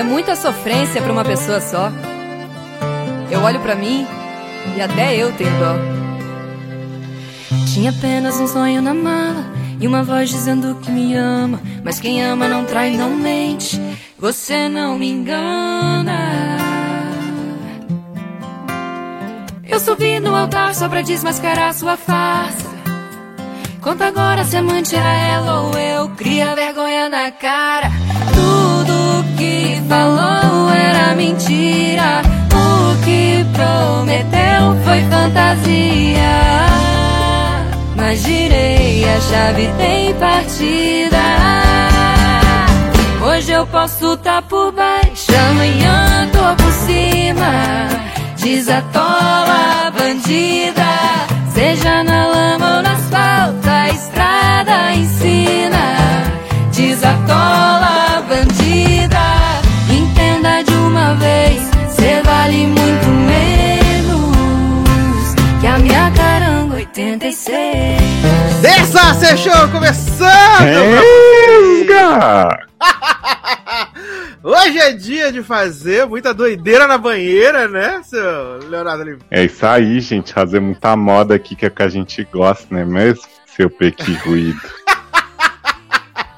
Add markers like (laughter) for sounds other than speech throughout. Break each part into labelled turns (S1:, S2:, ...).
S1: É muita sofrência pra uma pessoa só. Eu olho pra mim e até eu tenho dó. Tinha apenas um sonho na mala e uma voz dizendo que me ama. Mas quem ama não trai, não mente. Você não me engana. Eu subi no altar só pra desmascarar sua farsa. Conta agora se amante era ela ou eu. Cria vergonha na cara. Que falou era mentira. O que prometeu foi fantasia. Mas girei, a chave tem partida. Hoje eu posso tá por baixo, amanhã tô por cima. Desatola, bandida, seja na lama ou no asfalto, a estrada ensina. Desatola, vez, cê vale muito menos que a minha caranga 86.
S2: Dessa C Show começando! (laughs) Hoje é dia de fazer muita doideira na banheira, né, seu Leonardo Oliveira?
S3: É isso aí, gente. Fazer muita moda aqui que é o que a gente gosta, não é mesmo? Seu pequi ruído. (laughs)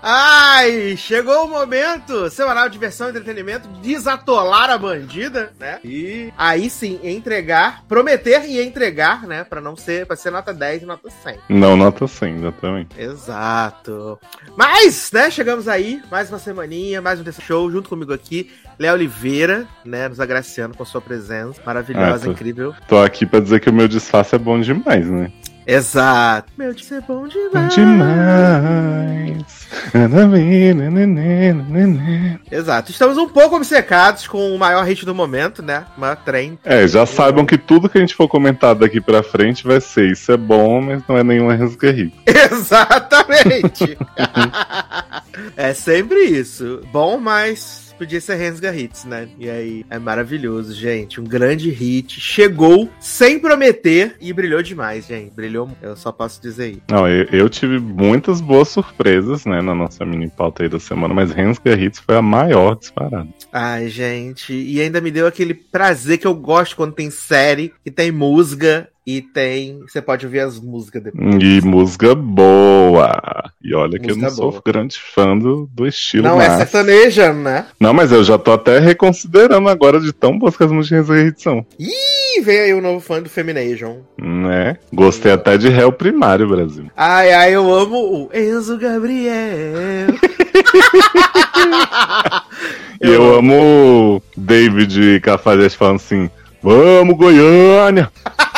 S2: Ai, chegou o momento semanal de diversão e entretenimento de desatolar a bandida, né? E aí sim, entregar, prometer e entregar, né? Pra não ser, pra ser nota 10 e nota 100.
S3: Não nota 100, exatamente.
S2: Exato. Mas, né, chegamos aí, mais uma semaninha, mais um desse show, junto comigo aqui, Léo Oliveira, né, nos agraciando com a sua presença maravilhosa,
S3: Ah, tô-
S2: incrível.
S3: Tô aqui pra dizer que o meu disfarce é bom demais, né?
S2: Exato. Meu, isso é bom demais.
S3: Bom demais.
S2: Exato. Estamos um pouco obcecados com o maior hit do momento, né? O maior trem.
S3: É, já saibam que tudo que a gente for comentar daqui pra frente vai ser isso é bom, mas não é nenhuma resguerrita. (laughs)
S2: Exatamente. (laughs) é sempre isso. Bom, mas podia ser Rensga Hits, né? E aí, é maravilhoso, gente. Um grande hit. Chegou sem prometer e brilhou demais, gente. Brilhou, eu só posso dizer isso.
S3: Não, eu, eu tive muitas boas surpresas, né, na nossa mini pauta aí da semana, mas Rensga Hits foi a maior disparada.
S2: Ai, gente. E ainda me deu aquele prazer que eu gosto quando tem série, que tem música e tem. Você pode ouvir as músicas depois.
S3: E música boa. E olha que eu não sou
S2: boa.
S3: grande fã do, do estilo
S2: Não é sertaneja, né?
S3: Não, mas eu já tô até reconsiderando agora de tão boas que as músicas de edição.
S2: Ih, veio aí o novo fã do Femination.
S3: Né? Gostei até de réu primário, Brasil.
S2: Ai, ai, eu amo o Enzo Gabriel.
S3: E (laughs) eu amo o David Cafajeste falando assim: Vamos, Goiânia! (laughs)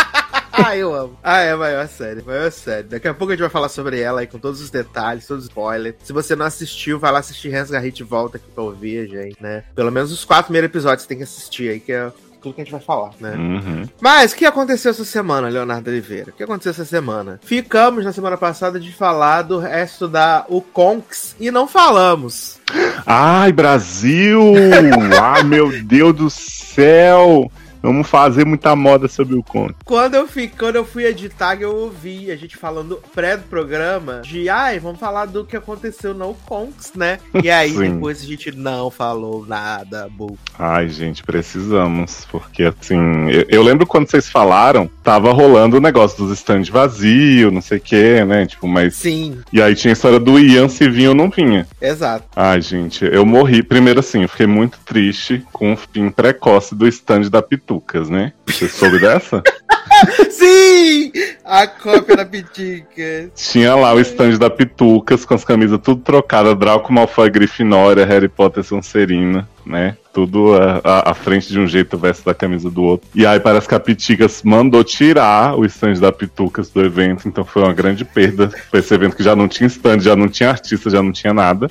S2: Ah, eu amo. Ah, é a maior série, maior série. Daqui a pouco a gente vai falar sobre ela aí com todos os detalhes, todos os spoilers. Se você não assistiu, vai lá assistir Hans Garrett e volta aqui pra ouvir, gente, né? Pelo menos os quatro primeiros episódios você tem que assistir aí, que é aquilo que a gente vai falar, né?
S3: Uhum.
S2: Mas o que aconteceu essa semana, Leonardo Oliveira? O que aconteceu essa semana? Ficamos na semana passada de falar do resto da o Conks e não falamos.
S3: Ai, Brasil! (laughs) Ai, meu Deus do céu! Vamos fazer muita moda sobre o conto.
S2: Quando eu fui, quando eu fui editar, eu ouvi a gente falando pré do programa de ai, vamos falar do que aconteceu no Conks, né? E aí
S3: Sim.
S2: depois a gente não falou nada, bu.
S3: Ai, gente, precisamos. Porque assim, eu, eu lembro quando vocês falaram, tava rolando o negócio dos stands vazio, não sei o que, né? Tipo, mas.
S2: Sim,
S3: E aí tinha a história do Ian se vinha ou não vinha.
S2: exato.
S3: Ai, gente, eu morri. Primeiro, assim, eu fiquei muito triste com o fim precoce do stand da Pitucas, né? Você soube dessa? (laughs)
S2: Sim! A cópia da Pitica.
S3: Tinha lá o stand da Pitucas com as camisas tudo trocadas, Draco Malfoy Grifinória, Harry Potter Sonserina, né? Tudo à- frente de um jeito, o verso da camisa do outro. E aí parece que a Piticas mandou tirar o stand da Pitucas do evento, então foi uma grande perda. Foi esse evento que já não tinha stand, já não tinha artista, já não tinha nada.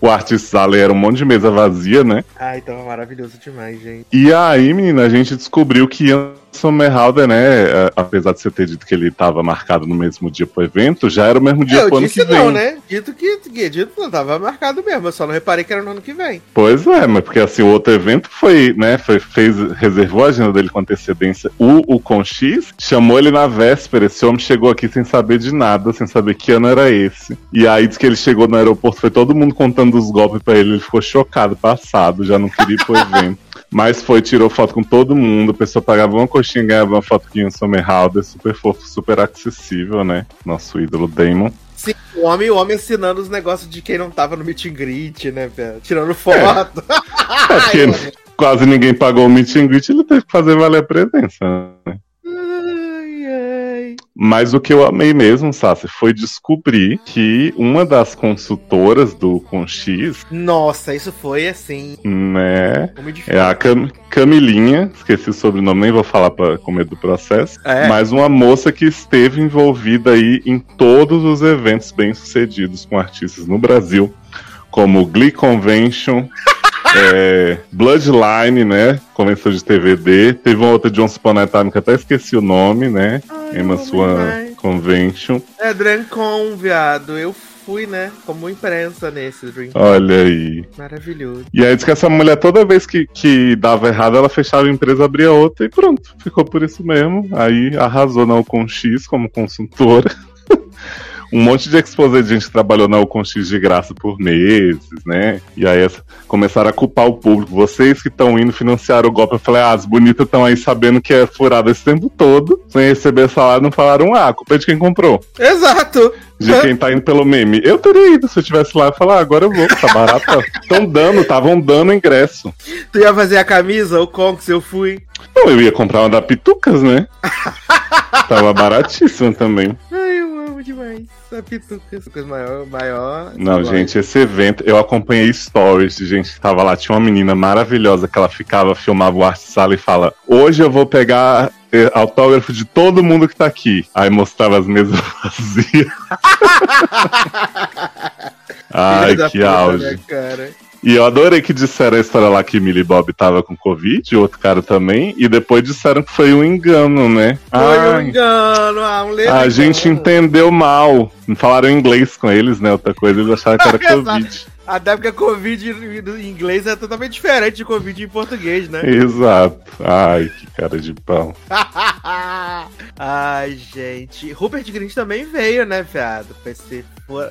S3: O artista era um monte de mesa vazia, né?
S2: Ai, tava maravilhoso demais, gente.
S3: E aí, menina, a gente descobriu que Ian Somerhalder, né, é, apesar de você ter dito que ele estava marcado no mesmo dia pro evento, já era o mesmo dia
S2: eu
S3: pro ano que vem.
S2: não, né? Dito que, que dito não tava marcado mesmo, eu só não reparei que era no ano que vem.
S3: Pois é, mas porque assim, o outro evento foi, né, foi, fez, reservou a agenda dele com antecedência. O, o com X chamou ele na véspera. Esse homem chegou aqui sem saber de nada, sem saber que ano era esse. E aí diz que ele chegou no aeroporto, foi todo mundo contando dos golpes pra ele, ele ficou chocado, passado, já não queria ir pro evento. Mas foi, tirou foto com todo mundo, a pessoa pagava uma coxinha e ganhava uma foto com o Summerhalder, super fofo, super acessível, né? Nosso ídolo Damon.
S2: Sim, o homem, o homem ensinando os negócios de quem não tava no meet and greet, né, velho? Tirando foto.
S3: É porque (laughs) quase ninguém pagou o meet and greet, ele teve que fazer valer a presença, né? Mas o que eu amei mesmo, Sassi, foi descobrir que uma das consultoras do Conx,
S2: Nossa, isso foi assim.
S3: né, é a Cam Camilinha, esqueci o sobrenome, nem vou falar pra, com medo do processo,
S2: É.
S3: mas uma moça que esteve envolvida aí em todos os eventos bem-sucedidos com artistas no Brasil, como Glee Convention, (laughs) é, Bloodline, né, convenção de TVD, teve uma outra de Once Upon a Time que até esqueci o nome, né,
S2: Ai,
S3: Emma Swan. Convention.
S2: É Drancon, viado. Eu fui, né, como imprensa nesse Dream.
S3: Olha aí.
S2: Maravilhoso.
S3: E aí diz que essa mulher, toda vez que, que dava errado, ela fechava a empresa, abria outra e pronto. Ficou por isso mesmo. Aí arrasou na Ocon X como consultora. (laughs) um monte de exposed de gente que trabalhou na Ocon X de graça por meses, né? E aí essa- começaram a culpar o público. Vocês que estão indo financiar o golpe. Eu falei, ah, as bonitas estão aí sabendo que é furada esse tempo todo, sem receber salário, não falaram, ah, a culpa é de quem comprou.
S2: Exato.
S3: De quem tá indo pelo meme. Eu teria ido se eu tivesse lá e falar, ah, agora eu vou, tá barato. Estão (laughs) dando, estavam dando ingresso.
S2: Tu ia fazer a camisa, o Conks, eu fui.
S3: Não, eu ia comprar uma da Pitucas, né? (laughs) Tava baratíssimo também.
S2: Ai, amo demais. A pituca, essa coisa maior, maior.
S3: Não,
S2: Agora.
S3: gente, esse evento, eu acompanhei stories de gente que tava lá. Tinha uma menina maravilhosa que ela ficava, filmava o arte sala e fala: Hoje eu vou pegar eh, autógrafo de todo mundo que tá aqui. Aí mostrava as mesas (laughs) vazias. (laughs) Ai, que
S2: puta,
S3: auge.
S2: né, cara.
S3: E eu adorei que disseram a história lá que Millie Bob tava com Covid, o outro cara também, e depois disseram que foi um engano, né?
S2: Foi um
S3: Ai,
S2: engano, ah, um ledo
S3: a gente entendeu mal. Não falaram inglês com eles, né? Outra coisa, eles acharam que era. (laughs) Covid.
S2: Até porque Covid em inglês é totalmente diferente de Covid em português, né?
S3: Exato. Ai, que cara de pau. (laughs)
S2: Ai, gente. Rupert Grint também veio, né, viado? Pra esse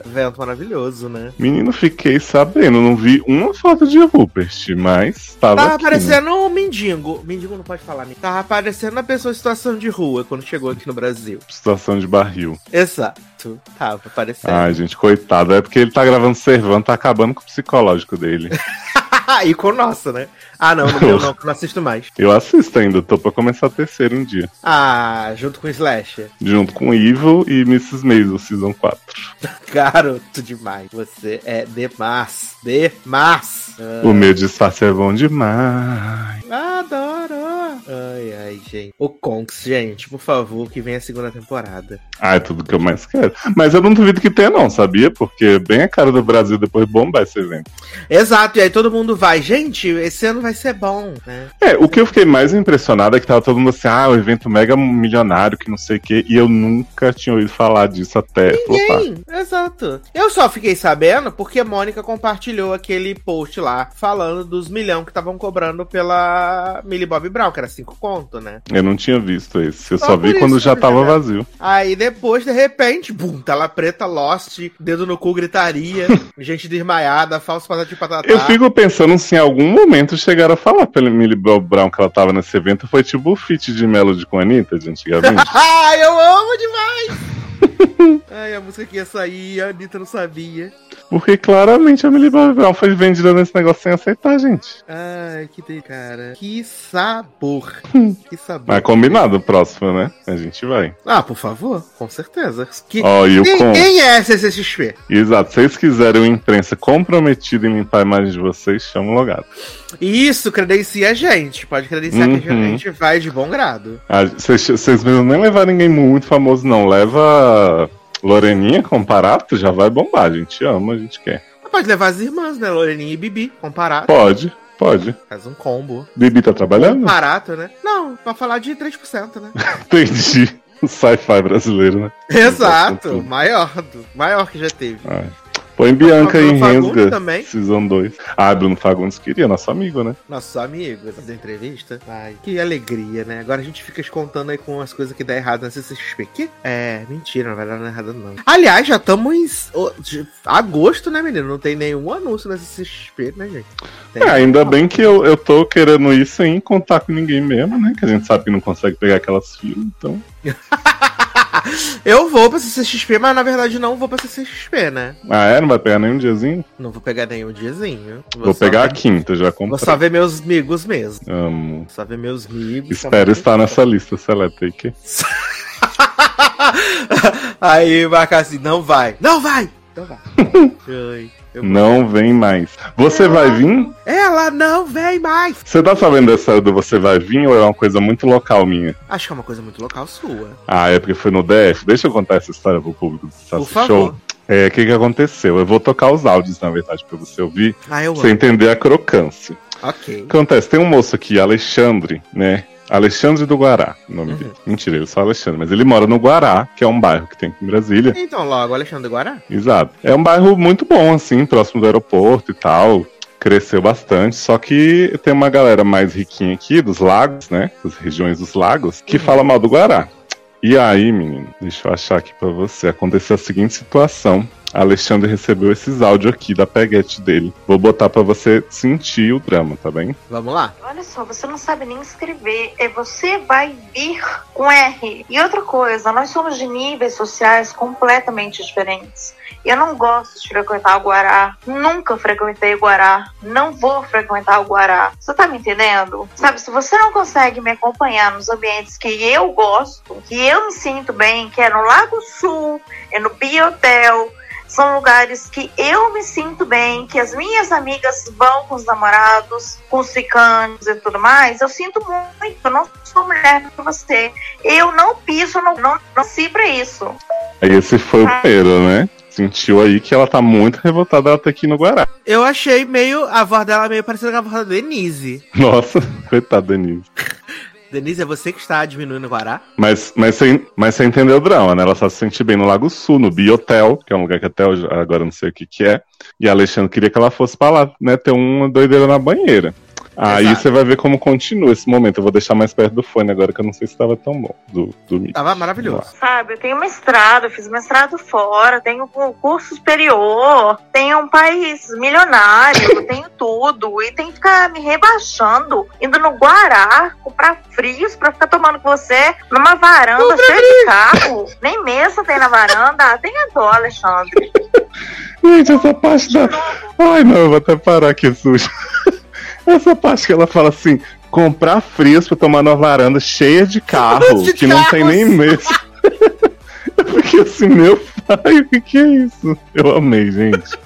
S2: evento maravilhoso, né?
S3: Menino, fiquei sabendo, não vi uma foto de Rupert, mas tava
S2: Tava
S3: aqui, né?
S2: aparecendo um mendigo. Mendigo não pode falar, né? Tava aparecendo uma pessoa em situação de rua quando chegou aqui no Brasil.
S3: Situação de barril.
S2: Exato. Tava aparecendo.
S3: Ai, gente, coitado. É porque ele tá gravando Servando, tá acabando com o psicológico dele. (laughs)
S2: e com o nosso, né? Ah, não, não, eu não assisto mais.
S3: Eu assisto ainda, tô pra começar a terceira um dia.
S2: Ah, junto com o Slasher.
S3: Junto com Evil e Mrs. Maisel, Season 4. (laughs)
S2: Garoto demais. Você é demais. Demais.
S3: O meu disfarce é bom demais.
S2: Adoro. Ai, ai, gente. O Conks, gente, por favor, que venha a segunda temporada.
S3: Ah, é tudo que eu mais quero. Mas eu não duvido que tenha, não, sabia? Porque bem a cara do Brasil depois bombar esse evento.
S2: Exato, e aí todo mundo vai. Gente, esse ano vai ser bom, né?
S3: É, o que eu fiquei mais impressionado é que tava todo mundo assim, ah, o evento mega milionário, que não sei o quê, e eu nunca tinha ouvido falar disso até flopar.
S2: Ninguém, exato. Eu só fiquei sabendo porque a Mônica compartilhou aquele post lá falando dos milhão que estavam cobrando pela Millie Bob Brown, que era cinco conto, né?
S3: Eu não tinha visto esse, eu
S2: Só
S3: só vi quando
S2: isso,
S3: já
S2: né,
S3: tava vazio.
S2: Aí depois, de repente, bum, tela preta, Lost, dedo no cu, gritaria, (laughs) gente desmaiada, falso patati patatá.
S3: Eu fico pensando se em algum momento chegaram a falar pela Millie Bob Brown que ela tava nesse evento, foi tipo o feat de Melody com a Anitta de antigamente. (laughs)
S2: Ai, eu amo demais! (laughs) Ai, a música que ia sair, a Anitta não sabia.
S3: Porque claramente a Millie Bob Brown foi vendida nesse negócio sem aceitar, gente.
S2: Ai, que tem, cara. Que sabor. que sabor.
S3: Mas combinado o próximo, né? A gente vai.
S2: Ah, por favor, com certeza. Que...
S3: Ó, e o
S2: quem é CCXP?
S3: Exato, se vocês quiserem uma imprensa comprometida em limpar a imagem de vocês, chama o logado.
S2: Isso, credencia a gente. Pode credenciar que a
S3: Uhum.
S2: gente vai de bom grado.
S3: Ah, Vocês vocês mesmo nem levar ninguém muito famoso, não. Leva Loreninha com Parato, já vai bombar. A gente ama, a gente quer.
S2: Mas Pode levar as irmãs, né? Loreninha e Bibi, comparado.
S3: Pode, pode.
S2: Faz um combo.
S3: Bibi tá trabalhando?
S2: Barato, né? Não, pra falar de 3%, né? (laughs)
S3: Entendi. O (laughs) sci-fi brasileiro, né?
S2: Exato, maior, do, maior que já teve.
S3: Ai. Põe Bianca em Rensga,
S2: também.
S3: Season 2. Ah, Bruno Fagundes queria, nosso amigo, né?
S2: Nossos amigos da entrevista. Ai, que alegria, né? Agora a gente fica contando aí com as coisas que dá errado na CCXP. Que? É, mentira, não vai dar errado não. Aliás, já estamos em agosto, né, menino? Não tem nenhum anúncio na CCXP, né, gente? Tem.
S3: É, ainda bem que eu, eu tô querendo ir sem contar com ninguém mesmo, né? Que a gente sabe que não consegue pegar aquelas filas, então. (laughs) (laughs)
S2: Eu vou pra CCXP, mas na verdade não vou pra CCXP, né?
S3: Ah, é? Não vai pegar nenhum diazinho?
S2: Não vou pegar nenhum diazinho.
S3: Vou,
S2: só
S3: pegar a
S2: ver-
S3: quinta, já
S2: Vou
S3: comprei.
S2: só ver meus amigos mesmo.
S3: Amo.
S2: Só ver meus amigos.
S3: Espero estar nessa lista seleta (laughs) aí, que
S2: Aí marca assim, não vai. Não vai! Não vai. (laughs) Ai, eu vou.
S3: não vem mais. Você vai vir?
S2: Ela não vem mais!
S3: Você tá sabendo dessa do Você Vai Vir ou é uma coisa muito local minha?
S2: Acho que é uma coisa muito local sua.
S3: Ah, é porque foi no DF. Deixa eu contar essa história pro público do Sassy
S2: Por favor.
S3: Show. É, o que que aconteceu? Eu vou tocar os áudios, na verdade, pra você ouvir,
S2: Ah, eu
S3: você
S2: amo.
S3: entender a crocância.
S2: Ok.
S3: Acontece, tem um moço aqui, Alexandre, né? Alexandre do Guará, o nome
S2: Uhum.
S3: dele. Mentira, ele é só Alexandre, mas ele mora no Guará, que é um bairro que tem aqui em Brasília.
S2: Então, logo, Alexandre Guará.
S3: Exato. É um bairro muito bom, assim, próximo do aeroporto e tal. Cresceu bastante, só que tem uma galera mais riquinha aqui, dos lagos, né? Das regiões dos lagos, que
S2: Uhum.
S3: fala mal do Guará. E aí, menino, deixa eu achar aqui pra você. Aconteceu a seguinte situação. Alexandre recebeu esses áudios aqui da peguete dele. Vou botar pra você sentir o drama, tá bem?
S2: Vamos lá.
S4: Olha só, você não sabe nem escrever. É você vai vir com R. E outra coisa, nós somos de níveis sociais completamente diferentes. Eu não gosto de frequentar o Guará. Nunca frequentei o Guará. Não vou frequentar o Guará. Você tá me entendendo? Sabe, se você não consegue me acompanhar nos ambientes que eu gosto, que eu me sinto bem, que é no Lago Sul, é no Biotel, são lugares que eu me sinto bem, que as minhas amigas vão com os namorados, com os ficantes e tudo mais. Eu sinto muito, eu não sou mulher pra você. Eu não piso, não, não nasci pra isso.
S3: Aí esse foi o primeiro, né? Sentiu aí que ela tá muito revoltada ela tá aqui no Guará.
S2: Eu achei meio. A voz dela meio parecida com a voz da Denise.
S3: Nossa, (laughs) coitada, Denise.
S2: Denise, é você que está diminuindo o Guará?
S3: Mas, mas, você, mas você entendeu o drama, né? Ela só se sente bem no Lago Sul, no Biotel, que é um lugar que até agora não sei o que que é. E a Alexandre queria que ela fosse pra lá, né? Ter uma doideira na banheira. Aí
S2: Exato.
S3: você vai ver como continua esse momento. Eu vou deixar mais perto do fone agora, que eu não sei se estava tão bom. Do, do mic.
S2: Tava maravilhoso.
S4: Sabe, eu tenho mestrado, eu fiz mestrado fora, tenho um curso superior, tenho um país milionário, (laughs) tenho tudo. E tem que ficar me rebaixando, indo no Guará, comprar frios pra ficar tomando com você numa varanda cheia de carro. Nem mesa tem na varanda. Tem a dó, Alexandre.
S3: Gente, essa parte da. Ai, não, eu vou até parar aqui, sujo. (laughs) Essa parte que ela fala assim: comprar frios pra tomar numa varanda cheia de carro, (laughs)
S2: De
S3: que não tem
S2: carros.
S3: nem mesa. (laughs) Eu fiquei assim, meu pai, o que, que é isso? Eu amei, gente.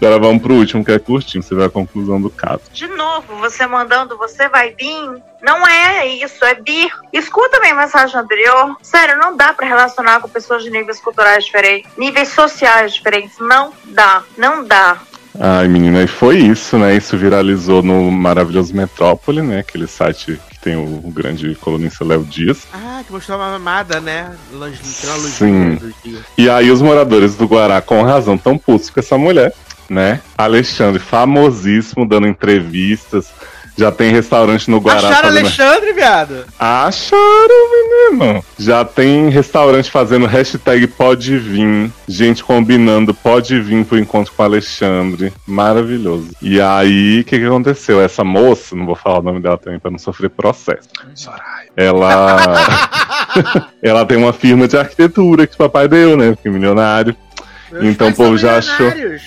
S3: Agora vamos pro último, que é curtinho, você vê a conclusão do caso.
S4: De novo, você mandando, você vai vir. Não é isso, é vir. Escuta minha mensagem anterior. Sério, não dá pra relacionar com pessoas de níveis culturais diferentes, níveis sociais diferentes. Não dá, não dá.
S3: Ai, menina, e foi isso, né? Isso viralizou no Maravilhoso Metrópole, né? Aquele site que tem o grande colunista Léo Dias.
S2: Ah, que mostrou uma mamada, né? Luz
S3: Sim. E aí os moradores do Guará, com razão, tão putos com essa mulher, né? Alexandre, famosíssimo, dando entrevistas. Já tem restaurante no Guará
S2: Acharam
S3: fazendo...
S2: Alexandre, viado?
S3: Acharam, menino! Já tem restaurante fazendo hashtag pode vir. Gente combinando pode vir pro encontro com o Alexandre. Maravilhoso. E aí, o que, que aconteceu? Essa moça, não vou falar o nome dela também pra não sofrer processo. Ela. (laughs) (laughs) ela tem uma firma de arquitetura que o papai deu, né? Porque milionário. Então o povo já achou.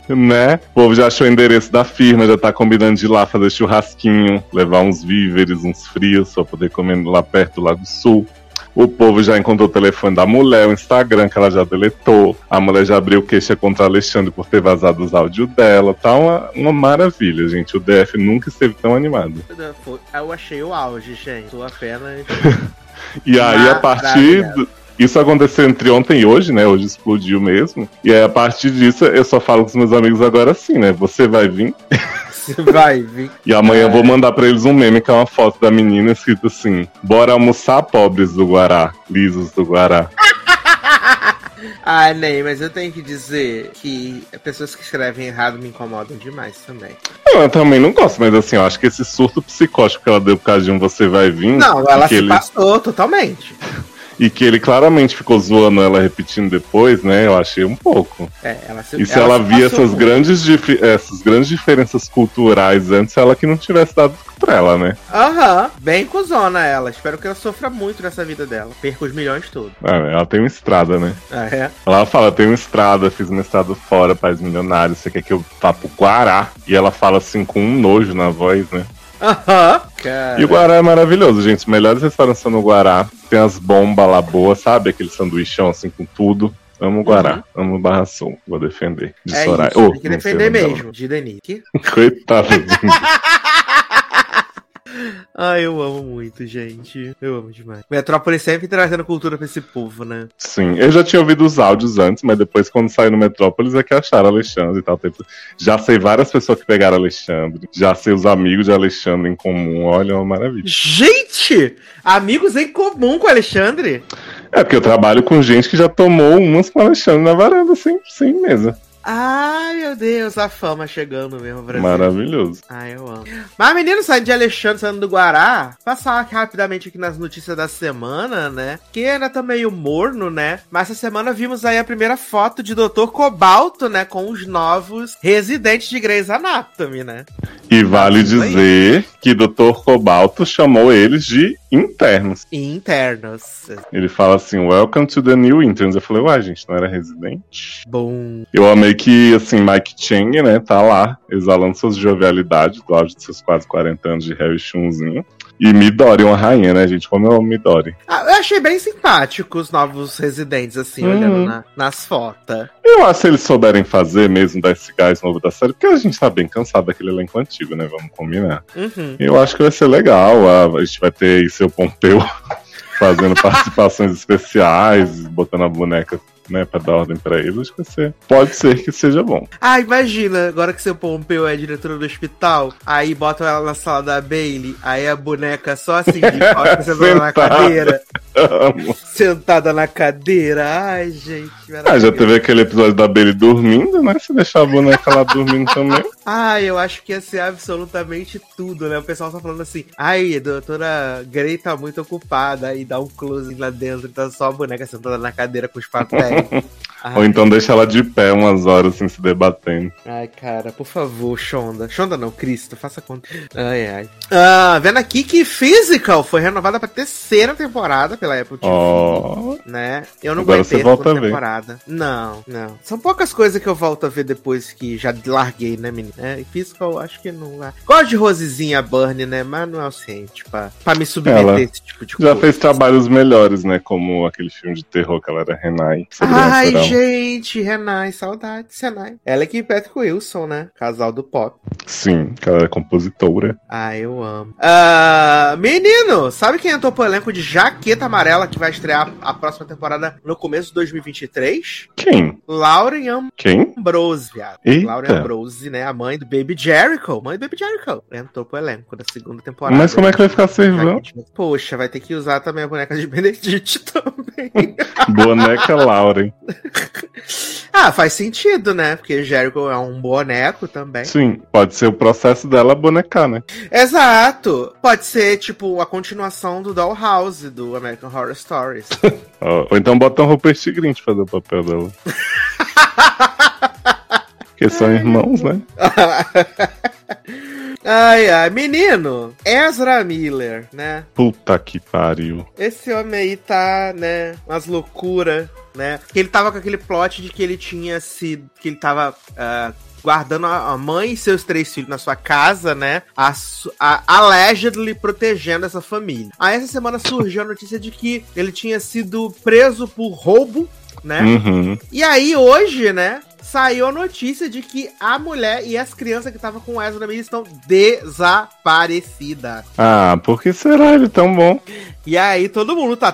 S3: Né? O povo já achou o endereço da firma, já tá combinando de ir lá fazer churrasquinho, levar uns víveres, uns frios, pra poder comer lá perto do Lago Sul. O povo já encontrou o telefone da mulher, o Instagram que ela já deletou. A mulher já abriu queixa contra Alexandre por ter vazado os áudios dela. Tá uma, uma maravilha, gente. O DF nunca esteve tão animado.
S2: Eu achei o auge, gente. Tô apenas. (laughs)
S3: E aí, a partir. Do- Isso aconteceu entre ontem e hoje, né? Hoje explodiu mesmo. E aí, a partir disso, eu só falo com os meus amigos agora assim, né? Você vai vir.
S2: Você vai vir. (laughs)
S3: E amanhã
S2: É.
S3: eu vou mandar pra eles um meme que é uma foto da menina escrito assim: Bora almoçar, pobres do Guará, lisos do Guará. (laughs)
S2: Ah, Ney, mas eu tenho que dizer que pessoas que escrevem errado me incomodam demais também.
S3: Eu também não gosto, mas assim, eu acho que esse surto psicótico que ela deu por causa de um Você Vai Vir.
S2: Não, ela se
S3: ele,
S2: passou totalmente. (laughs)
S3: E que ele claramente ficou zoando ela repetindo depois, né? Eu achei um pouco.
S2: É, ela se
S3: E se ela,
S2: se
S3: via
S2: passou
S3: essas
S2: muito.
S3: grandes, essas grandes diferenças culturais antes, ela que não tivesse dado pra ela, né?
S2: Aham, bem cuzona ela. Espero que ela sofra muito nessa vida dela. Perca os milhões todos.
S3: Ah, Ela tem uma estrada, né?
S2: Ah, é?
S3: Ela fala, tem uma estrada, fiz uma estrada fora, pais milionários, você quer que eu vá pro Guará? E ela fala assim com um nojo na voz, né?
S2: Aham. Cara.
S3: E o Guará é maravilhoso, gente. Os melhores restaurantes são no Guará. Tem as bombas lá boas, sabe? Aquele sanduichão assim com tudo. Amo o Guará, amo o Barra Sul. Vou defender. De
S2: Uhum. É
S3: Soraya.
S2: isso,
S3: Oh,
S2: tem que defender mesmo. De Denise. (laughs)
S3: Coitada. (laughs)
S2: Ai, eu amo muito, gente. Eu amo demais. Metrópolis sempre trazendo cultura pra esse povo, né?
S3: Sim, eu já tinha ouvido os áudios antes, mas depois, quando saiu no Metrópolis, é que acharam Alexandre e tal. Tipo, Já sei várias pessoas que pegaram Alexandre. Já sei os amigos de Alexandre em comum. Olha, é uma maravilha.
S2: Gente! Amigos em comum com o Alexandre?
S3: É porque eu trabalho com gente que já tomou umas com Alexandre na varanda, sem, sem mesa.
S2: Ai, meu Deus, a fama chegando mesmo, Brasil.
S3: Maravilhoso.
S2: Ai, eu amo. Mas, menino, saindo de Alexandre, saindo do Guará, passar aqui rapidamente aqui nas notícias da semana, né? Que ainda tá meio morno, né? Mas essa semana vimos aí a primeira foto de Dr. Cobalto, né? Com os novos residentes de Grey's Anatomy, né?
S3: E vale dizer que Dr. Cobalto chamou eles de internos.
S2: E internos.
S3: Ele fala assim, welcome to the new interns. Eu falei, uai, gente, não era residente?
S2: Bom.
S3: Eu amei que, assim, Mike Chang, né, tá lá, exalando suas jovialidades, do auge de seus quase 40 anos de Harry Chunzinho. E Midori, uma rainha, né, gente? Como eu amo Midori.
S2: Ah, eu achei bem simpático os novos residentes, assim,
S3: Uhum.
S2: olhando na- nas fotos.
S3: Eu acho que se eles souberem fazer mesmo, dar esse gás novo da série, porque a gente tá bem cansado daquele elenco antigo, né? Vamos combinar.
S2: Uhum.
S3: Eu acho que vai ser legal. A, a gente vai ter aí seu Pompeu (laughs) fazendo (laughs) participações especiais, botando a boneca, né, pra dar ordem pra eles. Acho que ser. Pode ser que seja bom.
S2: Ah, imagina, agora que seu Pompeu é diretora do hospital, aí botam ela na sala da Bailey, aí a boneca só assim, de (laughs) costas, na cadeira,
S3: Amo.
S2: sentada na cadeira. Ai, gente,
S3: Ah, já teve aquele episódio da Bailey dormindo, né? Se deixar a boneca lá dormindo também.
S2: Ai, eu acho que ia ser absolutamente tudo, né? O pessoal só falando assim, ai, a doutora Grey tá muito ocupada, aí dá um close lá dentro, tá só a boneca sentada na cadeira com os papéis. Ai, (laughs)
S3: Ou então deixa ela de pé umas horas assim se debatendo.
S2: Ai, cara, por favor, Shonda. Shonda não, Cristo, faça conta. Ai, ai. Ah, vendo aqui que Physical foi renovada pra terceira temporada pela Apple TV.
S3: Ó.
S2: Né? Eu não
S3: Agora
S2: aguentei
S3: você
S2: a
S3: volta
S2: segunda
S3: a ver.
S2: temporada. Não, não. São poucas coisas que eu volto a ver depois que já larguei, né, menino? É, e Physical, acho que não. Gosto de Rosezinha Burn, né? Mas não é o suficiente pra, pra me submeter
S3: Ela
S2: a esse tipo de
S3: Já
S2: coisa.
S3: fez trabalhos melhores, né? Como aquele filme de terror que ela era Renai.
S2: Ai, gente, Renai, saudades, Renai. Ela é que Patrick Wilson, né? Casal do pop.
S3: Sim, que ela é compositora.
S2: Ah, eu amo. Ah, menino, sabe quem entrou pro elenco de Jaqueta Amarela que vai estrear a próxima temporada no começo de 2023?
S3: Quem?
S2: Lauren
S3: Quem?
S2: Ambrose, viado.
S3: Eita.
S2: Lauren Ambrose, né? A mãe do Baby Jericho. Mãe do Baby Jericho. Entrou pro elenco da segunda temporada.
S3: Mas como é que vai ficar servão?
S2: Poxa, vai ter que usar também a boneca de Benedict (laughs) também. (laughs)
S3: Boneca Lauren. (laughs)
S2: ah, faz sentido, né? Porque Jericho é um boneco também.
S3: Sim, pode ser o processo dela bonecar, né?
S2: Exato. Pode ser, tipo, a continuação do Dollhouse, do American Horror Stories. (laughs)
S3: Ou então bota um Rupert Grint fazer o papel dela. (laughs) Porque são irmãos, né? (laughs)
S2: ai, ai. Menino, Ezra Miller, né?
S3: Puta que pariu.
S2: Esse homem aí tá, né, umas loucuras, né? Ele tava com aquele plot de que ele tinha sido. que ele tava. ah, Guardando a mãe e seus três filhos na sua casa, né? A, a- allegedly protegendo essa família. Aí essa semana surgiu a notícia de que ele tinha sido preso por roubo, né?
S3: Uhum.
S2: E aí, hoje, né, saiu a notícia de que a mulher e as crianças que estavam com o Ezra Miller estão desaparecidas.
S3: Ah, por que será ele tão bom?
S2: E aí todo mundo tá.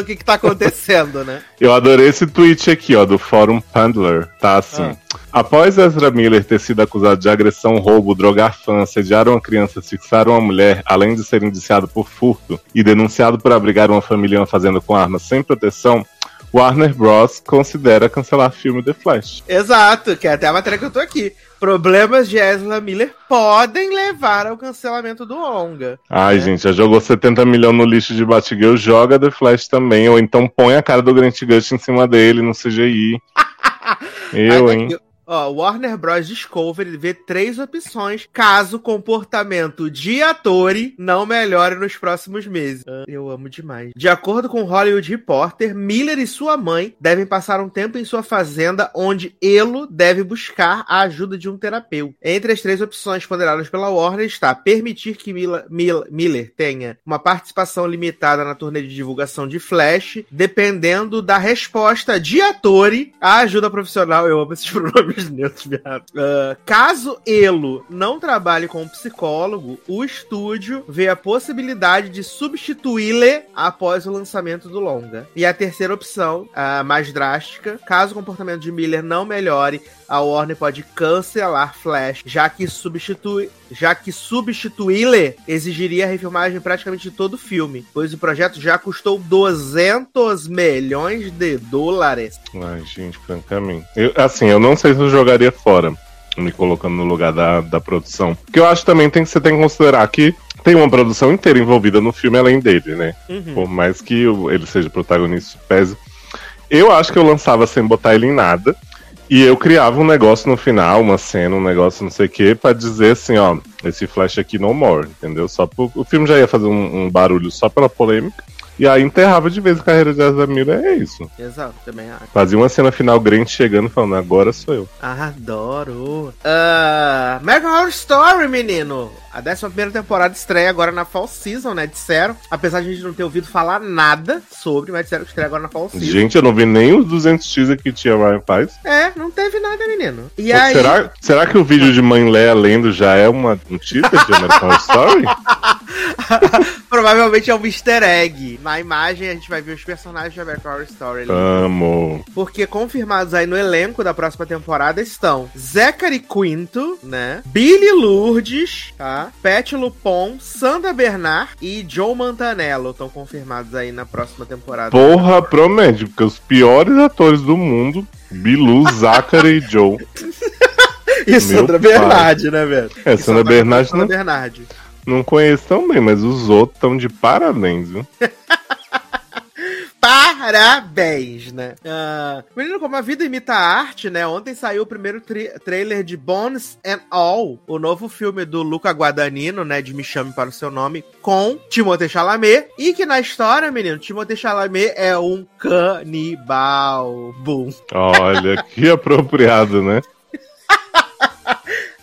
S2: O que que tá acontecendo, né? (laughs)
S3: Eu adorei esse tweet aqui, ó, do Fórum Pandler. Tá assim. Ah. Após Ezra Miller ter sido acusado de agressão, roubo, drogar fã, sediar uma criança, fixar uma mulher, além de ser indiciado por furto e denunciado por abrigar uma família fazendo com armas sem proteção, Warner Bros. considera cancelar filme The Flash.
S2: Exato, que é até a matéria que eu tô aqui. Problemas de Ezra Miller podem levar ao cancelamento do longa.
S3: Ai,
S2: É.
S3: gente, já jogou 70 milhões no lixo de Batgirl, joga The Flash também, ou então põe a cara do Grant Gust em cima dele no CGI. (laughs) Eu, hein?
S2: Ó, Warner Bros. Discovery vê três opções caso o comportamento de Atori não melhore nos próximos meses. Ah, Eu amo demais. De acordo com o Hollywood Reporter, Miller e sua mãe devem passar um tempo em sua fazenda onde Elo deve buscar a ajuda de um terapeuta. Entre as três opções ponderadas pela Warner está permitir que Mila- Mil- Miller tenha uma participação limitada na turnê de divulgação de Flash, dependendo da resposta de Atori à ajuda profissional. Eu amo esses (laughs) pronomes neutros, viado. Ah, caso Elo não trabalhe com um psicólogo, o estúdio vê a possibilidade de substituí-le após o lançamento do longa. E a terceira opção, a mais drástica, caso o comportamento de Miller não melhore, a Warner pode cancelar Flash, já que substitui, já que substituí-le exigiria a refilmagem praticamente de todo o filme, pois o projeto já custou 200 milhões de dólares.
S3: Ai, gente, francamente. Eu, assim, eu não sei se eu jogaria fora, me colocando no lugar da, da produção. Porque eu acho também tem que você tem que considerar que tem uma produção inteira envolvida no filme além dele, né?
S2: Uhum.
S3: Por mais que ele seja protagonista, pese. Eu acho que eu lançava sem botar ele em nada. E eu criava um negócio no final, uma cena, um negócio não sei o que, pra dizer assim, ó, esse flash aqui no more, entendeu? Só por- o filme já ia fazer um, um barulho só pela polêmica. E aí enterrava de vez a carreira de Ezra Miller, é isso.
S2: Exato, também acho.
S3: Fazia uma cena final Grant chegando e falando, agora sou eu.
S2: Adoro. Uh, American Horror Story, menino. A 11 temporada estreia agora na Fall Season, né? Disseram. Apesar de a gente não ter ouvido falar nada sobre, mas disseram que estreia agora na Fall Season.
S3: Gente, eu não vi nem os 200 teaser que tinha Ryan Paz.
S2: É, não teve nada, menino. E aí.
S3: Será, será que o vídeo de Mãe Léa lendo já é uma, um teaser de American Horror Story? (laughs)
S2: Provavelmente é um easter egg. Na imagem a gente vai ver os personagens de American Horror Story ali.
S3: Amo.
S2: Porque confirmados aí no elenco da próxima temporada estão Zachary Quinto, né? Billy Lourdes, tá? Pat Lupon, Sandra Bernard e Joe Mantanello estão confirmados aí na próxima temporada.
S3: Porra, promete, porque os piores atores do mundo, Bilu, (laughs) Zachary e Joe. (laughs)
S2: e Sandra. Bernard, né, velho?
S3: É, Sandra Bernard
S2: Sandra
S3: não,
S2: Bernard.
S3: não conheço tão bem, mas os outros estão de parabéns, viu? (laughs)
S2: Parabéns, né? Ah, menino, como a vida imita a arte, né? Ontem saiu o primeiro trailer de Bones and All, o novo filme do Luca Guadagnino, né? De Me Chame para o Seu Nome, com Timothée Chalamet. E que na história, menino, Timothée Chalamet é um canibal. Boom.
S3: Olha, que apropriado, né?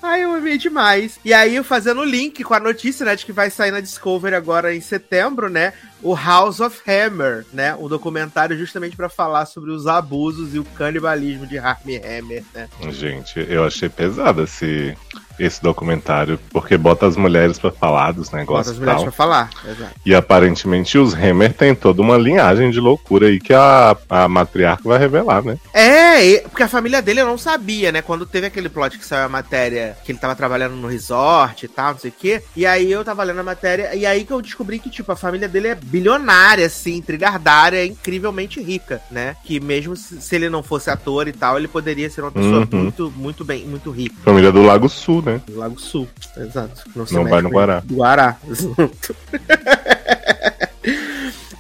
S2: Ai, eu amei demais. E aí, fazendo o link com a notícia, né, de que vai sair na Discovery agora em setembro, né, o House of Hammer, né, um documentário justamente pra falar sobre os abusos e o canibalismo de Armie Hammer, né.
S3: Gente, eu achei pesado esse, esse documentário, porque bota as mulheres pra falar dos
S2: Bota
S3: negócios
S2: as
S3: e
S2: mulheres pra falar. Exato.
S3: E aparentemente os Hammer tem toda uma linhagem de loucura aí que a, a matriarca vai revelar, né?
S2: É, porque a família dele eu não sabia, né? Quando teve aquele plot que saiu a matéria que ele tava trabalhando no resort e tal, não sei o quê. E aí eu tava lendo a matéria, e aí que eu descobri que, tipo, a família dele é bilionária, assim, trilhardária, é incrivelmente rica, né? Que mesmo se, se ele não fosse ator e tal, ele poderia ser uma pessoa
S3: Uhum.
S2: muito, muito bem, muito rica.
S3: Família do Lago Sul, né?
S2: Do Lago Sul, exato.
S3: Não
S2: mexe
S3: vai no Guará.
S2: Guará, (laughs) exato.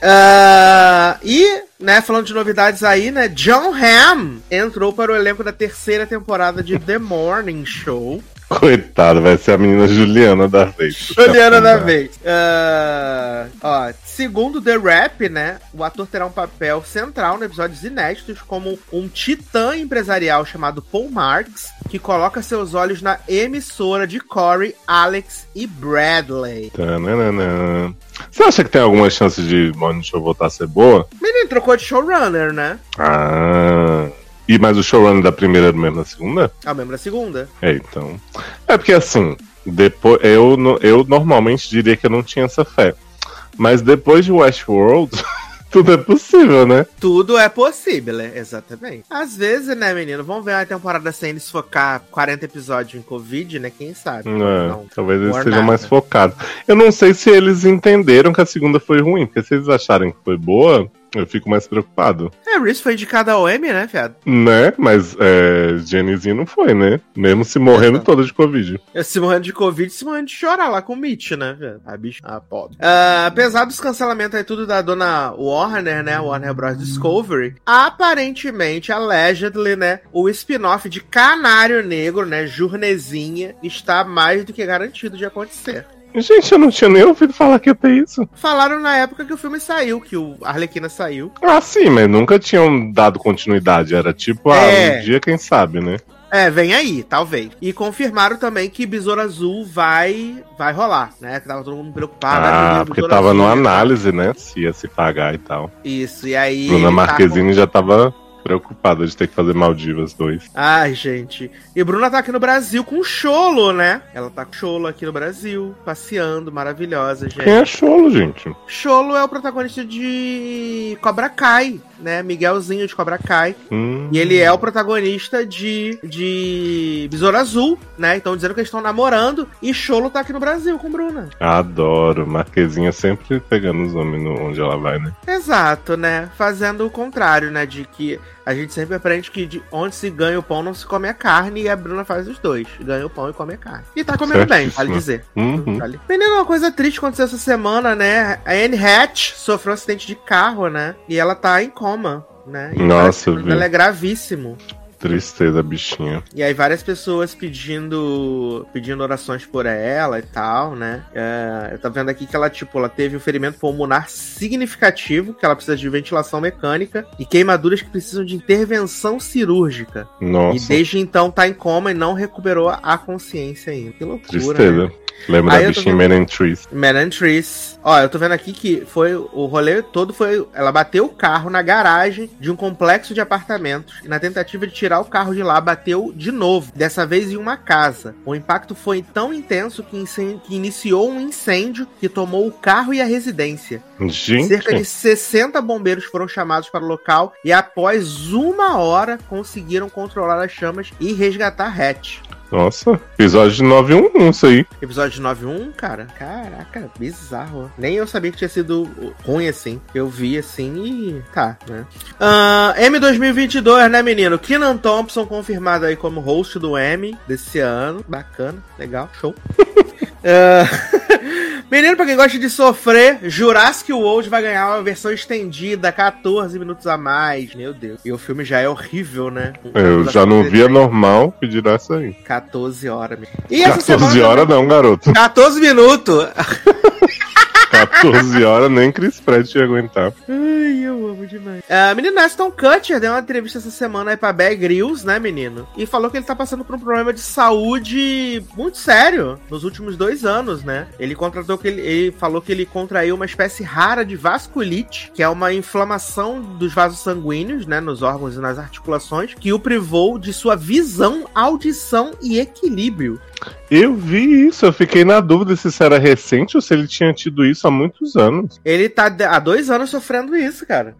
S2: Ah, e, né, falando de novidades aí, né, John Hamm entrou para o elenco da terceira temporada de The Morning Show.
S3: Coitado, vai ser a menina Juliana da vez.
S2: Juliana da vez. Ah, ó, segundo The Rap, né, o ator terá um papel central em episódios inéditos como um titã empresarial chamado Paul Marks, que coloca seus olhos na emissora de Corey, Alex e Bradley.
S3: Tananana. Você acha que tem alguma chance de Morning Show voltar a ser boa?
S2: Menino trocou de showrunner, né?
S3: Ah. E mais o showrunner da primeira é do mesmo da segunda?
S2: É o mesmo da segunda.
S3: É, então. É porque assim, depois eu, eu normalmente diria que eu não tinha essa fé. Mas depois de Westworld, (laughs) tudo é possível, né?
S2: Tudo é possível, né? Exatamente. Às vezes, né, menino? Vamos ver uma temporada sem eles focar 40 episódios em Covid, né? Quem sabe?
S3: É,
S2: Não.
S3: talvez eles sejam mais focados. Eu não sei se eles entenderam que a segunda foi ruim, porque se eles acharem que foi boa, Eu fico mais preocupado.
S2: É, Reese foi indicada ao M, né, fiado?
S3: Né? Mas é, Jennyzinho não foi, né? Mesmo se morrendo
S2: Exato.
S3: toda de Covid.
S2: Eu se morrendo de Covid, se morrendo de chorar lá com o Mitch, né, velho? A bicha, a pobre. Ah, apesar dos cancelamentos aí tudo da dona Warner, né, Warner Bros. Discovery, aparentemente, allegedly, né, o spin-off de Canário Negro, né, Jurnezinha, está mais do que garantido de acontecer.
S3: Gente, eu não tinha nem ouvido falar que ia ter isso.
S2: Falaram na época que o filme saiu, que o Arlequina saiu.
S3: Ah, sim, mas nunca tinham dado continuidade. Era tipo,
S2: É.
S3: ah, um dia quem sabe, né?
S2: É, vem aí, talvez. E confirmaram também que Besouro Azul vai vai rolar, né? Que tava todo mundo preocupado.
S3: Ah,
S2: menino,
S3: porque tava
S2: Azul,
S3: no
S2: né?
S3: análise, né? Se ia se pagar e tal.
S2: Isso, e aí.
S3: Bruna
S2: tá
S3: Marquezine já tava preocupada de ter que fazer Maldivas 2.
S2: Ai, gente. E Bruna tá aqui no Brasil com o Cholo, né? Ela tá com o Cholo aqui no Brasil, passeando, maravilhosa, gente.
S3: Quem é Cholo, gente?
S2: Cholo é o protagonista de Cobra Kai, né? Miguelzinho de Cobra Kai.
S3: Hum,
S2: E ele é o protagonista de, de Besouro Azul, né? Então dizendo que eles estão namorando. E Cholo tá aqui no Brasil com Bruna.
S3: Adoro. Marquezinha sempre pegando os homens no- onde ela vai, né?
S2: Exato, né? Fazendo o contrário, né? De que a gente sempre aprende que de onde se ganha o pão não se come a carne. E a Bruna faz os dois. Ganha o pão e come a carne. E tá comendo bem,
S3: Certíssimo.
S2: vale dizer.
S3: Uhum.
S2: Vale. Menina, uma coisa triste aconteceu essa semana, né? A Anne Hatch sofreu um acidente de carro, né? E ela tá em coma, né? E
S3: Nossa, vi.
S2: dela é gravíssimo.
S3: Tristeza, bichinha.
S2: E aí várias pessoas pedindo pedindo orações por ela e tal, né? É, eu tô vendo aqui que ela, tipo, ela teve um ferimento pulmonar significativo, que ela precisa de ventilação mecânica e queimaduras que precisam de intervenção cirúrgica. E
S3: Nossa,
S2: desde então tá em coma e não recuperou a consciência ainda. Que loucura, né?
S3: Lembra
S2: Aí
S3: da bichinha
S2: vendo-
S3: Men and Trees.
S2: Man and Trees. Ó, eu tô vendo aqui que foi o rolê todo foi. Ela bateu o carro na garagem de um complexo de apartamentos e na tentativa de tirar o carro de lá bateu de novo, dessa vez em uma casa. O impacto foi tão intenso que, que iniciou um incêndio que tomou o carro e a residência.
S3: Gente,
S2: Cerca de 60 bombeiros foram chamados para o local e após uma hora conseguiram controlar as chamas e resgatar Hatch.
S3: Nossa, episódio de 911 isso aí.
S2: Episódio de 9.1, cara? Caraca, bizarro. Nem eu sabia que tinha sido ruim assim. Eu vi assim e tá, né? Ah, M 2022, né, menino? Kenan Thompson confirmado aí como host do M desse ano. Bacana, legal, show. (laughs) Ah, (laughs) Menino, pra quem gosta de sofrer, Jurassic World vai ganhar uma versão estendida, 14 minutos a mais. Meu Deus. E o filme já é horrível, né?
S3: Eu já não via normal pedir essa aí.
S2: 14 horas. menino. E essa
S3: 14
S2: semana
S3: horas não, garoto.
S2: 14 minutos. (laughs)
S3: 14 (laughs) horas nem Chris Pratt ia aguentar.
S2: Ai, eu amo demais. A menina Aston Kutcher deu uma entrevista essa semana aí pra Bear Grylls, né, menino? E falou que ele tá passando por um problema de saúde muito sério nos últimos dois anos, né? Ele contratou que ele, ele falou que ele contraiu uma espécie rara de vasculite, que é uma inflamação dos vasos sanguíneos, né, nos órgãos e nas articulações, que o privou de sua visão, audição e equilíbrio.
S3: Eu vi isso, eu fiquei na dúvida se isso era recente ou se ele tinha tido isso há muitos anos.
S2: Ele tá há dois anos sofrendo isso, cara.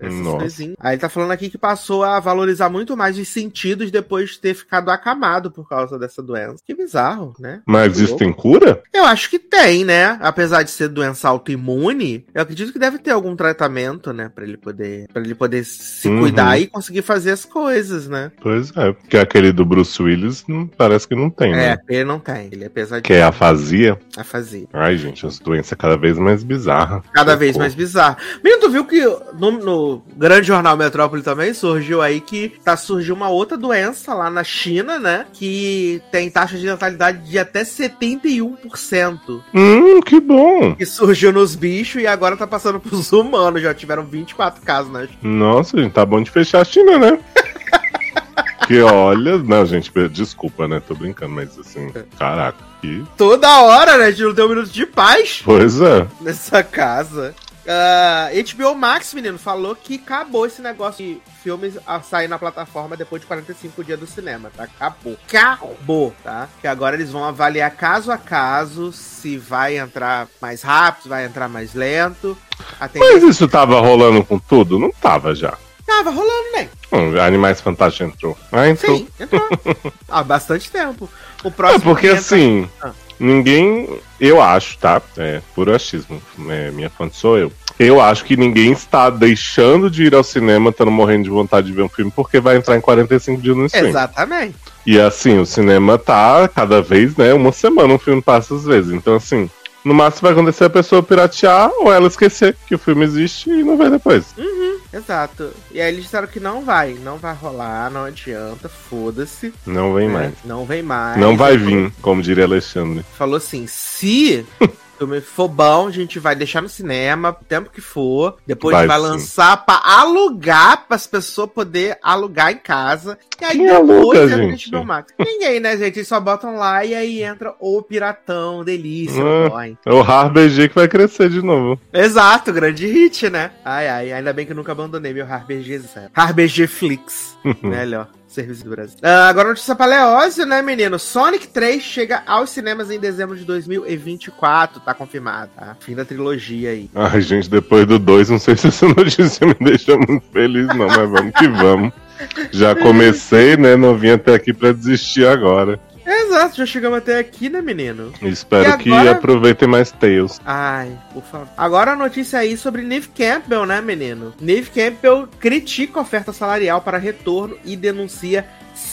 S2: Aí ele tá falando aqui que passou a valorizar muito mais os sentidos depois de ter ficado acamado por causa dessa doença. Que bizarro, né?
S3: Mas isso tem cura?
S2: Eu acho que tem, né? Apesar de ser doença autoimune, eu acredito que deve ter algum tratamento, né? Pra ele poder, pra ele poder se
S3: Uhum.
S2: cuidar e conseguir fazer as coisas, né?
S3: Pois é, porque aquele do Bruce Willis não- parece que não tem,
S2: É,
S3: né?
S2: ele não tem. Ele apesar de
S3: Que é afasia.
S2: a fazer.
S3: Ai, gente, as doenças cada vez mais bizarras.
S2: Cada vez mais bizarro. Menino, tu viu que no, no grande jornal Metrópole também surgiu aí que tá surgiu uma outra doença lá na China, né? Que tem taxa de natalidade de até 71%.
S3: Hum, que bom.
S2: Que surgiu nos bichos e agora tá passando pros humanos. Já tiveram 24 casos, né?
S3: Nossa, gente, tá bom de fechar a China, né? Que olha. Não, gente, desculpa, né? Tô brincando, mas assim, caraca, que.
S2: Toda hora, né? A gente não tem um minuto de paz
S3: Pois é.
S2: nessa casa. Ah, HBO Max, menino, falou que acabou esse negócio de filmes a sair na plataforma depois de 45 dias do cinema, tá? Acabou. Acabou, tá? Que agora eles vão avaliar caso a caso se vai entrar mais rápido, se vai entrar mais lento.
S3: Mas isso tava rolando com tudo? Não tava já.
S2: Tava rolando, né?
S3: Hum, Animais Fantásticos entrou. Ah, entrou.
S2: Sim, entrou. (laughs) Há bastante tempo. O
S3: É
S2: próximo
S3: porque
S2: que entra-
S3: assim,
S2: Ah.
S3: ninguém. Eu acho, tá? É puro achismo. É, minha fonte sou eu. Eu acho que ninguém está deixando de ir ao cinema, estando morrendo de vontade de ver um filme, porque vai entrar em 45 dias no stream.
S2: Exatamente.
S3: E assim, o cinema tá cada vez, né? Uma semana um filme passa às vezes. Então, assim, no máximo vai acontecer a pessoa piratear ou ela esquecer que o filme existe e não ver depois.
S2: Exato. E aí eles disseram que não vai, não vai rolar, não adianta, foda-se.
S3: Não vem
S2: né?
S3: mais.
S2: Não vem mais.
S3: Não vai vir, como diria Alexandre.
S2: Falou assim: se (laughs) filme for bom, a gente vai deixar no cinema, o tempo que for. Depois
S3: Vai
S2: vai,
S3: sim.
S2: lançar pra alugar, para as pessoas poderem alugar em casa. E aí
S3: Quem
S2: depois
S3: aluga,
S2: entra no
S3: gente?
S2: HBO Max. Ninguém, né, gente? Eles só botam lá e aí entra o Piratão, delícia,
S3: Ah.
S2: boy.
S3: É o RBG que vai crescer de novo.
S2: Exato, grande hit, né? Ai, ai, ainda bem que eu nunca abandonei meu RBG zero. RBG Flix. (laughs) Melhor. Serviço do Brasil. Ah, agora notícia pra Leózio, né, menino? Sonic 3 chega aos cinemas em dezembro de 2024, tá confirmado, tá? Fim da trilogia aí.
S3: Ai, gente, depois do 2, não sei se essa (laughs) notícia me deixa muito feliz, não, mas vamos que vamos. Já comecei, né? Não vim até aqui pra desistir agora.
S2: Exato, já chegamos até aqui, né, menino?
S3: Espero
S2: E
S3: que
S2: agora-
S3: aproveitem mais Tales.
S2: Ai, por favor. Agora a notícia aí sobre Neve Campbell, né, menino? Neve Campbell critica a oferta salarial para retorno e denuncia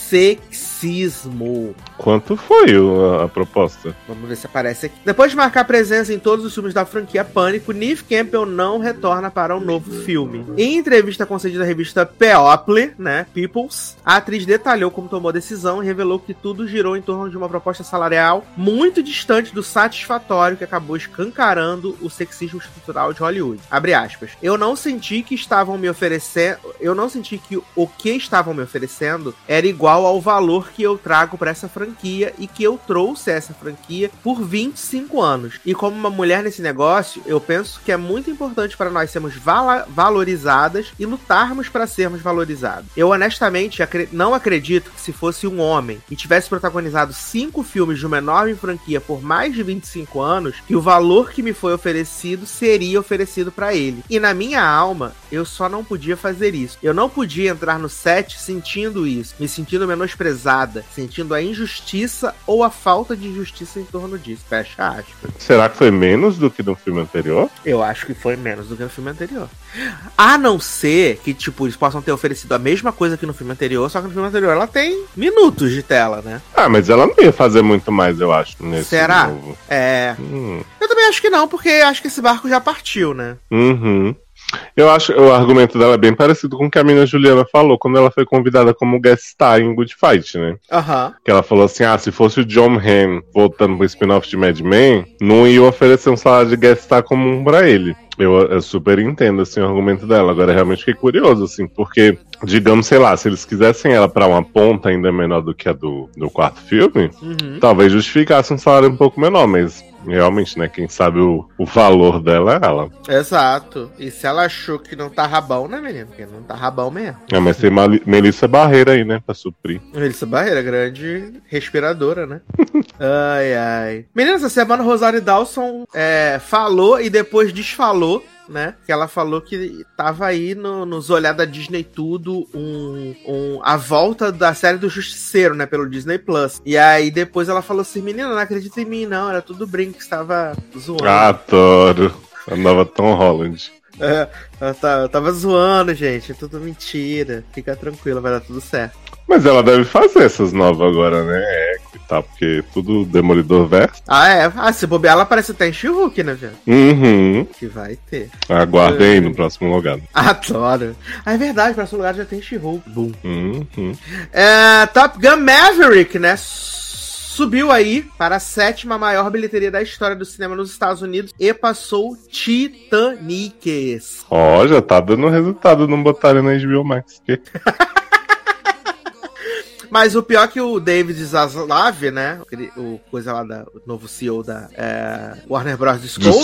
S2: sexismo.
S3: Quanto foi a, a proposta?
S2: Vamos ver se aparece aqui. Depois de marcar presença em todos os filmes da franquia Pânico, Neve Campbell não retorna para um novo filme. Em entrevista concedida à revista People, né, Peoples, a atriz detalhou como tomou a decisão e revelou que tudo girou em torno de uma proposta salarial muito distante do satisfatório que acabou escancarando o sexismo estrutural de Hollywood. Abre aspas. Eu não senti que estavam me oferecendo, eu não senti que o que estavam me oferecendo era igual ao valor que eu trago para essa franquia e que eu trouxe essa franquia por 25 anos. E como uma mulher nesse negócio, eu penso que é muito importante para nós sermos valorizadas e lutarmos para sermos valorizados. Eu honestamente acre- não acredito que se fosse um homem e tivesse protagonizado cinco filmes de uma enorme franquia por mais de 25 anos, que o valor que me foi oferecido seria oferecido para ele. E na minha alma, eu só não podia fazer isso. Eu não podia entrar no set sentindo isso, me sentindo menosprezada, sentindo a injustiça ou a falta de justiça em torno disso. Fecha aspas.
S3: Será que foi menos do que no filme anterior?
S2: Eu acho que foi menos do que no filme anterior. A não ser que, tipo, eles possam ter oferecido a mesma coisa que no filme anterior, só que no filme anterior ela tem minutos de tela, né?
S3: Ah, mas ela não ia fazer muito mais, eu acho, nesse
S2: Será?
S3: novo.
S2: É.
S3: Hum.
S2: Eu também acho que não, porque acho que esse barco já partiu, né?
S3: Uhum. Eu acho que o argumento dela é bem parecido com o que a mina Juliana falou quando ela foi convidada como guest star em Good Fight, né?
S2: Aham.
S3: Que ela falou assim: ah, se fosse o John Hamm voltando pro spin-off de Mad Men, não ia oferecer um salário de guest star comum pra ele. Eu, eu super entendo assim, o argumento dela. Agora, realmente fiquei curioso, assim, porque, digamos, sei lá, se eles quisessem ela pra uma ponta ainda menor do que a do, do quarto filme,
S2: Uhum.
S3: talvez justificasse um salário um pouco menor, mas realmente, né, quem sabe o, o valor dela é ela.
S2: Exato. E se ela achou que não tá rabão, né, menino? Porque não tá rabão mesmo.
S3: É, mas tem Mali- Melissa Barreira aí, né, pra suprir.
S2: Melissa Barreira, grande respiradora, né? (laughs) ai, ai. Menina, essa semana Rosário Dawson é, falou e depois desfalou, né? Que ela falou que tava aí no, nos olhar da Disney tudo, um, um, a volta da série do Justiceiro, né? Pelo Disney Plus. E aí depois ela falou assim: Menina, não acredita em mim, não. Era tudo brinco, estava zoando.
S3: Ah, adoro. A nova Tom Holland.
S2: É, eu ta- eu tava zoando, gente. É tudo mentira. Fica tranquila, vai dar tudo certo.
S3: Mas ela deve fazer essas novas agora, né? E tal, porque tudo Demolidor verso.
S2: Ah, é. Ah, se bobear, ela parece até em She-Hulk, né, velho?
S3: Uhum.
S2: Que vai ter.
S3: Aguardem aí no próximo lugar.
S2: Adoro. Ah, é verdade, próximo lugar já tem She-Hulk. Boom.
S3: Uhum.
S2: É, Top Gun Maverick, né? Subiu aí para a sétima maior bilheteria da história do cinema nos Estados Unidos e passou Titanic.
S3: Ó, já tá dando resultado não botarem na HBO Max. (laughs) Que-
S2: Mas o pior é que o David Zaslav, né? O coisa lá da o novo CEO da é, Warner Bros. Discovery,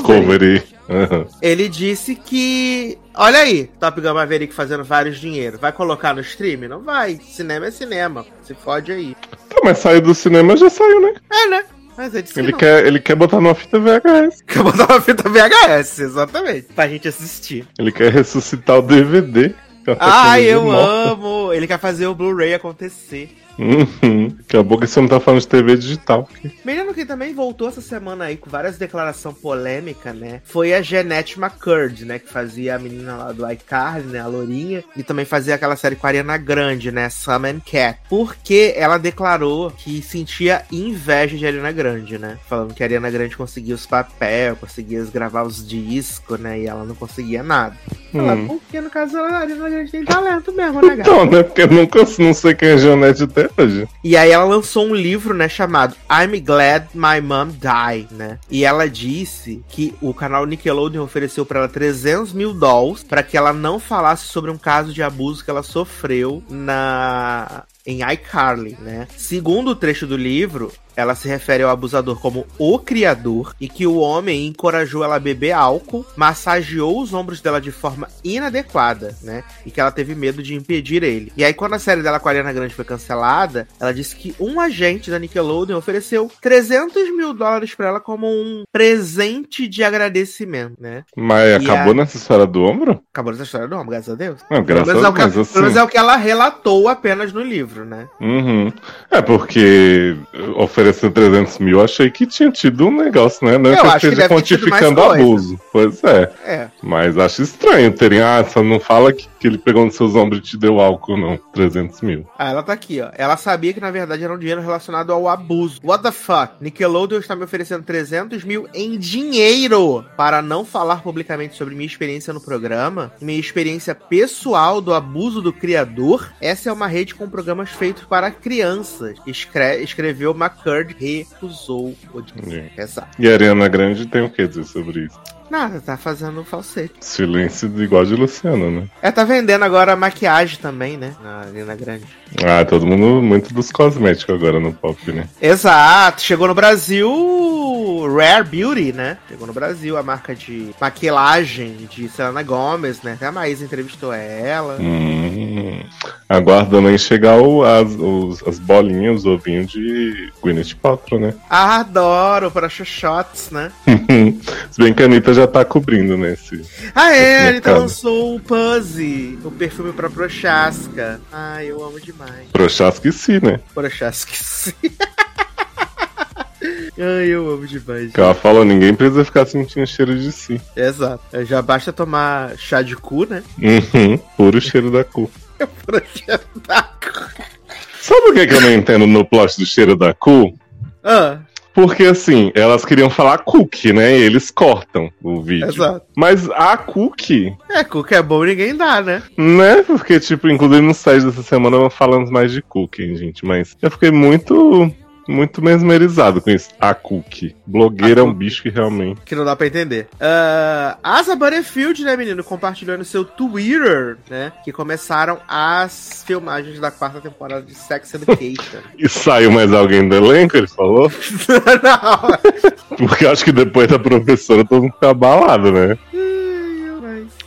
S3: Discovery. Uhum.
S2: ele disse que. Olha aí, Top Gun Maverick fazendo vários dinheiro. Vai colocar no stream? Não vai. Cinema é cinema. Se fode aí.
S3: Tá, mas saiu do cinema já saiu, né?
S2: É, né? Mas disse que
S3: Ele
S2: não.
S3: quer, ele quer botar numa fita VHS.
S2: Quer botar uma fita VHS, exatamente. Pra gente assistir.
S3: Ele quer ressuscitar o DVD. (laughs) é
S2: Ai,
S3: tecnologia
S2: eu amo! Ele quer fazer o Blu-ray acontecer.
S3: Uhum. Daqui a pouco você não tá falando de TV digital.
S2: Menino que também voltou essa semana aí com várias declarações polêmicas, né? Foi a Jeanette McCurdy, né? Que fazia a menina lá do iCarly, né? A Lourinha. E também fazia aquela série com a Ariana Grande, né? Sam and Cat. Porque ela declarou que sentia inveja de Ariana Grande, né? Falando que a Ariana Grande conseguia os papéis, conseguia gravar os discos, né? E ela não conseguia nada. Ela,
S3: Hum.
S2: porque no caso a Ariana Grande tem talento mesmo, né, gata?
S3: Então, né? Porque eu nunca não sei quem é Janete até hoje.
S2: E aí ela lançou um livro, né, chamado I'm Glad My Mom Died, né? E ela disse que o canal Nickelodeon ofereceu pra ela 300 mil dólares para que ela não falasse sobre um caso de abuso que ela sofreu na em iCarly, né? Segundo o trecho do livro, ela se refere ao abusador como o criador e que o homem encorajou ela a beber álcool, massageou os ombros dela de forma inadequada, né? E que ela teve medo de impedir ele. E aí, quando a série dela com a Ariana Grande foi cancelada, ela disse que um agente da Nickelodeon ofereceu 300 mil dólares pra ela como um presente de agradecimento, né?
S3: Mas
S2: E
S3: acabou
S2: a-
S3: nessa história do ombro?
S2: Acabou essa história do homem, graças a Deus.
S3: Não, graças a
S2: é
S3: Deus,
S2: ela-
S3: assim.
S2: pelo menos é o que ela relatou apenas no livro, né?
S3: Uhum. É porque ofereceu 300 mil, achei que tinha tido um negócio, né? Não
S2: Eu
S3: que
S2: acho
S3: esteja quantificando abuso. Pois é.
S2: É.
S3: Mas acho estranho terem. Ah, só não fala que, que ele pegou nos seus ombros e te deu álcool, não. 300 mil.
S2: Ah, ela tá aqui, ó. Ela sabia que na verdade era um dinheiro relacionado ao abuso. What the fuck? Nickelodeon está me oferecendo 300 mil em dinheiro para não falar publicamente sobre minha experiência no programa, minha experiência pessoal do abuso do criador. Essa é uma rede com programas feitos para crianças. Escre- escreveu McCurdy, recusou o dinheiro. Exato.
S3: E a Ariana Grande tem o que dizer sobre isso?
S2: Nada, tá fazendo falsete.
S3: Silêncio igual de Luciano, né?
S2: É, tá vendendo agora maquiagem também, né? Na Arena Grande.
S3: Ah, todo mundo muito dos cosméticos agora no pop, né?
S2: Exato, chegou no Brasil Rare Beauty, né? Chegou no Brasil a marca de maquilagem de Selena Gomez, né? Até a Maísa entrevistou ela.
S3: Hum, aguardando aí chegar o- as, os- as bolinhas, os ovinhos de Gwyneth Paltrow, né?
S2: Adoro para shots, né? (laughs)
S3: Se bem que a Anitta já tá cobrindo, né? Esse...
S2: Ah, é, ele
S3: mercado.
S2: lançou o Puzzy, o perfume pra Prochaska. (laughs) Ai, eu amo demais.
S3: Prochaska sim, né?
S2: Prochaska, sim. Ai, eu amo demais.
S3: Ela falou, ninguém precisa ficar sentindo cheiro de si.
S2: Exato. Já basta tomar chá de cu, né?
S3: Uhum, puro cheiro da cu. (laughs)
S2: Prochaska.
S3: Sabe o que, que eu não entendo no plot do cheiro da cu?
S2: Ah,
S3: Porque assim, elas queriam falar cookie, né? E eles cortam o vídeo.
S2: exato.
S3: Mas a cookie,
S2: É, que é bom ninguém dá, né?
S3: né? Porque, tipo, inclusive no site dessa semana falamos mais de cookie, gente. Mas eu fiquei muito, muito mesmerizado com isso. A cookie. Blogueira é um bicho que realmente.
S2: Que não dá pra entender. Ah, Asa Butterfield, né, menino? Compartilhou no seu Twitter, né? Que começaram as filmagens da quarta temporada de Sex Education. (laughs)
S3: E saiu mais alguém do elenco, ele falou? (laughs)
S2: não.
S3: Porque eu acho que depois da professora todo mundo fica abalado, né?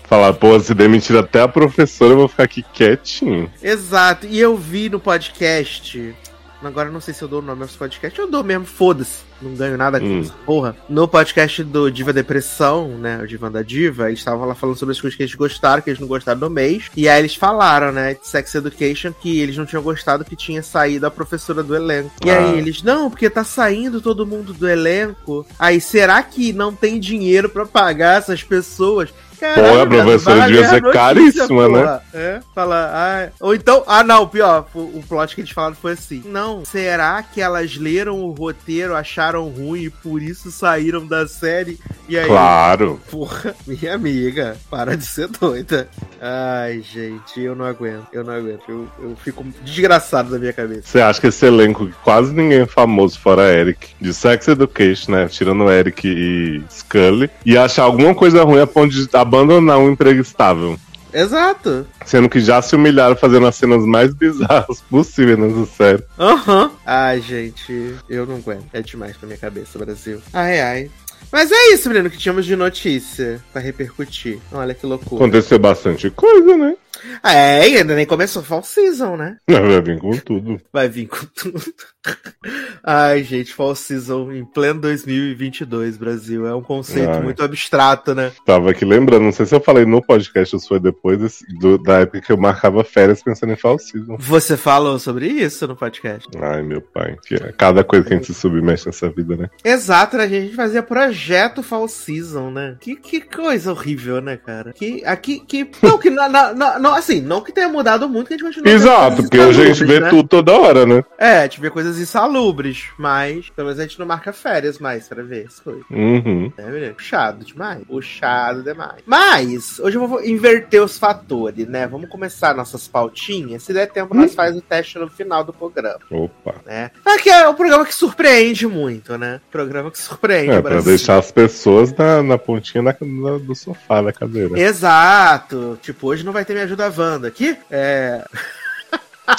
S3: Falar, pô, se demitir até a professora, eu vou ficar aqui quietinho.
S2: Exato. E eu vi no podcast. Agora não sei se eu dou o nome aos podcasts. Eu dou mesmo, foda-se. Não ganho nada com
S3: Hum.
S2: essa porra. No podcast do Diva Depressão, né? O Divan da Diva, eles estavam lá falando sobre as coisas que eles gostaram, que eles não gostaram do mês. E aí eles falaram, né, de Sex Education, que eles não tinham gostado que tinha saído a professora do elenco. E
S3: Ah.
S2: aí eles, não, porque tá saindo todo mundo do elenco. Aí, será que não tem dinheiro pra pagar essas pessoas?
S3: Pô, a professora devia ser caríssima, né?
S2: É, fala, ah, ou então, ah não, pior, o, plot que eles falaram foi assim, não, será que elas leram o roteiro, acharam ruim e por isso saíram da série? E aí,
S3: Claro.
S2: porra, (laughs) minha amiga, para de ser doida. Ai, gente, eu não aguento, eu não aguento, eu, eu fico desgraçado da minha cabeça.
S3: Você acha que esse elenco, quase ninguém é famoso fora Eric, de Sex Education, né? Tirando Eric e Scully, ia achar alguma coisa ruim a ponto de abandonar um emprego estável.
S2: Exato.
S3: Sendo que já se humilharam fazendo as cenas mais bizarras possíveis nessa série.
S2: Aham. Ai, gente, eu não aguento. É demais pra minha cabeça, Brasil. Ai, ai. Mas é isso, menino, que tínhamos de notícia pra repercutir. Olha que loucura.
S3: Aconteceu bastante coisa, né?
S2: É, e ainda nem começou Fall Season, né? (laughs)
S3: Não, vai vir com tudo.
S2: Vai vir com tudo. (laughs) Ai, gente, Fall Season em pleno 2022, Brasil. É um conceito
S3: Ai.
S2: muito abstrato, né?
S3: Tava aqui lembrando, não sei se eu falei no podcast ou se foi depois desse- do- da época que eu marcava férias pensando em Fall Season.
S2: Você falou sobre isso no podcast.
S3: Ai, meu pai. Que é cada coisa que a gente se submete nessa vida, né?
S2: Exato, né? A gente fazia projeto Fall Season, né? Que, que coisa horrível, né, cara? Que aqui, que. Não, que na, na- na- não, assim, não que tenha mudado muito, que a gente continua.
S3: Exato, porque hoje a gente vê
S2: né?
S3: tudo toda hora, né?
S2: É, a gente vê coisas insalubres, mas pelo menos a gente não marca férias mais pra ver as coisas.
S3: Uhum.
S2: É, menino? Puxado demais. Puxado demais. Mas, hoje eu vou inverter os fatores, né? Vamos começar nossas pautinhas. Se der tempo, nós faz o teste no final do programa,
S3: Opa.
S2: né? Aqui é o programa que surpreende muito, né? Programa que surpreende
S3: É, pra deixar as pessoas na, na pontinha da- da- do sofá, da cadeira.
S2: Exato. Tipo, hoje não vai ter Me Ajuda Wanda aqui. É. (laughs)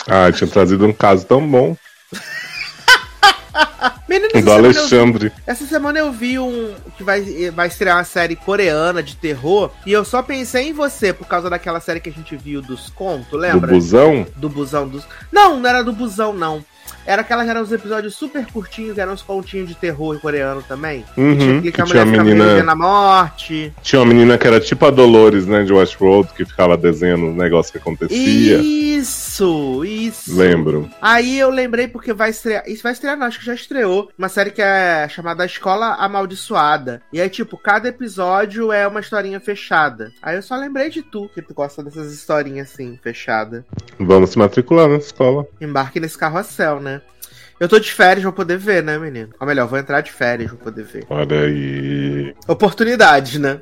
S3: Ah, tinha trazido um caso tão bom. (laughs)
S2: Menino,
S3: do
S2: vi,
S3: Alexandre.
S2: essa semana eu vi um que vai, vai estrear uma série coreana de terror. E eu só pensei em você por causa daquela série que a gente viu dos contos,
S3: Do
S2: lembra?
S3: busão.
S2: do busão dos. Não, não era do busão, não. Era aquela que eram os episódios super curtinhos, eram uns pontinhos de terror coreano também.
S3: Uhum,
S2: que
S3: que
S2: a
S3: tinha
S2: mulher
S3: uma
S2: ficava
S3: menina.
S2: vivendo a morte.
S3: Tinha uma menina que era tipo a Dolores, né, de Westworld, que ficava desenhando os negócios que acontecia.
S2: Isso, isso.
S3: Lembro.
S2: Aí eu lembrei porque vai estrear. Isso vai estrear, não, acho que já estreou. Uma série que é chamada Escola Amaldiçoada. E aí, tipo, cada episódio é uma historinha fechada. Aí eu só lembrei de tu, que tu gosta dessas historinhas assim, fechada.
S3: Vamos se matricular na escola.
S2: Embarque nesse carrossel, né? Eu tô de férias, vou poder ver, né, menino? Ou melhor, vou entrar de férias, vou poder ver.
S3: Olha aí.
S2: Oportunidades, né?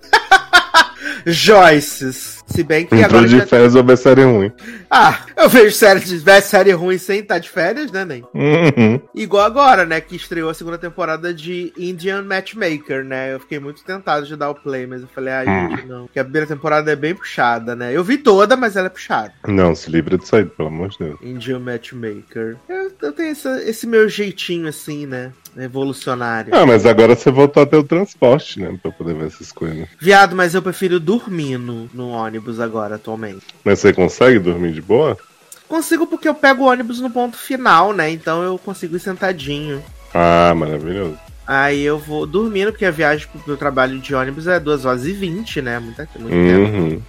S2: (laughs) Joyces. Se bem que
S3: Entrou
S2: agora.
S3: de
S2: Já...
S3: férias ou ver série ruim.
S2: Ah, eu vejo série, de- vejo série ruim sem estar de férias, né, nem?
S3: Uhum.
S2: Igual agora, né? Que estreou a segunda temporada de Indian Matchmaker, né? Eu fiquei muito tentado de dar o play, mas eu falei, ah, gente, não. Porque a primeira temporada é bem puxada, né? Eu vi toda, mas ela é puxada.
S3: Não, se livra disso aí, pelo amor de Deus.
S2: Indian Matchmaker. Eu, eu tenho essa- esse meu jeitinho, assim, né? Evolucionário.
S3: Ah, mas agora você voltou a ter o transporte, né? Pra poder ver essas coisas.
S2: Viado, mas eu prefiro dormir no, no ônibus agora, atualmente.
S3: Mas você consegue dormir de boa?
S2: Consigo porque eu pego o ônibus no ponto final, né? Então eu consigo ir sentadinho.
S3: Ah, maravilhoso.
S2: Aí eu vou dormindo, porque a viagem pro meu trabalho de ônibus é 2 horas e 20, né? Muita, muito tempo.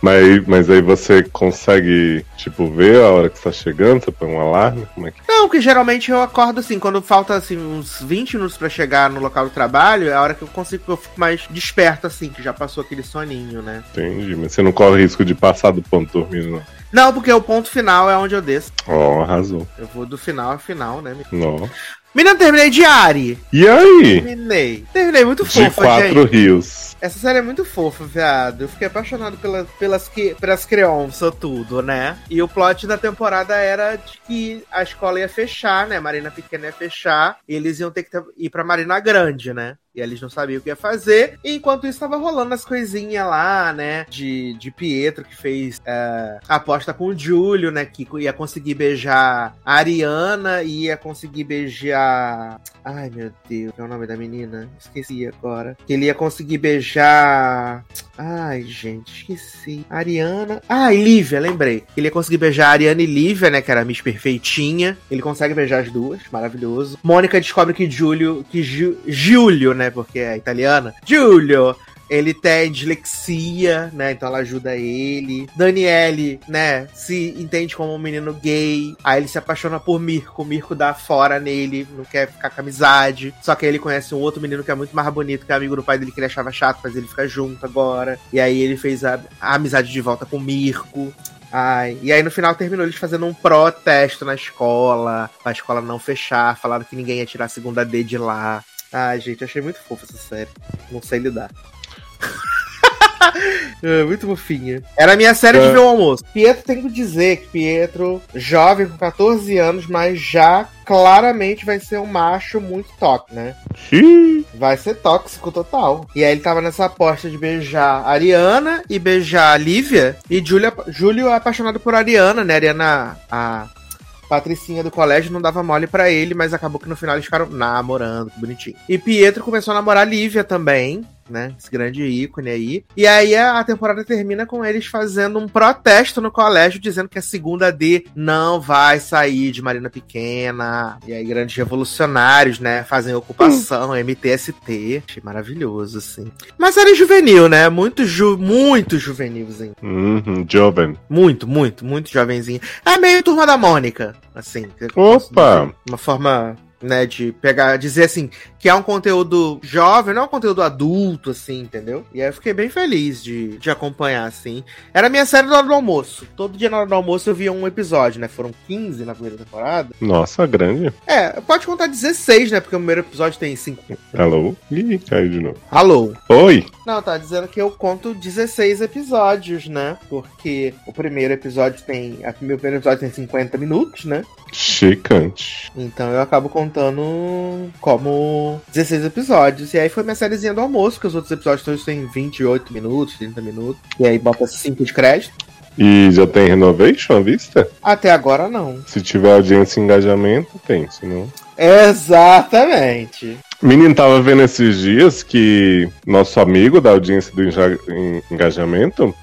S3: Mas, mas aí você consegue, tipo, ver a hora que você tá chegando? Você põe um alarme? Como é que.
S2: Não, que geralmente eu acordo assim, quando falta assim uns 20 minutos pra chegar no local do trabalho, é a hora que eu consigo eu fico mais desperto assim, que já passou aquele soninho, né?
S3: Entendi. Mas você não corre risco de passar do ponto dormindo, não.
S2: Não, porque o ponto final é onde eu desço.
S3: Ó, arrasou.
S2: Eu vou do final a final, né?
S3: Não.
S2: Menina, terminei Diário.
S3: E aí?
S2: Terminei. Terminei muito
S3: De
S2: fofa,
S3: quatro
S2: gente.
S3: rios.
S2: Essa série é muito fofa, viado. Eu fiquei apaixonado pela, pelas, pelas crianças, tudo, né? E o plot da temporada era de que a escola ia fechar, né? Marina Pequena ia fechar. E eles iam ter que ir pra Marina Grande, né? E eles não sabiam o que ia fazer. E enquanto isso, tava rolando as coisinhas lá, né? De, de Pietro, que fez a aposta com o Júlio, né? Que ia conseguir beijar a Ariana e ia conseguir beijar. Ai, meu Deus, qual é o nome da menina? Esqueci agora. Que ele ia conseguir beijar. Ai, gente, esqueci. Ariana. Ah, e Lívia, lembrei. Ele ia conseguir beijar a Ariana e Lívia, né? Que era a Miss Perfeitinha. Ele consegue beijar as duas, maravilhoso. Mônica descobre que Júlio. Que Júlio, né? Porque é italiana. Júlio! Ele tem dislexia, né? Então ela ajuda ele. Daniele, né? Se entende como um menino gay. Aí ele se apaixona por Mirko. O Mirko dá fora nele, não quer ficar com amizade. Só que aí ele conhece um outro menino que é muito mais bonito, que é amigo do pai dele, que ele achava chato, mas ele fica junto agora. E aí ele fez a, a amizade de volta com o Mirko. Ai, e aí no final terminou eles fazendo um protesto na escola, pra escola não fechar, falaram que ninguém ia tirar a segunda D de lá. Ai, gente, achei muito fofo essa série. Não sei lidar. (laughs) É, muito fofinha. Era a minha série de
S3: É.
S2: ver o almoço. Pietro tem que dizer que Pietro, jovem com 14 anos, mas já claramente vai ser um macho muito top, né?
S3: Xiii.
S2: Vai ser tóxico total. E aí ele tava nessa aposta de beijar a Ariana e beijar a Lívia. E Júlio, Júlio é apaixonado por Ariana, né? Ariana, a patricinha do colégio, não dava mole pra ele, mas acabou que no final eles ficaram namorando, que bonitinho. E Pietro começou a namorar a Lívia também. Né? Esse grande ícone aí. E aí a temporada termina com eles fazendo um protesto no colégio, dizendo que a segunda D não vai sair de Marina Pequena. E aí grandes revolucionários, né? Fazem ocupação, hum. MTST. Achei maravilhoso, assim. Mas era juvenil, né? Muito, ju muito juvenilzinho.
S3: Uhum, jovem.
S2: Muito, muito, muito jovenzinho. É meio turma da Mônica, assim.
S3: Opa!
S2: Uma forma né, de pegar, dizer assim, que é um conteúdo jovem, não é um conteúdo adulto, assim, entendeu? E aí eu fiquei bem feliz de, de acompanhar, assim. Era a minha série do hora do almoço. Todo dia na hora do almoço eu via um episódio, né? Foram 15 na primeira temporada.
S3: Nossa, grande.
S2: É, pode contar 16, né? Porque o primeiro episódio tem 5.
S3: Alô? Ih, caiu de novo.
S2: Alô?
S3: Oi?
S2: Não, tá dizendo que eu conto 16 episódios, né? Porque o primeiro episódio tem. A primeiro episódio tem 50 minutos, né?
S3: Chicante.
S2: Então eu acabo contando como 16 episódios. E aí foi minha sériezinha do almoço, que os outros episódios todos têm 28 minutos, 30 minutos. E aí bota 5 de crédito.
S3: E já tem Renovation à vista?
S2: Até agora não.
S3: Se tiver audiência e engajamento, tem, senão.
S2: Exatamente.
S3: Menino tava vendo esses dias que nosso amigo da audiência do engajamento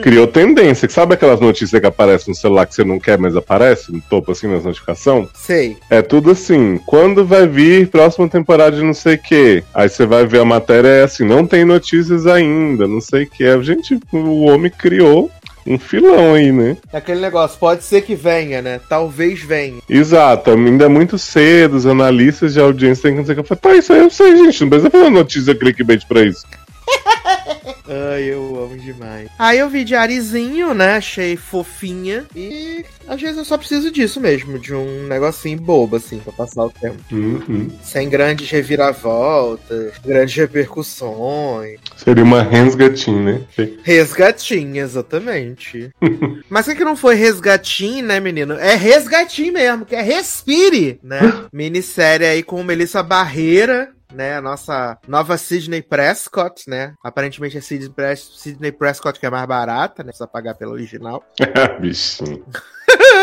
S3: criou tendência. Sabe aquelas notícias que aparecem no celular que você não quer, mas aparece no topo assim nas notificações?
S2: Sei.
S3: É tudo assim. Quando vai vir próxima temporada de não sei o que? Aí você vai ver a matéria é assim, não tem notícias ainda, não sei o que. A gente, o homem criou um filão aí, né?
S2: É aquele negócio, pode ser que venha, né? Talvez venha.
S3: Exato, ainda é muito cedo, os analistas de audiência têm que dizer que eu falei, tá, isso aí eu sei, gente, não precisa fazer notícia clickbait pra isso. (laughs)
S2: Ai, eu amo demais. Aí eu vi de Arizinho, né? Achei fofinha. E às vezes eu só preciso disso mesmo, de um negocinho bobo, assim, pra passar o tempo.
S3: Uhum.
S2: Sem grandes reviravoltas, grandes repercussões.
S3: Seria uma resgatinho, né?
S2: Resgatinho, exatamente. (laughs) Mas o que não foi resgatinho, né, menino? É resgatinho mesmo, que é Respire, né? (gasps) Minissérie aí com Melissa Barreira, né? A nossa nova Sidney Prescott, né? Aparentemente é Sidney, Pres Sidney Prescott que é mais barata, né? Precisa pagar pela original. (laughs)
S3: Bichinho.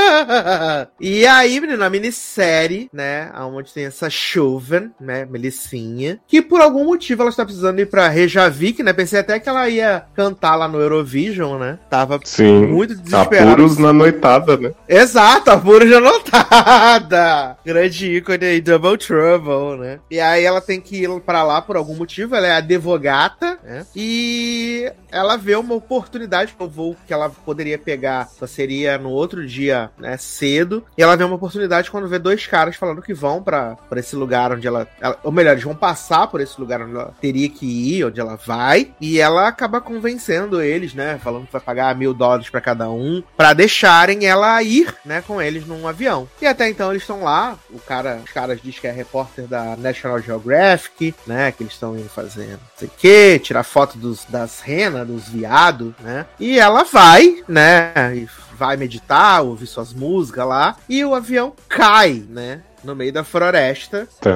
S3: (laughs)
S2: e aí, menina, a minissérie, né? Onde tem essa Chuven, né? Melicinha. Que por algum motivo ela está precisando ir pra Reykjavik, né? Pensei até que ela ia cantar lá no Eurovision, né? Tava
S3: Sim,
S2: muito desesperada.
S3: Apuros na noitada, né?
S2: Exato, apuros na noitada. (laughs) Grande ícone aí, Double Trouble, né? E aí ela tem que ir pra lá por algum motivo. Ela é advogata, né? E ela vê uma oportunidade pro voo que ela poderia pegar. Só seria no outro dia, né, cedo, e ela vê uma oportunidade quando vê dois caras falando que vão para esse lugar onde ela, ela, Ou melhor, eles vão passar por esse lugar onde ela teria que ir, onde ela vai, e ela acaba convencendo eles, né, falando que vai pagar mil dólares para cada um, para deixarem ela ir, né, com eles num avião. E até então eles estão lá, o cara, os caras dizem que é repórter da National Geographic, né, que eles estão indo fazendo não sei o que, tirar foto dos, das renas, dos viados, né, e ela vai, né, e vai meditar, ouvir suas músicas lá, e o avião cai, né? No meio da floresta.
S3: Tá.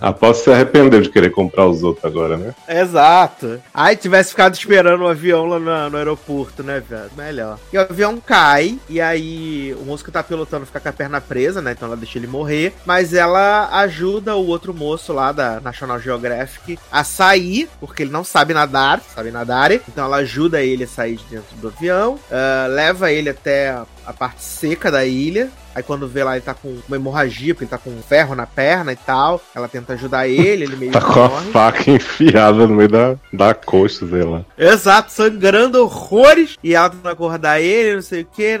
S3: Após se arrepender de querer comprar os outros agora, né?
S2: Exato. Aí tivesse ficado esperando o avião lá no, no aeroporto, né, velho? Melhor. E o avião cai, e aí o moço que tá pilotando fica com a perna presa, né? Então ela deixa ele morrer. Mas ela ajuda o outro moço lá da National Geographic a sair, porque ele não sabe nadar, sabe nadar. Então ela ajuda ele a sair de dentro do avião, uh, leva ele até a parte seca da ilha. Aí quando vê lá, ele tá com uma hemorragia, porque ele tá com um ferro na perna e tal. Ela tenta ajudar ele, ele meio
S3: Tá com a faca enfiada no meio da, da coxa, sei lá.
S2: Exato, sangrando horrores. E ela tenta acordar ele, não sei o que,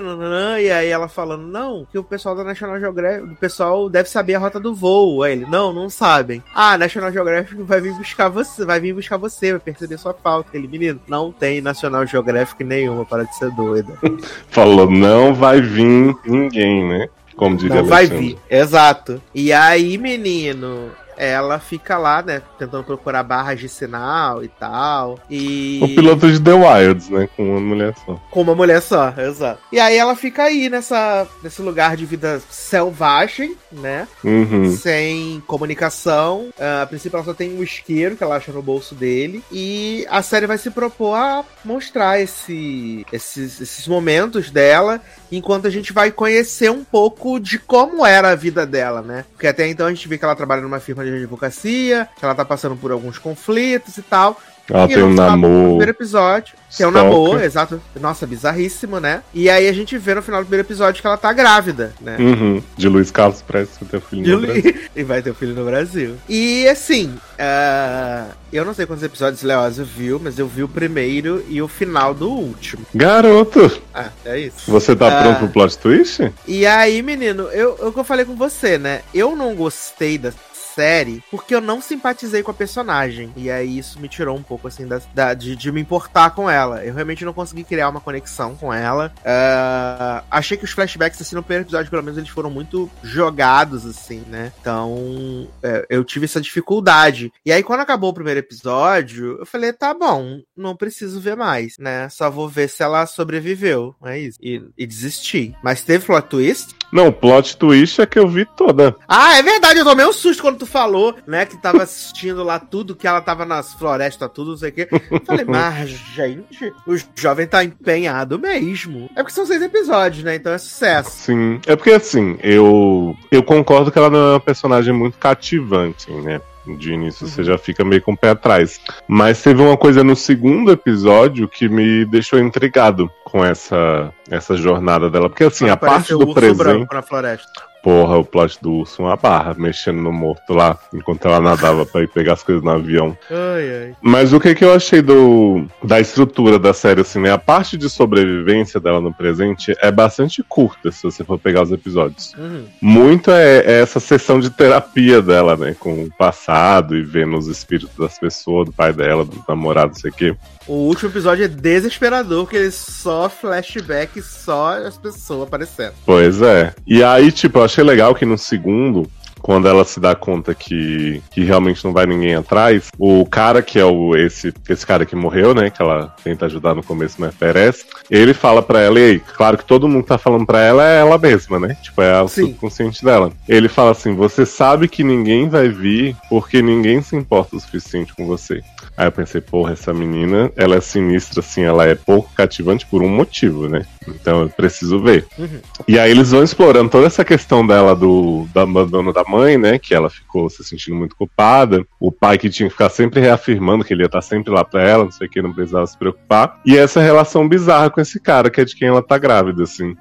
S2: e aí ela falando, não, que o pessoal da National Geographic, o pessoal deve saber a rota do voo. Aí ele, não, não sabem. Ah, National Geographic vai vir buscar você, vai vir buscar você, vai perceber sua falta. Ele, menino, não tem National Geographic nenhuma para de ser doida. (laughs)
S3: Falou, não vai vir ninguém, né? Como diria
S2: Não vai vir, exato. E aí, menino, ela fica lá, né, tentando procurar barras de sinal e tal. E.
S3: O piloto de The Wilds, né? Com uma mulher só.
S2: Com uma mulher só, exato. E aí ela fica aí nessa, nesse lugar de vida selvagem, né?
S3: Uhum.
S2: Sem comunicação. Uh, a princípio ela só tem um isqueiro que ela acha no bolso dele. E a série vai se propor a mostrar esse, esses, esses momentos dela, enquanto a gente vai conhecer um pouco de como era a vida dela, né? Porque até então a gente vê que ela trabalha numa firma de advocacia, que ela tá passando por alguns conflitos e tal.
S3: Ela
S2: e
S3: tem um
S2: no
S3: namoro.
S2: primeiro episódio, que é um
S3: Stalker.
S2: namoro, exato. Nossa, bizarríssimo, né? E aí a gente vê no final do primeiro episódio que ela tá grávida, né?
S3: Uhum. De Luiz Carlos Prestes, vai ter filho no Brasil. (laughs)
S2: e vai ter filho no Brasil. E assim, ah, eu não sei quantos episódios Leózio viu, mas eu vi o primeiro e o final do último.
S3: Garoto,
S2: Ah, é isso.
S3: você tá
S2: Ah.
S3: pronto pro plot twist?
S2: E aí, menino, eu, eu que eu falei com você, né? Eu não gostei da série porque eu não simpatizei com a personagem. E aí isso me tirou um pouco, assim, da, da- de, de me importar com ela. Eu realmente não consegui criar uma conexão com ela. Ah, achei que os flashbacks, assim, no primeiro episódio, pelo menos, eles foram muito jogados, assim, né? Então, é, eu tive essa dificuldade. E aí, quando acabou o primeiro episódio, eu falei, tá bom, não preciso ver mais, né? Só vou ver se ela sobreviveu. É isso. E, e desisti. Mas teve plot twist?
S3: Não, o plot twist é que eu vi toda.
S2: Ah, é verdade, eu tomei um susto quando tu falou, né, que tava assistindo lá tudo, que ela tava nas florestas, tudo, não sei o quê. Falei, (laughs) mas, gente, o jovem tá empenhado mesmo. É porque são seis episódios, né, então é sucesso.
S3: Sim. É porque assim, eu eu concordo que ela não é uma personagem muito cativante, né? De início
S2: Uhum.
S3: você já fica meio com o pé atrás. Mas teve uma coisa no segundo episódio que me deixou intrigado com essa, essa jornada dela. Porque assim, a parte do presente.
S2: branco na floresta.
S3: Porra, o plot do urso, uma barra, mexendo no morto lá, enquanto ela nadava pra ir pegar as coisas no avião.
S2: Ai, ai.
S3: Mas o que, que eu achei do, da estrutura da série, assim, né? A parte de sobrevivência dela no presente é bastante curta, se você for pegar os episódios.
S2: Uhum.
S3: Muito é, é essa sessão de terapia dela, né? Com o passado e vendo os espíritos das pessoas, do pai dela, do namorado, não sei o quê.
S2: O último episódio é desesperador, que ele só flashback, só as pessoas aparecendo.
S3: Pois é. E aí, tipo, achei legal que no segundo, quando ela se dá conta que, que realmente não vai ninguém atrás, o cara que é o esse, esse cara que morreu, né? Que ela tenta ajudar no começo, mas perece, ele fala pra ela, e aí, claro que todo mundo tá falando pra ela é ela mesma, né? Tipo, é o subconsciente dela. Ele fala assim: você sabe que ninguém vai vir porque ninguém se importa o suficiente com você. Aí eu pensei, porra, essa menina, ela é sinistra, assim, ela é pouco cativante por um motivo, né? Então eu preciso ver.
S2: Uhum.
S3: E aí eles vão explorando toda essa questão dela do, do abandono da mãe, né? Que ela ficou se sentindo muito culpada. O pai que tinha que ficar sempre reafirmando que ele ia estar sempre lá pra ela, não sei o que, não precisava se preocupar. E essa relação bizarra com esse cara, que é de quem ela tá grávida, assim.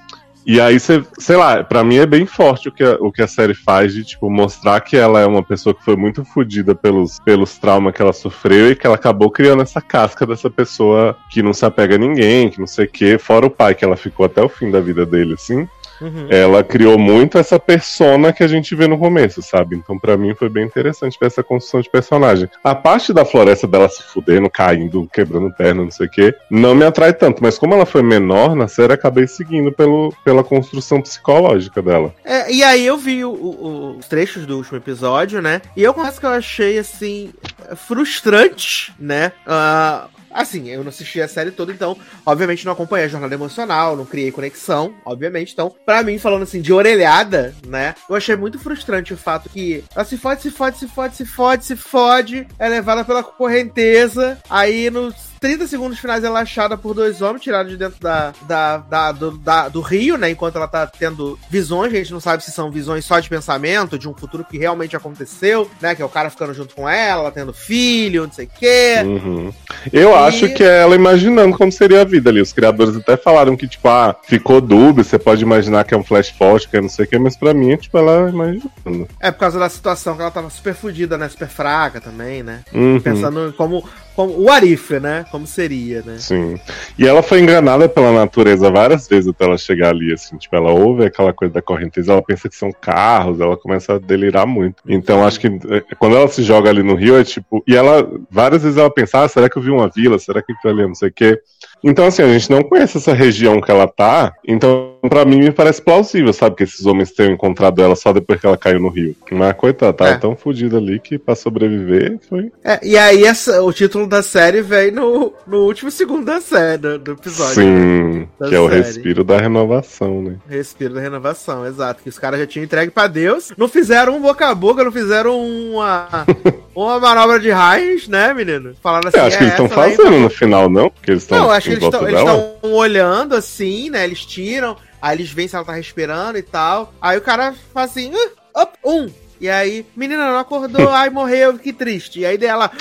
S3: E aí, você, sei lá, pra mim é bem forte o que, a, o que a série faz de, tipo, mostrar que ela é uma pessoa que foi muito fodida pelos, pelos traumas que ela sofreu e que ela acabou criando essa casca dessa pessoa que não se apega a ninguém, que não sei o quê, fora o pai que ela ficou até o fim da vida dele, assim.
S2: Uhum.
S3: Ela criou muito essa persona que a gente vê no começo, sabe? Então, pra mim, foi bem interessante ver essa construção de personagem. A parte da floresta dela se fudendo, caindo, quebrando perna, não sei o quê, não me atrai tanto. Mas como ela foi menor na série, acabei seguindo pelo, pela construção psicológica dela.
S2: É, e aí eu vi o- o- os trechos do último episódio, né? E eu confesso que eu achei, assim, frustrante, né? Ah, assim, eu não assisti a série toda, então, obviamente, não acompanhei a jornada emocional, não criei conexão, obviamente. Então, pra mim, falando assim, de orelhada, né? Eu achei muito frustrante o fato que ela se fode, se fode, se fode, se fode, se fode, é levada pela correnteza, aí nos 30 segundos finais ela é achada por dois homens, tirados de dentro da, da, da- do, da- do rio, né? Enquanto ela tá tendo visões, a gente não sabe se são visões só de pensamento, de um futuro que realmente aconteceu, né? Que é o cara ficando junto com ela, ela tendo filho, não sei o quê.
S3: Uhum. Eu
S2: E-
S3: acho que é ela imaginando como seria a vida ali. Os criadores até falaram que, tipo, ah, ficou dúbio, você pode imaginar que é um flash forward, que é não sei o que, mas pra mim é, tipo, ela imaginando.
S2: É por causa da situação que ela tava super fodida, né? Super fraca também, né?
S3: Uhum.
S2: Pensando em como, como o Arif, né? Como seria, né?
S3: Sim. E ela foi enganada pela natureza várias vezes até ela chegar ali, assim. Tipo, ela ouve aquela coisa da correnteza, ela pensa que são carros, ela começa a delirar muito. Então, acho que eh, quando ela se joga ali no rio, é tipo. E ela, várias vezes ela pensa, ah, será que eu vi uma vila? Será que aquilo ali é não sei o quê? Então, assim, a gente não conhece essa região que ela tá, então, pra mim, me parece plausível, sabe? Que esses homens tenham encontrado ela só depois que ela caiu no rio. Mas, coitada, tava
S2: É.
S3: tão fodida ali que pra sobreviver foi.
S2: É, e aí essa- o título da série vem no, no último segundo da série, do, do episódio. né?
S3: Sim,
S2: Da
S3: que é o respiro da renovação, né?
S2: Respiro da renovação, exato. Que os caras já tinham entregue pra Deus. Não fizeram um boca a boca, não fizeram uma, (laughs) uma manobra de raios, né, menino? Falaram assim.
S3: Eu acho que
S2: é,
S3: eles estão fazendo
S2: então-
S3: no final, não? Porque eles estão
S2: Não, acho que eles estão olhando assim, né? Eles tiram, aí eles veem se ela tá respirando e tal. Aí o cara faz assim, "Ah, op, um. E aí, menina não acordou, (laughs) ai, morreu, que triste. E aí dela.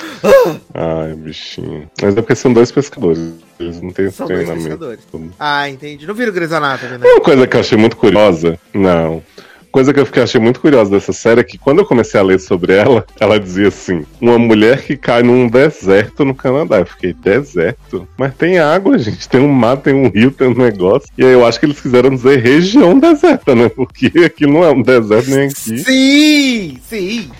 S3: Ai, bichinho. Mas é porque são dois pescadores. Eles não têm
S2: São dois
S3: treinamento.
S2: pescadores. Ah, entendi. Não viram Grey's Anatomy, né?
S3: Uma coisa que eu achei muito curiosa. Não. Coisa que eu fiquei, achei muito curiosa dessa série é que quando eu comecei a ler sobre ela, (laughs) ela dizia assim: uma mulher que cai num deserto no Canadá. Eu fiquei, deserto? Mas tem água, gente. Tem um mar, tem um rio, tem um negócio. E aí eu acho que eles quiseram dizer região deserta, né? Porque aqui não é um deserto nem aqui.
S2: Sim, sim.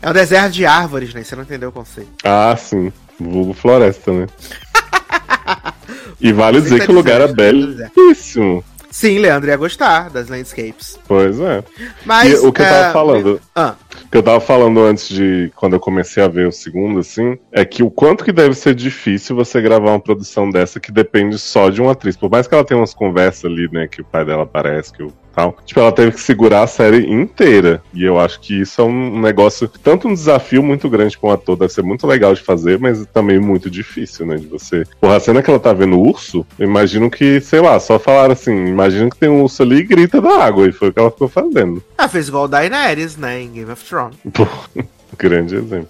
S2: é um deserto de árvores, né? Você não entendeu o conceito.
S3: Ah, sim. Vulgo floresta, né? (laughs) E vale dizer
S2: tá
S3: que o lugar é
S2: é
S3: belíssimo.
S2: Sim, Leandro ia gostar das landscapes.
S3: Pois é.
S2: Mas.
S3: E o que eu tava
S2: é,
S3: falando,
S2: Ah,
S3: o que eu tava falando antes de quando eu comecei a ver o segundo, assim, é que o quanto que deve ser difícil você gravar uma produção dessa que depende só de uma atriz. Por mais que ela tenha umas conversas ali, né, que o pai dela aparece, que o tal. Tipo, ela teve que segurar a série inteira. E eu acho que isso é um negócio, tanto um desafio muito grande para um ator, deve ser muito legal de fazer, mas também muito difícil, né? De você. Porra, a cena que ela tá vendo o urso, eu imagino que, sei lá, só falaram assim, imagina que tem um urso ali e grita da água. E foi o que ela ficou fazendo.
S2: ela fez igual Daenerys, né? Em Game of Thrones. (laughs)
S3: Pô, grande exemplo.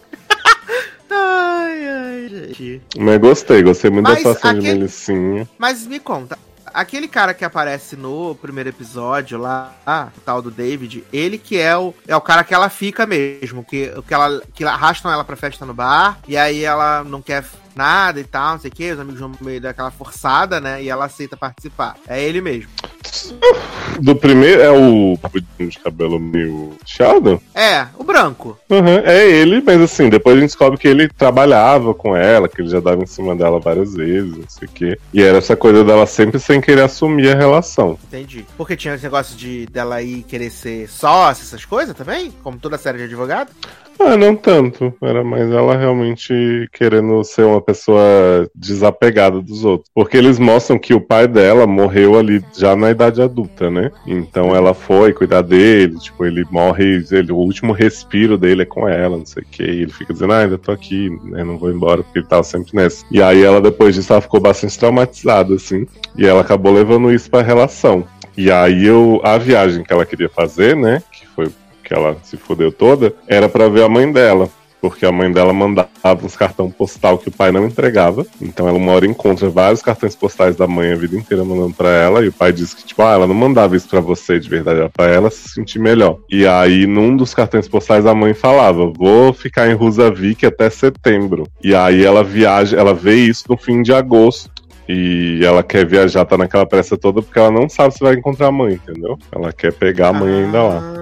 S2: Ai, ai, gente.
S3: Mas gostei, gostei muito
S2: Mas
S3: da atuação de
S2: aquele-
S3: Melicinha.
S2: Mas me conta. Aquele cara que aparece no primeiro episódio lá, ah, o tal do David, ele que é o, é o cara que ela fica mesmo, que, que, ela, que arrastam ela pra festa no bar, e aí ela não quer nada e tal, não sei o que, os amigos vão meio daquela forçada, né, e ela aceita participar. É ele mesmo.
S3: Do primeiro é o de cabelo meio chato?
S2: É, o branco.
S3: Uhum, é ele, mas assim, depois a gente descobre que ele trabalhava com ela, que ele já dava em cima dela várias vezes, não sei o quê. E era essa coisa dela sempre sem querer assumir a relação.
S2: Entendi. Porque tinha esse negócio de dela ir querer ser sócia, essas coisas também? Como toda série de advogado?
S3: Ah, não tanto. Era mais ela realmente querendo ser uma pessoa desapegada dos outros. Porque eles mostram que o pai dela morreu ali já na idade adulta, né? Então ela foi cuidar dele, tipo, ele morre, ele, o último respiro dele é com ela, não sei o que. Ele fica dizendo, ah, ainda tô aqui, né? Não vou embora, porque ele tava sempre nessa. E aí ela, depois disso, ela ficou bastante traumatizada, assim. E ela acabou levando isso pra relação. E aí eu, a viagem que ela queria fazer, né? Que foi que ela se fodeu toda, era pra ver a mãe dela. Porque a mãe dela mandava uns cartão postal que o pai não entregava. Então ela uma hora encontra vários cartões postais da mãe a vida inteira mandando pra ela. E o pai disse que, tipo, ah, ela não mandava isso pra você de verdade, era pra ela se sentir melhor. E aí, num dos cartões postais, a mãe falava: Vou ficar em Rusavik até setembro. E aí ela viaja, ela vê isso no fim de agosto. E ela quer viajar, tá naquela pressa toda, porque ela não sabe se vai encontrar a mãe, entendeu? Ela quer pegar a mãe ainda lá.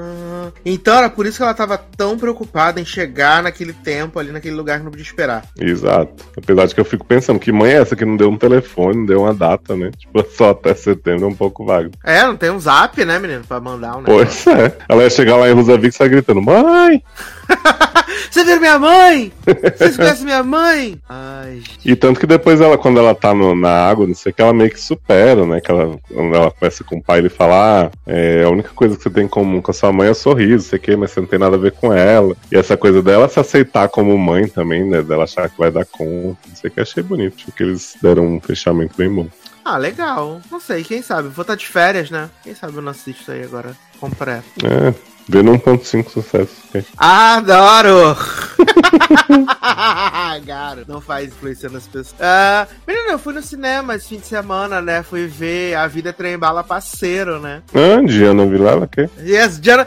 S2: Então era por isso que ela tava tão preocupada em chegar naquele tempo ali, naquele lugar que não podia esperar.
S3: Exato. Apesar de que eu fico pensando, que mãe é essa que não deu um telefone, não deu uma data, né? Tipo, (laughs) só até setembro é um pouco vago.
S2: É, não tem um zap, né, menino, pra mandar um
S3: Pois é. Ela ia chegar lá em Rusavik e sair gritando, mãe! (laughs)
S2: Você viu minha mãe? Vocês conhecem minha mãe? Ai, gente.
S3: E tanto que depois ela, quando ela tá no- na água, não sei o que, ela meio que supera, né? Que ela, quando ela conversa com o pai, ele fala, ah, é, a única coisa que você tem em comum com a sua mãe é o sorriso, não sei o que, mas você não tem nada a ver com ela. E essa coisa dela se aceitar como mãe também, né? Dela achar que vai dar conta, não sei o que, achei bonito. Acho que eles deram um fechamento bem bom.
S2: Ah, legal. Não sei, quem sabe? Vou estar de férias, né? Quem sabe eu não assisto aí agora completo.
S3: É, vê no 1.5 sucesso.
S2: Adoro! (laughs) Garo, não faz influenciando as pessoas. Ah, menina, eu fui no cinema esse fim de semana, né? Fui ver A Vida Trem Bala Parceiro, né?
S3: Ah, Diana Vilela, que?
S2: E as Diana,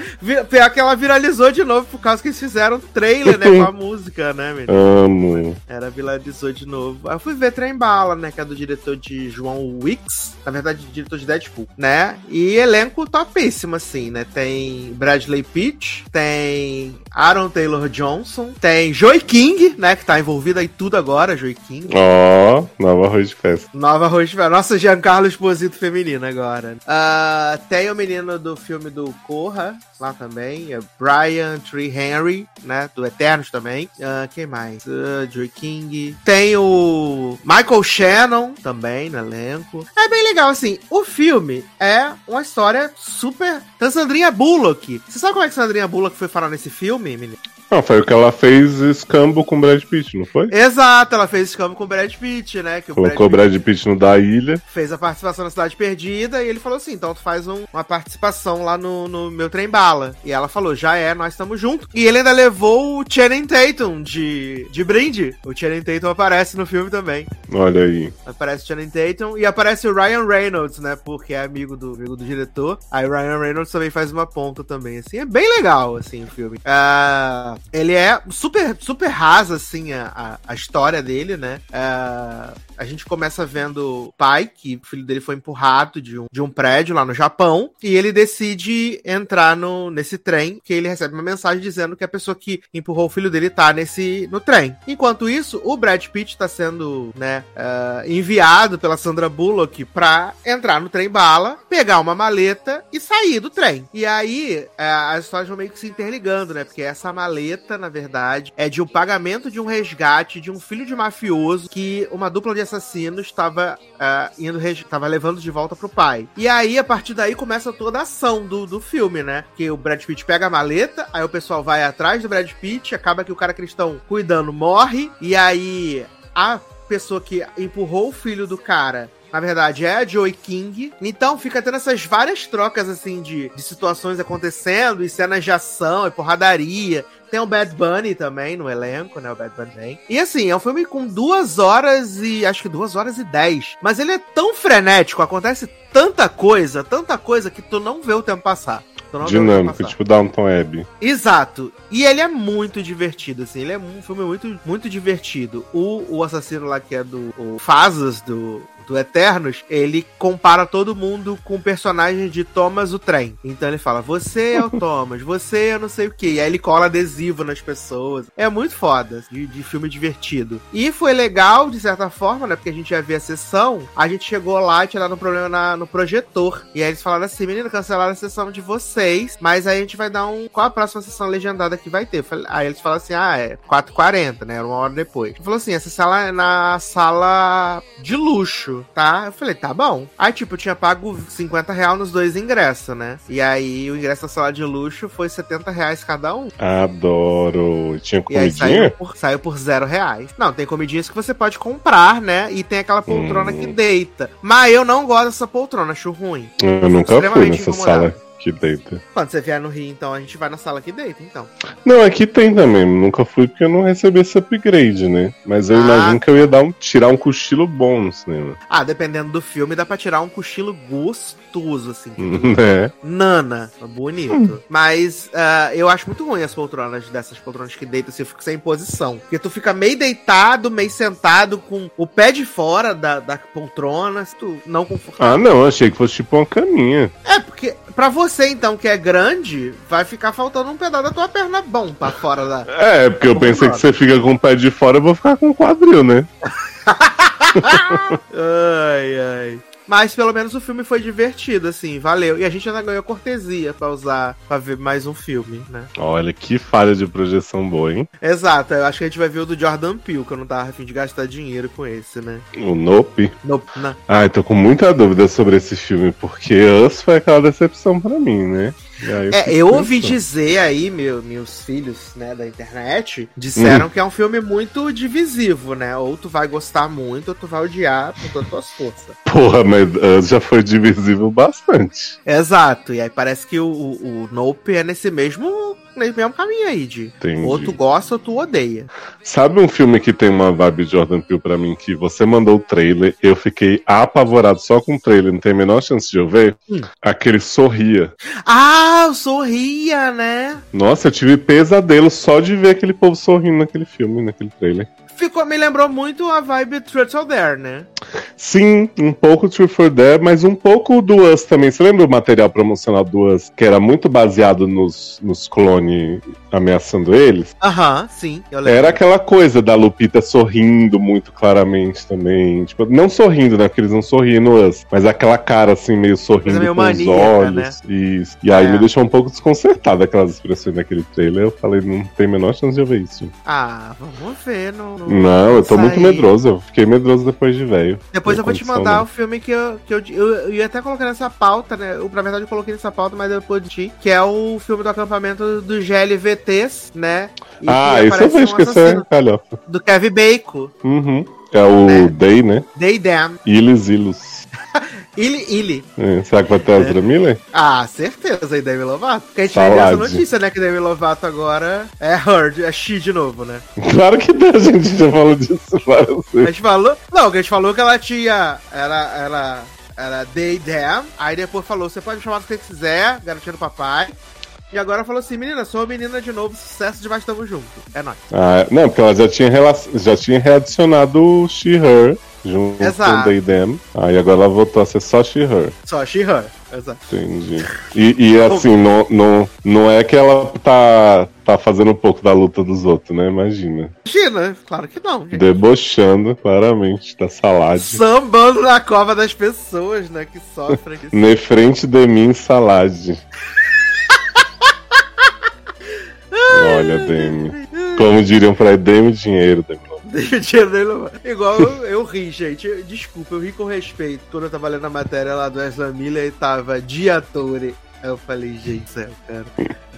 S2: pior que ela viralizou de novo por causa que eles fizeram um trailer, né? Com a (laughs) música, né, menina?
S3: Amo.
S2: Era viralizou de novo. Eu fui ver Trem Bala, né? Que é do diretor de João Wicks. Na verdade, diretor de Deadpool, né? E elenco topíssimo, assim, né? Tem Bradley Pitt, tem Aaron Taylor Johnson, tem Joy King, né? Que tá envolvida em tudo agora, Joy King.
S3: Ó, nova arroz de festa.
S2: Nova arroz de Nossa, Giancarlo Esposito feminino agora. Ah, tem o menino do filme do Corra, lá também. É Brian Tree Henry, né? Do Eternos também. Ah, quem mais? Ah, Joy King. Tem o Michael Shannon também no elenco. É bem legal, assim. O filme é uma história super. Tem Sandrinha Bullock. Você sabe como é que Sandrinha Bullock foi falar nesse filme, menino?
S3: Ah, foi o que ela fez escambo com o Brad Pitt, não foi?
S2: Exato, ela fez escambo com o Brad Pitt, né? Que
S3: Colocou o
S2: Brad
S3: Brad Pitt no da ilha.
S2: Fez a participação na Cidade Perdida e ele falou assim: então tu faz um- uma participação lá no, no meu trem bala. E ela falou: já é, nós estamos juntos. E ele ainda levou o Channing Tatum de, de brinde. O Channing Tatum aparece no filme também.
S3: Olha aí.
S2: Aparece o Channing Tatum e aparece o Ryan Reynolds, né? Porque é amigo do, amigo do diretor. Aí o Ryan Reynolds também faz uma ponta também, assim. É bem legal, assim, o filme. Ah, ele é super, super rasa, assim, a, a, história dele, né? Ah, a gente começa vendo o pai, que o filho dele foi empurrado de um, de um prédio lá no Japão, e ele decide entrar no, nesse trem, que ele recebe uma mensagem dizendo que a pessoa que empurrou o filho dele tá nesse, no trem. Enquanto isso, o Brad Pitt tá sendo, né, ah, enviado pela Sandra Bullock pra entrar no trem bala, pegar uma maleta e sair do trem. E aí, ah, as histórias vão meio que se interligando, né, porque essa maleta, na verdade, é de um pagamento de um resgate de um filho de mafioso que uma dupla de assassinos estava ah, indo res- tava levando de volta pro pai. E aí, a partir daí, começa toda a ação do, do filme, né? Que o Brad Pitt pega a maleta, aí o pessoal vai atrás do Brad Pitt, acaba que o cara que eles estão cuidando morre, e aí a pessoa que empurrou o filho do cara. Na verdade, é a Joey King. Então fica tendo essas várias trocas, assim, de, de situações acontecendo, e cenas de ação, e porradaria. Tem o Bad Bunny também no elenco, né? O Bad Bunny vem. E assim, é um filme com duas horas e. acho que duas horas e dez. Mas ele é tão frenético, acontece tanta coisa, tanta coisa que tu não vê o tempo passar.
S3: Dinâmico, tipo Downton Abbey.
S2: Exato. E ele é muito divertido, assim. Ele é um filme muito, muito divertido. O, o assassino lá, que é do o Fazas, do, do Eternos, ele compara todo mundo com o personagem de Thomas o Trem. Então ele fala, você é o (laughs) Thomas, você é não sei o que. E aí ele cola adesivo nas pessoas. É muito foda, de, de filme divertido. E foi legal, de certa forma, né? Porque a gente ia ver a sessão. A gente chegou lá e tinha dado um problema na- no projetor. E aí eles falaram assim, menino, cancelaram a sessão de vocês, mas aí a gente vai dar um... Qual a próxima sessão legendada que vai ter? Aí eles falaram assim, ah, é 4h40, né? Era uma hora depois. Ele falou assim, essa sala é na sala de luxo, tá? Eu falei, tá bom. Aí, tipo, eu tinha pago 50 reais nos dois ingressos, né? E aí o ingresso da sala de luxo foi 70 reais cada um.
S3: Adoro. Tinha
S2: E aí saiu
S3: comidinha?
S2: por, saiu por zero reais. Não, tem comidinhas que você pode comprar, né? E tem aquela poltrona
S3: Hum.
S2: que deita. Mas eu não gosto dessa poltrona, acho ruim.
S3: Eu nunca fui nessa
S2: incomodado.
S3: sala que deita.
S2: Quando você vier no Rio, então, a gente vai na sala que deita, então.
S3: Não, aqui tem também. Nunca fui porque eu não recebi esse upgrade, né? Mas eu
S2: Ah.
S3: imagino que eu ia dar um, tirar um cochilo bom no cinema.
S2: Ah, dependendo do filme, dá pra tirar um cochilo gostoso, assim.
S3: né? (laughs)
S2: Nana, bonito. Mas ah, eu acho muito ruim as poltronas dessas poltronas que deitam, assim, eu fico sem posição. Porque tu fica meio deitado, meio sentado, com o pé de fora da, da poltrona, se tu não confortável.
S3: Ah, não. Achei que fosse tipo uma caminha.
S2: É, porque pra você, então, que é grande, vai ficar faltando um pedaço da tua perna bom pra fora da.
S3: É, porque eu pensei que você fica com o pé de fora, eu vou ficar com o quadril, né? (laughs)
S2: ai, ai. Mas pelo menos o filme foi divertido, assim, valeu. E a gente ainda ganhou cortesia pra usar, pra ver mais um filme, né?
S3: Olha que falha de projeção boa, hein?
S2: Exato, eu acho que a gente vai ver o do Jordan Peele, que eu não tava afim de gastar dinheiro com esse, né?
S3: O Nope.
S2: Nope, não.
S3: Ai, tô com muita dúvida sobre esse filme, porque Us foi aquela decepção pra mim, né? E aí
S2: É, eu ouvi dizer aí, meu, meus filhos, né, da internet, disseram que é um filme muito divisivo, né? Ou tu vai gostar muito, ou tu vai odiar com todas as tuas forças.
S3: Porra, mas Us já foi divisível bastante.
S2: Exato, e aí parece que o, o, o Nope é nesse mesmo, nesse mesmo caminho aí, de
S3: Entendi.
S2: ou tu gosta ou tu odeia.
S3: Sabe um filme que tem uma vibe Jordan Peele pra mim, que você mandou o trailer, eu fiquei apavorado só com o trailer, não tem a menor chance de eu ver?
S2: Hum.
S3: Aquele Sorria.
S2: Ah, sorria, né?
S3: Nossa, eu tive pesadelo só de ver aquele povo sorrindo naquele filme, naquele trailer.
S2: Ficou, me lembrou muito a vibe Truth or Dare, né?
S3: Sim, um pouco True for Dare, mas um pouco do Us também. Você lembra o material promocional do Us, que era muito baseado nos, nos clones ameaçando eles?
S2: Aham, sim, eu.
S3: Era aquela coisa da Lupita sorrindo muito claramente também. Tipo, não sorrindo, né? Porque eles não Us, mas aquela cara assim, meio sorrindo
S2: meio
S3: com os olhos.
S2: né?
S3: Isso. E aí
S2: É.
S3: me deixou um pouco desconcertado aquelas expressões daquele trailer. Eu falei, não tem a menor chance de eu ver isso.
S2: Ah, vamos ver no. no-
S3: Não, eu tô muito
S2: sair.
S3: medroso. Eu fiquei medroso depois de velho.
S2: Depois eu vou te mandar o filme que eu, que eu, eu, eu ia até colocar nessa pauta, né? Eu, na verdade, eu coloquei nessa pauta, mas depois de ti, que é o filme do acampamento do GLVT, ETs, né? E
S3: ah, isso eu vejo
S2: um
S3: que é calhofa.
S2: Do Kevin Bacon.
S3: Uhum. É o
S2: Né?
S3: Day, né?
S2: Day Damn.
S3: Ilis Ilus. (laughs)
S2: Ili, Ili.
S3: É, será que vai ter a Ezra Miller?
S2: Ah, certeza, aí Demi Lovato. Porque a gente
S3: Salade.
S2: essa notícia, né? Que Demi Lovato agora é Heard, é She de novo, né? (laughs)
S3: Claro que a gente já falou disso várias
S2: A
S3: vezes.
S2: gente falou. Não, a gente falou que ela tinha. Era. Era. Era Day Damn. Aí depois falou: você pode me chamar do que você quiser, garotinha do papai. E agora falou assim: menina, sou menina de novo, sucesso demais, tamo junto. É nóis.
S3: Ah, não, porque ela já tinha, já tinha readicionado o She-Her junto
S2: Exato.
S3: com o They Them. Aí agora ela voltou a ser só She-Her.
S2: Só She Her. Exato.
S3: Entendi. E, e, (laughs) assim, não, não, não é que ela tá, tá fazendo um pouco da luta dos outros, né? Imagina.
S2: Imagina, claro que não, gente.
S3: Debochando, claramente, da salade.
S2: Sambando na cova das pessoas, né? Que sofrem. (laughs)
S3: Ne frente de mim, salade. (laughs) Olha, Demi. Como diriam pra Demi, dinheiro, Demi.
S2: Deixa o dinheiro dele. Igual eu, eu ri, gente. Desculpa, eu ri com respeito. Quando eu tava lendo a matéria lá do Ezra Miller e tava Diatore. Aí eu falei, gente, céu, cara.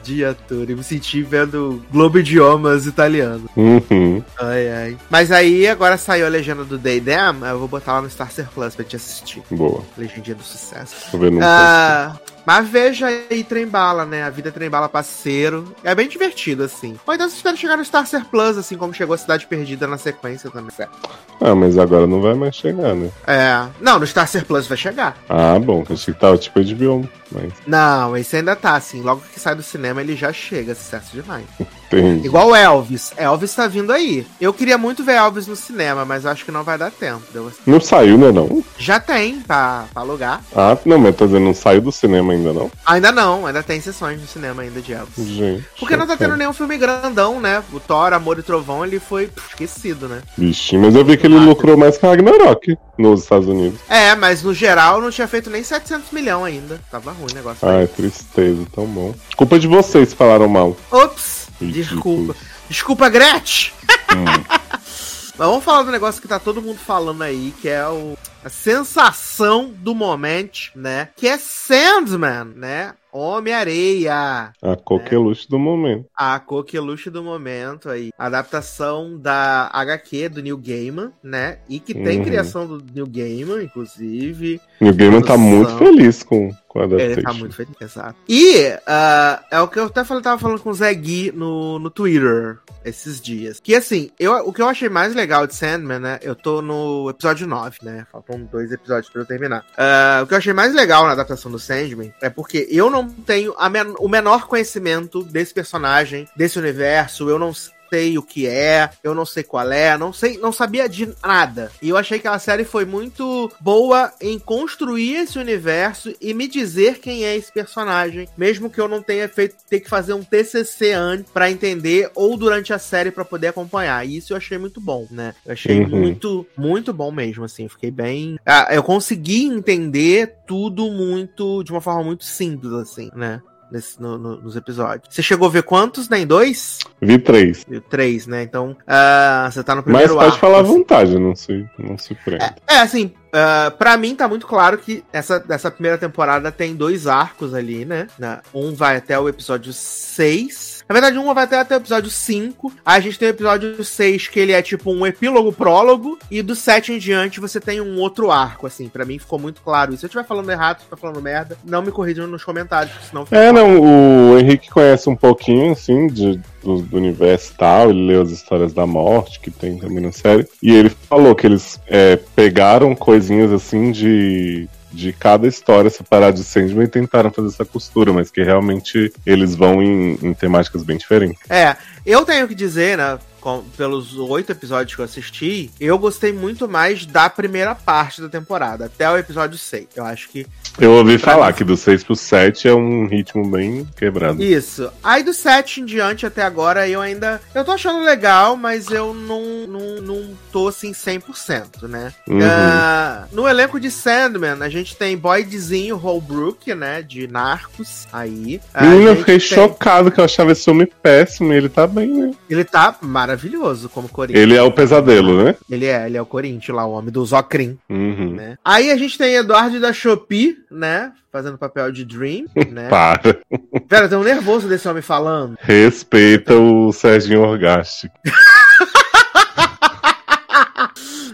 S2: Diatore. Me senti vendo Globo Idiomas italiano.
S3: Uhum.
S2: Ai, ai. Mas aí, agora saiu a legenda do Day Damn. Eu vou botar lá no Starcer Plus pra te assistir.
S3: Boa.
S2: Legendinha do sucesso.
S3: Tô vendo um
S2: Ah, mas veja aí Trembala, né? A vida Trembala parceiro. É bem divertido, assim. Ou então vocês esperam chegar no Starcer Plus, assim como chegou a Cidade Perdida na sequência também. Certo.
S3: Ah, mas agora não vai mais chegar, né?
S2: É. Não, no Starcer Plus vai chegar.
S3: Ah, bom, que achei que tava tipo HBO, mas
S2: Não, esse ainda tá, assim. Logo que sai do cinema, ele já chega, sucesso demais. (laughs)
S3: entendi.
S2: Igual Elvis. Elvis tá vindo aí. Eu queria muito ver Elvis no cinema, mas acho que não vai dar tempo.
S3: Não saiu, né, não?
S2: Já tem pra, pra alugar.
S3: Ah, não, mas tô dizendo, não saiu do cinema ainda, não?
S2: Ainda não, ainda tem sessões no cinema ainda de Elvis.
S3: Gente.
S2: Porque não tá tendo nenhum filme grandão, né? O Thor, Amor e Trovão, ele foi pff, esquecido, né?
S3: Bichinho, mas eu vi que ele
S2: Rápido.
S3: lucrou mais que Ragnarok nos Estados Unidos.
S2: É, mas no geral não tinha feito nem 700 milhões ainda. Tava ruim o negócio.
S3: Ai, tristeza, tão bom. Culpa de vocês que falaram mal.
S2: Ops! Desculpa. Desculpa, Gretchen!
S3: Hum. (laughs)
S2: Mas vamos falar do negócio que tá todo mundo falando aí, que é o, a sensação do momento, né? Que é Sandman, né? Homem-Areia.
S3: A coqueluche do momento.
S2: A coqueluche do momento aí. Adaptação da HQ do Neil Gaiman, né? E que tem
S3: Uhum.
S2: criação do Neil Gaiman, inclusive.
S3: O Gaiman tá muito feliz com, com a adaptation.
S2: Ele tá muito feliz, exato. E ah, é o que eu até falei, tava falando com o Zé Gui no, no Twitter esses dias. Que assim, eu, o que eu achei mais legal de Sandman, né? Eu tô no episódio 9, né? Faltam dois episódios pra eu terminar. Ah, o que eu achei mais legal na adaptação do Sandman é porque eu não tenho men- o menor conhecimento desse personagem, desse universo. Eu não sei o que é, eu não sei qual é, não sei, não sabia de nada. E eu achei que a série foi muito boa em construir esse universo e me dizer quem é esse personagem, mesmo que eu não tenha feito ter que fazer um TCC antes pra entender ou durante a série pra poder acompanhar. E isso eu achei muito bom, né? Eu achei
S3: Uhum.
S2: muito, muito bom mesmo, assim. Fiquei bem. Ah, eu consegui entender tudo muito de uma forma muito simples, assim, né? Nesse, no- no- nos episódios. Você chegou a ver quantos, né? Em dois?
S3: Vi três.
S2: E Três, né? Então, ah, você tá no
S3: Mas
S2: primeiro
S3: pode
S2: arco,
S3: falar à
S2: assim.
S3: vontade, não se, não se prenda.
S2: É, assim, ah, pra mim tá muito claro que essa, essa primeira temporada tem dois arcos ali, né? Um vai até o episódio 6. Na verdade, um vai até, até o episódio 5. Aí a gente tem o episódio 6, que ele é tipo um epílogo prólogo. E do 7 em diante você tem um outro arco, assim. Pra mim ficou muito claro isso. Se eu estiver falando errado, se eu falando merda, não me corrijam nos comentários, porque senão fica
S3: É, não, o Henrique conhece um pouquinho, assim, de, do, do universo e tal, ele leu as histórias da morte, que tem também na série, e ele falou que eles é, pegaram coisinhas, assim, de, de cada história separada de Sandman e tentaram fazer essa costura, mas que realmente eles vão em, em temáticas bem diferentes.
S2: É, eu tenho que dizer, né? com- pelos oito episódios que eu assisti, eu gostei muito mais da primeira parte da temporada, até o episódio 6. Eu acho que
S3: Eu ouvi falar que do 6 pro 7 é um ritmo bem quebrado.
S2: Isso. Aí do 7 em diante até agora eu ainda. Eu tô achando legal, mas eu não, não, não tô assim 100%, né?
S3: Uhum.
S2: Ah, no elenco de Sandman, a gente tem Boydzinho Holbrook, né? De Narcos. Aí.
S3: Menina, eu fiquei
S2: tem-
S3: chocado que eu achava esse homem péssimo e ele tá bem, né?
S2: Ele tá maravilhoso como Corinthians.
S3: Ele é o pesadelo, né?
S2: Ele é, ele é o Corinthians lá, o homem do Zocrim,
S3: Uhum.
S2: né? Aí a gente tem Eduardo da Shopee, né? Fazendo papel de Dream, (laughs) né?
S3: Para.
S2: Pera, eu tô nervoso desse homem falando.
S3: Respeita o Serginho Orgasti. (laughs)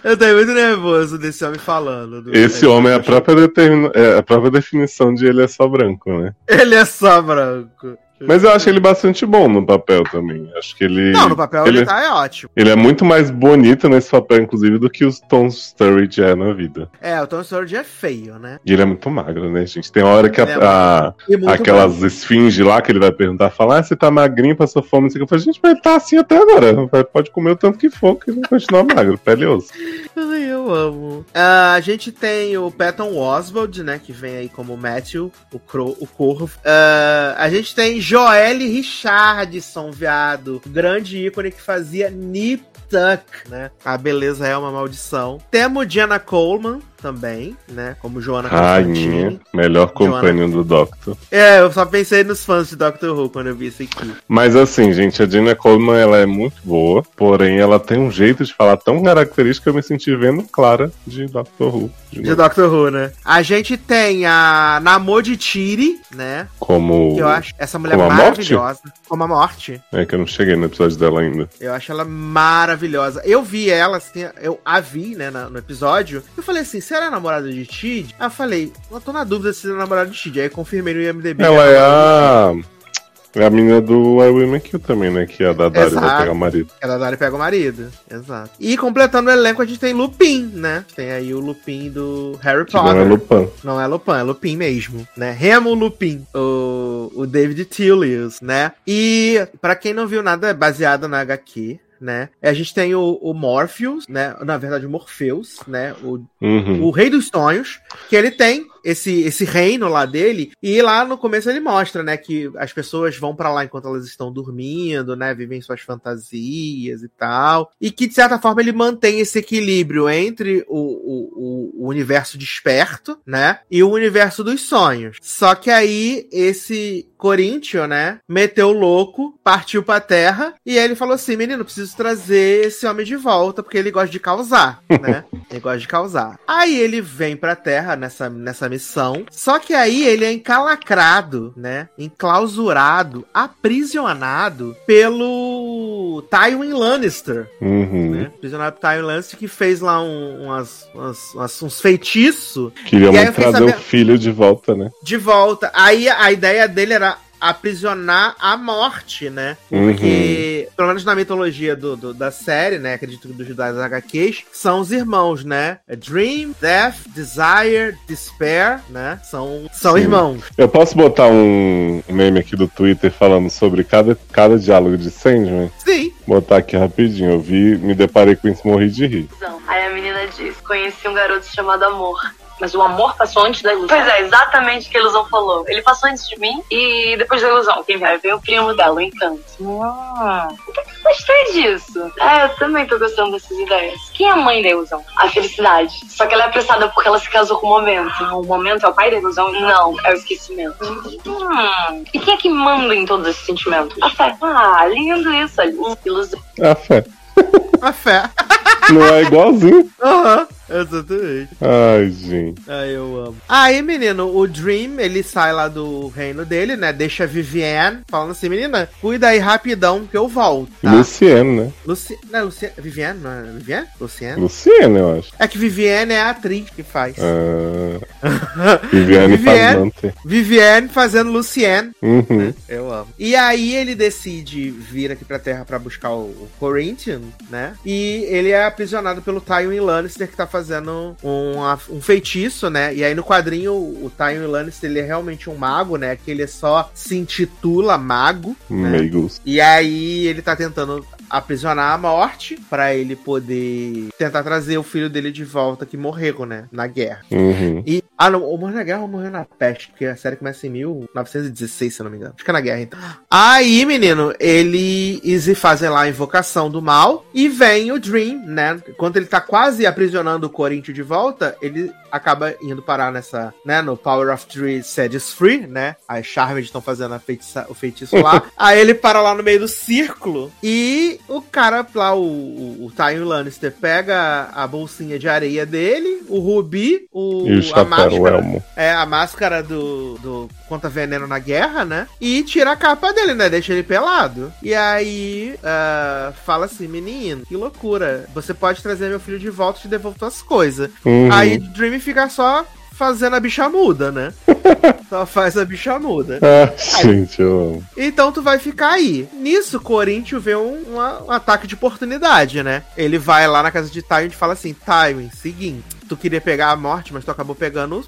S2: Eu tô muito nervoso desse homem falando. do-
S3: Esse homem é a própria, determina... é a própria definição de ele é só branco, né?
S2: Ele é só branco.
S3: Mas eu acho ele bastante bom no papel também. Acho que ele.
S2: Não, no papel ele,
S3: ele,
S2: tá é ótimo.
S3: ele é muito mais bonito nesse papel, inclusive, do que os Tom Sturridge é na vida.
S2: É, o Tom Sturridge é feio, né?
S3: E ele é muito magro, né, gente? Tem hora que a-
S2: É,
S3: a-
S2: muito
S3: aquelas esfinges lá que ele vai perguntar, falar, ah, você tá magrinho, passou fome, não sei o que. Eu falei, gente, mas ele tá assim até agora. Pode comer o tanto que for, que ele vai continuar magro, pele osso.
S2: Ai, eu amo. Ah, a gente tem o Patton Oswald, né? Que vem aí como Matthew, o, Cro o Corvo. Ah, a gente tem Joelle Richardson, viado. Grande ícone que fazia Nip Tuck, né? A beleza é uma maldição. Temos Diana Coleman também, né? Como Joana
S3: Rainha, melhor companion do Doctor.
S2: É, eu só pensei nos fãs de Doctor Who quando eu vi isso aqui.
S3: Mas assim, gente, a Gina Coleman ela é muito boa, porém ela tem um jeito de falar tão característico que eu me senti vendo Clara de Doctor Who. de
S2: De. Doctor Who, né? A gente tem a Namodi Tiri, né?
S3: Como.
S2: Eu acho essa mulher
S3: Como a morte?
S2: maravilhosa. Como a morte.
S3: É que eu não cheguei no episódio dela ainda.
S2: Eu acho ela maravilhosa. Eu vi ela, assim, eu a vi, né, no episódio. Eu falei assim, será namorada de Tid? Aí eu falei, eu tô na dúvida se é namorada de Tid. Aí confirmei no IMDB.
S3: Ela é a. É a menina do I Make You também, né? Que é a da Dari vai
S2: Exato.
S3: pegar o marido.
S2: Tid. Ela Dari pega o marido. Exato. E completando o elenco, a gente tem Lupin, né? Tem aí o Lupin do Harry
S3: Que não
S2: Potter.
S3: é Lupin.
S2: Não é Lupin, é Lupin mesmo, né? Remo Lupin, o, o David Tillius, né? E pra quem não viu nada, é baseado na HQ, né? A gente tem o, o Morpheus, né? Na verdade, o Morpheus, né? O,
S3: Uhum.
S2: o Rei dos Sonhos, que ele tem esse, esse reino lá dele, e lá no começo ele mostra, né, que as pessoas vão pra lá enquanto elas estão dormindo, né, vivem suas fantasias e tal, e que de certa forma ele mantém esse equilíbrio entre o, o, o- o universo desperto, né, e o universo dos sonhos. Só que aí esse Corinthians, né, meteu o louco, partiu pra terra, e aí ele falou assim, menino, preciso trazer esse homem de volta, porque ele gosta de causar, né, (laughs) ele gosta de causar. Aí ele vem pra terra nessa, nessa missão. Só que aí ele é encalacrado, né? Enclausurado, aprisionado pelo Tywin Lannister.
S3: Uhum.
S2: Né? Aprisionado pelo Tywin Lannister que fez lá um- umas, umas- uns feitiços
S3: Queria trazer
S2: sabendo-
S3: o filho de volta, né?
S2: de volta. Aí a ideia dele era aprisionar a morte, né? Porque, pelo menos na mitologia do, do- da série, né? Acredito que dos das HQs, são os irmãos, né? Dream, Death, Desire, Despair, né? São, são
S3: Sim.
S2: irmãos.
S3: Eu posso botar um meme aqui do Twitter falando sobre cada, cada diálogo de Sandman?
S2: Sim.
S3: Botar aqui rapidinho. Eu vi, me deparei com isso e morri de rir.
S5: Aí a menina diz: Conheci um garoto chamado Amor. Mas o amor passou antes da ilusão. Pois é, exatamente o que a ilusão falou. Ele passou antes de mim e depois da ilusão. Quem vai ver o primo dela, o encanto. Ah, até que eu gostei disso. É, eu também tô gostando dessas ideias. Quem é a mãe da ilusão? A felicidade. Só que ela é apressada porque ela se casou com o momento. Ah, o momento é o pai da ilusão? Não, é o esquecimento. Hum. E quem é que manda em todos esses sentimentos? A fé. Ah, lindo isso. ali. Ilusão.
S3: A fé.
S2: A fé.
S3: Não é igualzinho?
S2: Aham. Exatamente.
S3: Ai, gente.
S2: Ai, eu amo. Aí, menino, o Dream, ele sai lá do reino dele, né? Deixa a Vivienne falando assim, menina, cuida aí rapidão que eu volto, tá?
S3: Né?
S2: Luci... Não é Luciane? Vivienne? Não é Vivienne? Luciane?
S3: Luciano, eu acho.
S2: É que Vivienne é a atriz que faz.
S3: Ah, (laughs) Viviane
S2: Viviane.
S3: Fazante.
S2: Vivienne fazendo Lucienne.
S3: Uhum.
S2: Eu amo. E aí ele decide vir aqui pra Terra pra buscar o, o Corinthian, né? E ele é aprisionado pelo Tywin Lannister que tá fazendo um, a- um feitiço, né? E aí no quadrinho o Tywin Lannister ele é realmente um mago, né? Que ele só se intitula mago, né?
S3: Meigos.
S2: E aí ele tá tentando aprisionar a morte pra ele poder tentar trazer o filho dele de volta que morreu, né? Na guerra.
S3: Uhum.
S2: E Ah, não, ou morreu na guerra ou morreu na peste, porque a série começa em 1916, se eu não me engano. Fica na guerra, então. Aí, menino, eles fazem lá a invocação do mal e vem o Dream, né? Quando ele tá quase aprisionando o Corinthians de volta, ele acaba indo parar nessa, né, no Power of Three Sedges Free, né? As Charmed estão fazendo feitiça, o feitiço lá. (laughs) Aí ele para lá no meio do círculo e o cara lá, o, o, o Tywin Lannister, pega a bolsinha de areia dele, o Rubi, o,
S3: o chapéu,
S2: máscara,
S3: o elmo.
S2: é, a máscara do, do Conta Veneno na Guerra, né? E tira a capa dele, né? Deixa ele pelado. E aí ah, fala assim, menino, que loucura. Você pode trazer meu filho de volta e te devolvo tuas coisas.
S3: Uhum.
S2: Aí Dream fica só fazendo a bicha muda, né? (laughs) só faz a bicha muda.
S3: Ah, gente, eu.
S2: Então tu vai ficar aí. Nisso, Corinthians vê um, uma- um ataque de oportunidade, né? Ele vai lá na casa de Tywin e fala assim: Tywin, seguinte, tu queria pegar a morte, mas tu acabou pegando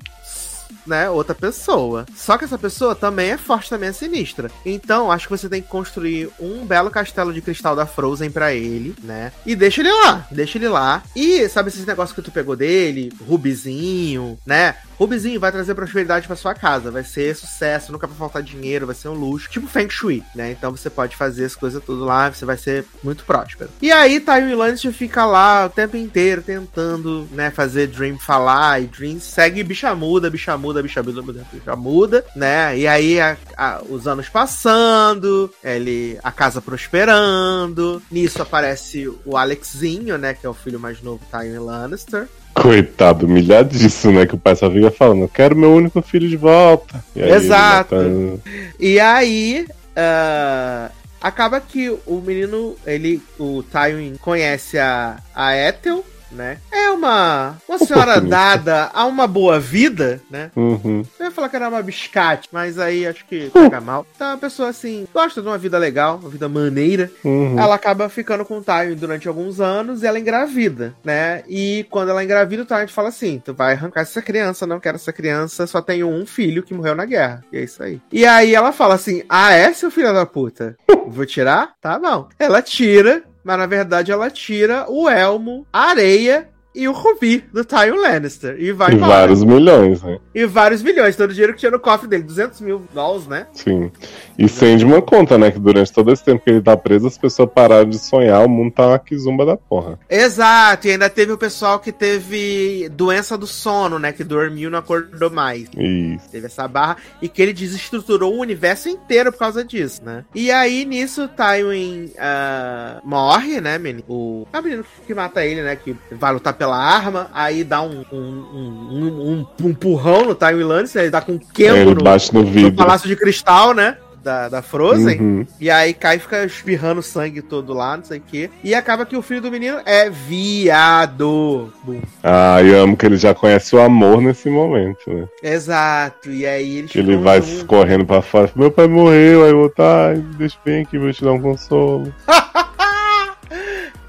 S2: né, outra pessoa. Só que essa pessoa também é forte, também é sinistra. Então, acho que você tem que construir um belo castelo de cristal da Frozen pra ele, né? E deixa ele lá, deixa ele lá. E sabe esses negócios que tu pegou dele, Rubizinho, né? Rubizinho vai trazer prosperidade pra sua casa, vai ser sucesso, nunca vai faltar dinheiro, vai ser um luxo, tipo Feng Shui, né? Então você pode fazer as coisas tudo lá, você vai ser muito próspero. E aí Tywin Lannister fica lá o tempo inteiro tentando, né, fazer Dream falar, e Dream segue bicha muda, bicha muda, bicha muda, bicha muda, bicha muda, né? E aí a- a- os anos passando, ele a casa prosperando, nisso aparece o Alexinho, né, que é o filho mais novo do Tywin Lannister.
S3: Coitado, humilhadíssimo, né? Que o pai só fica falando, eu quero meu único filho de volta. E aí
S2: Exato.
S3: mata-
S2: E aí, ah, acaba que o menino, ele, o Tywin conhece a, a Ethel, né? É uma, uma senhora dada a uma boa vida, né?
S3: Uhum.
S2: Eu ia falar que era uma biscate, mas aí acho que pega mal. Então, uma pessoa assim, gosta de uma vida legal, uma vida maneira.
S3: Uhum.
S2: Ela acaba ficando com o Tywin durante alguns anos e ela engravida, né? E quando ela engravida, o Tywin fala assim: Tu vai arrancar essa criança, não quero essa criança, só tenho um filho que morreu na guerra. E é isso aí. E aí ela fala assim: Ah, é, seu filho da puta? Vou tirar? Tá bom. Ela tira, mas na verdade ela tira o elmo, a areia. E o rubi do Tywin Lannister. E vai
S3: E
S2: embora.
S3: vários milhões, né?
S2: E vários milhões. Todo o dinheiro que tinha no cofre dele. 200 mil dólares, né?
S3: Sim. E Sandman conta, né? Que durante todo esse tempo que ele tá preso, as pessoas pararam de sonhar, o mundo tá uma quizumba da porra.
S2: Exato, e ainda teve o pessoal que teve doença do sono, né? Que dormiu e não acordou mais.
S3: Isso.
S2: Teve essa barra e que ele desestruturou o universo inteiro por causa disso, né? E aí, nisso, Tywin ah, morre, né, menino? O é o menino que mata ele, né? Que vai lutar pela arma, aí dá um, um, um, um, um, empurrão no Tywin Lannister, ele dá com um
S3: ele
S2: no,
S3: no
S2: no. Palácio de Cristal, né? Da, da Frozen.
S3: Uhum.
S2: E aí cai e fica espirrando sangue todo lá, não sei o quê. E acaba que o filho do menino é viado. Bum.
S3: Ah, eu amo que ele já conhece o amor nesse momento, né?
S2: Exato. E aí eles
S3: Que ele vai correndo pra fora. Meu pai morreu, aí eu tá, deixa bem aqui, vou te dar um consolo. (laughs)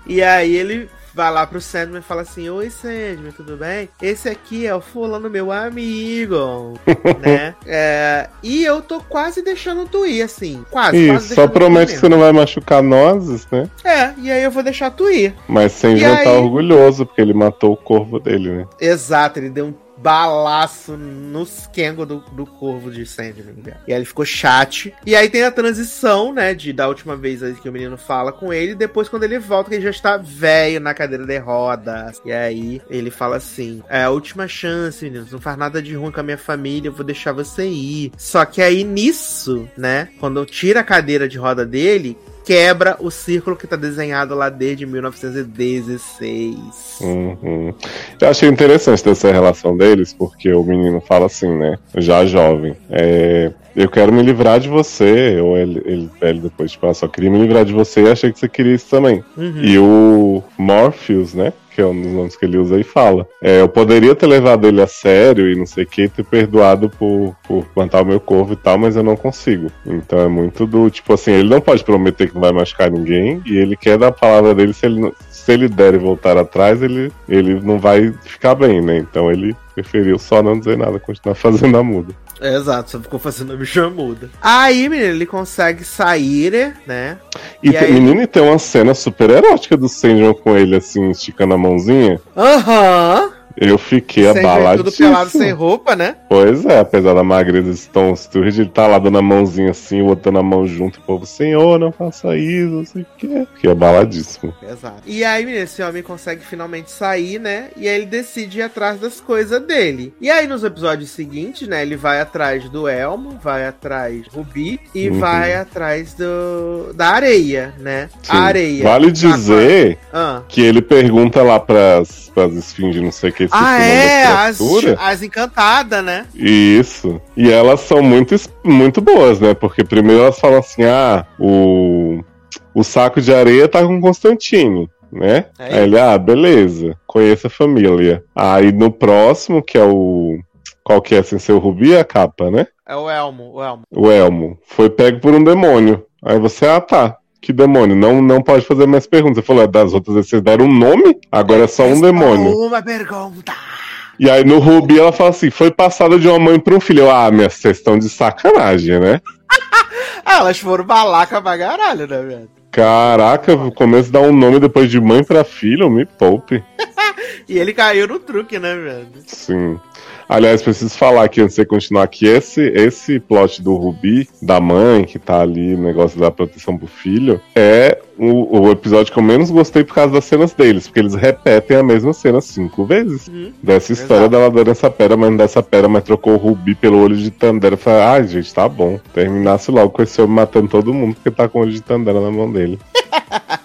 S2: E aí ele vai lá pro Sandman e fala assim: Oi, Sandman, tudo bem? Esse aqui é o fulano, meu amigo. (laughs) né? É, e eu tô quase deixando tu ir, assim. Quase, quase
S3: Isso, só
S2: tu ir
S3: promete que você não vai machucar nozes, né?
S2: É, e aí eu vou deixar tu ir.
S3: Mas
S2: E
S3: Sandman tá
S2: aí?
S3: orgulhoso, porque ele matou o corvo dele, né?
S2: Exato, ele deu um balaço no esquengo do, do corvo de Sandman. né? E aí ele ficou chat. E aí tem a transição, né, de da última vez aí que o menino fala com ele, depois quando ele volta, que ele já está velho na cadeira de rodas. E aí ele fala assim: É a última chance, meninos, não faz nada de ruim com a minha família, eu vou deixar você ir. Só que aí nisso, né, quando tira a cadeira de roda dele, quebra o círculo que tá desenhado lá desde 1916.
S3: Uhum. Eu achei interessante dessa relação deles, porque o menino fala assim, né? Já jovem. É, eu quero me livrar de você. Ou ele, ele velho depois, tipo, ah, só queria me livrar de você e achei que você queria isso também.
S2: Uhum.
S3: E o Morpheus, né? Que é um dos nomes que ele usa aí, fala. É, eu poderia ter levado ele a sério e não sei o que, ter perdoado por, por plantar o meu corvo e tal, mas eu não consigo. Então é muito do tipo assim, ele não pode prometer que não vai machucar ninguém e ele quer dar a palavra dele se ele, se ele der e voltar atrás, ele, ele não vai ficar bem, né? Então ele preferiu só não dizer nada, continuar (laughs) fazendo a muda.
S2: É, exato, só ficou fazendo a bicha muda. Aí, menino, ele consegue sair, né?
S3: E,
S2: E
S3: tem,
S2: aí-
S3: menino, e tem uma cena super erótica do Sandman com ele, assim, esticando a mãozinha.
S2: Aham!
S3: Eu fiquei abaladíssimo.
S2: tudo pelado sem roupa, né?
S3: Pois é, apesar da magreza de Stone Sturridge, ele tá lá dando a mãozinha assim, o outro dando a mão junto, o povo, senhor, não faça isso, não sei o que. Fiquei abaladíssimo.
S2: Exato. E aí, menino, esse homem consegue finalmente sair, né? E aí ele decide ir atrás das coisas dele. E aí, nos episódios seguintes, né? Ele vai atrás do Elmo, vai atrás do Rubi e
S3: Uhum.
S2: vai atrás do da areia, né?
S3: Sim.
S2: A areia.
S3: Vale dizer
S2: Ah,
S3: que ele pergunta lá pras, pras esfinges, não sei o que, esqueci
S2: ah
S3: o nome
S2: é,
S3: da
S2: as,
S3: criatura.
S2: as encantadas, né?
S3: Isso. E elas são muito, muito boas, né? Porque primeiro elas falam assim: ah, o, o saco de areia tá com Constantine. Né?
S2: É
S3: Aí ele, ah, beleza, conheça a família. Aí no próximo, que é o. Qual que é sem ser o Rubi, a capa, né?
S2: É o Elmo, o Elmo.
S3: O Elmo. Foi pego por um demônio. Aí você, ah tá. Que demônio? Não, não pode fazer mais perguntas. Você falou, é, das outras vezes vocês deram um nome, agora é só um demônio.
S2: Uma pergunta.
S3: E aí no Rubi ela fala assim: foi passada de uma mãe para um filho. Eu, ah, minha vocês estão de sacanagem, né? (laughs)
S2: Ah, elas foram balaca pra caralho, né, velho?
S3: Caraca, começo dá um nome depois de mãe pra filho, me poupe. (laughs)
S2: E ele caiu no truque, né, velho?
S3: Sim. Aliás, preciso falar aqui antes de você continuar que esse, esse plot do Rubi, da mãe, que tá ali, negócio da proteção pro filho, é o, o episódio que eu menos gostei por causa das cenas deles, porque eles repetem a mesma cena cinco vezes.
S2: Uhum.
S3: Dessa história
S2: Exato.
S3: dela dando essa pera, mas não dessa pera, mas trocou o Rubi pelo olho de Tandera. Eu falei, ai, gente, tá bom. Terminasse logo com esse homem matando todo mundo, porque tá com o olho de Tandera na mão dele. (laughs)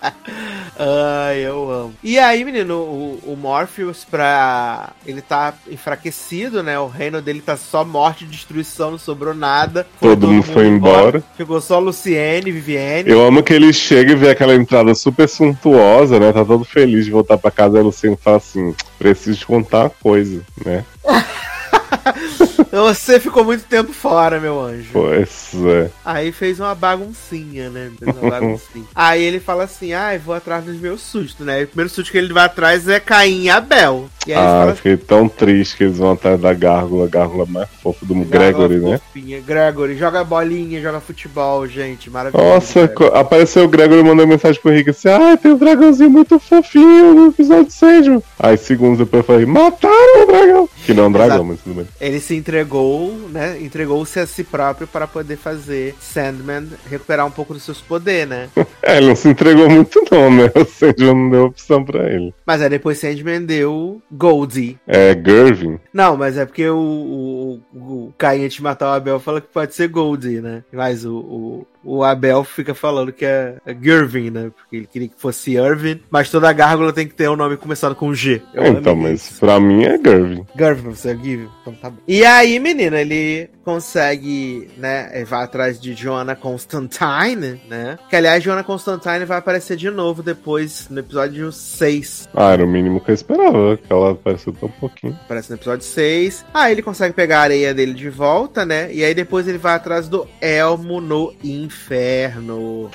S2: Ai, eu amo. E aí, menino, o, o Morpheus, pra. Ele tá enfraquecido, né? O reino dele tá só morte e destruição, não sobrou nada.
S3: Todo mundo foi embora.
S2: Ficou só Luciene, Vivienne.
S3: Eu amo que ele chega e vê aquela entrada super suntuosa, né? Tá todo feliz de voltar pra casa. Aí o Luciano fala assim: preciso te contar uma coisa, né? (laughs) (laughs)
S2: Você ficou muito tempo fora, meu anjo.
S3: Pois é.
S2: Aí fez uma baguncinha, né? Fez uma baguncinha. (laughs) aí ele fala assim: ai, vou atrás dos meus sustos, né? E o primeiro susto que ele vai atrás é Caim e Abel. E
S3: Ah,
S2: fala
S3: fiquei tão triste que eles vão atrás da gárgula, gárgula mais fofa do Gregory, né?
S2: Fofinha. Gregory, joga bolinha, joga futebol, gente. Maravilhoso.
S3: Nossa,
S2: Gregory.
S3: apareceu o Gregory e mandou mensagem pro Rick assim: Ah, tem um dragãozinho muito fofinho no episódio 6. mano." Aí, segundos depois, eu falei: Mataram o dragão! Que não é um dragão,
S2: Exato.
S3: mas tudo bem.
S2: Ele se entregou, né? Entregou-se a si próprio para poder fazer Sandman recuperar um pouco dos seus poderes, né? (laughs)
S3: É, ele não se entregou muito, não, né? (laughs) O Sandman não deu opção pra ele.
S2: Mas aí depois Sandman deu Goldie.
S3: É, Gervin.
S2: Não, mas é porque o, o, o Caim de matar o Abel fala que pode ser Goldie, né? Mas o, o, o Abel fica falando que é, é Gervin, né? Porque ele queria que fosse Irvin. Mas toda gárgula tem que ter um nome começado com G. Eu
S3: então, mas
S2: isso.
S3: pra mim é Gervin.
S2: Garvin pra você, Give? Então tá bom. E aí, menina, ele consegue, né? Vai atrás de Joanna Constantine, né? Que aliás, Joanna Constantine vai aparecer de novo depois, no episódio 6.
S3: Ah, era o mínimo que eu esperava, que ela apareceu tão pouquinho.
S2: Aparece no episódio 6. Aí ele consegue pegar a areia dele de volta, né? E aí depois ele vai atrás do Elmo no inferno.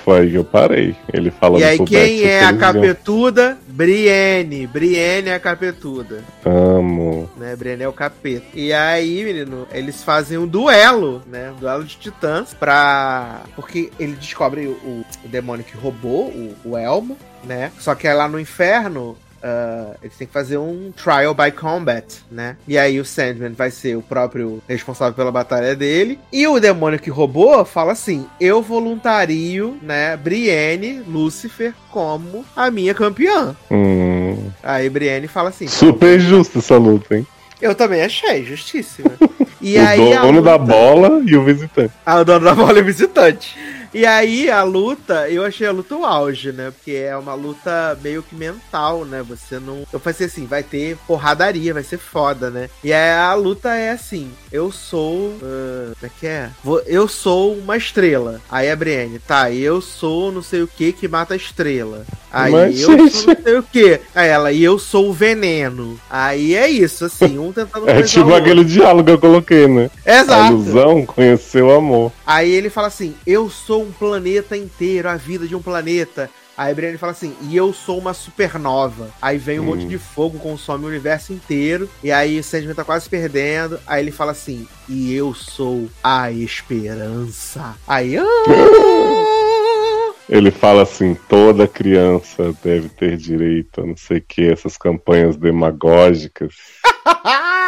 S3: Foi aí que eu parei. Ele falando
S2: e aí, quem é a capetuda? Brienne. Brienne é a capetuda.
S3: Amo.
S2: né? Brienne é o capeta. E aí, menino, eles fazem um duelo, né? Um duelo de titãs pra. Porque ele descobre o, o demônio que roubou o, o Elmo, né? Só que é lá no inferno. Ah, eles têm que fazer um trial by combat, né? E aí o Sandman vai ser o próprio responsável pela batalha dele. E o demônio que roubou fala assim: Eu voluntario, né, Brienne, Lúcifer, como a minha campeã.
S3: Hum,
S2: Aí Brienne fala assim:
S3: super justa essa luta, hein?
S2: eu também achei, justíssima. (laughs) E
S3: o
S2: aí
S3: dono da
S2: luta-
S3: bola e o visitante.
S2: Ah, o dono da bola é visitante. E aí a luta, eu achei a luta o auge, né? Porque é uma luta meio que mental, né? Você não. Eu pensei assim, vai ter porradaria, vai ser foda, né? E aí a luta é assim: eu sou. ah, como é que é? Eu sou uma estrela. Aí a Brienne, tá, eu sou não sei o que que mata a estrela. Aí
S3: Mas,
S2: eu
S3: gente.
S2: sou não sei o que. Aí ela, e eu sou o veneno. Aí é isso, assim, um tentando (laughs)
S3: É tipo aquele diálogo que eu coloquei, né? A
S2: Exato.
S3: ilusão conheceu o amor.
S2: Aí ele fala assim: Eu sou um planeta inteiro, a vida de um planeta. Aí a Brienne fala assim: E eu sou uma supernova. Aí vem um
S3: Hum.
S2: monte de fogo, consome o universo inteiro. E aí o Sandman tá quase perdendo. Aí ele fala assim: E eu sou a esperança. Aí. "Ah!"
S3: Ele fala assim: toda criança deve ter direito a não sei o que, essas campanhas demagógicas. (laughs)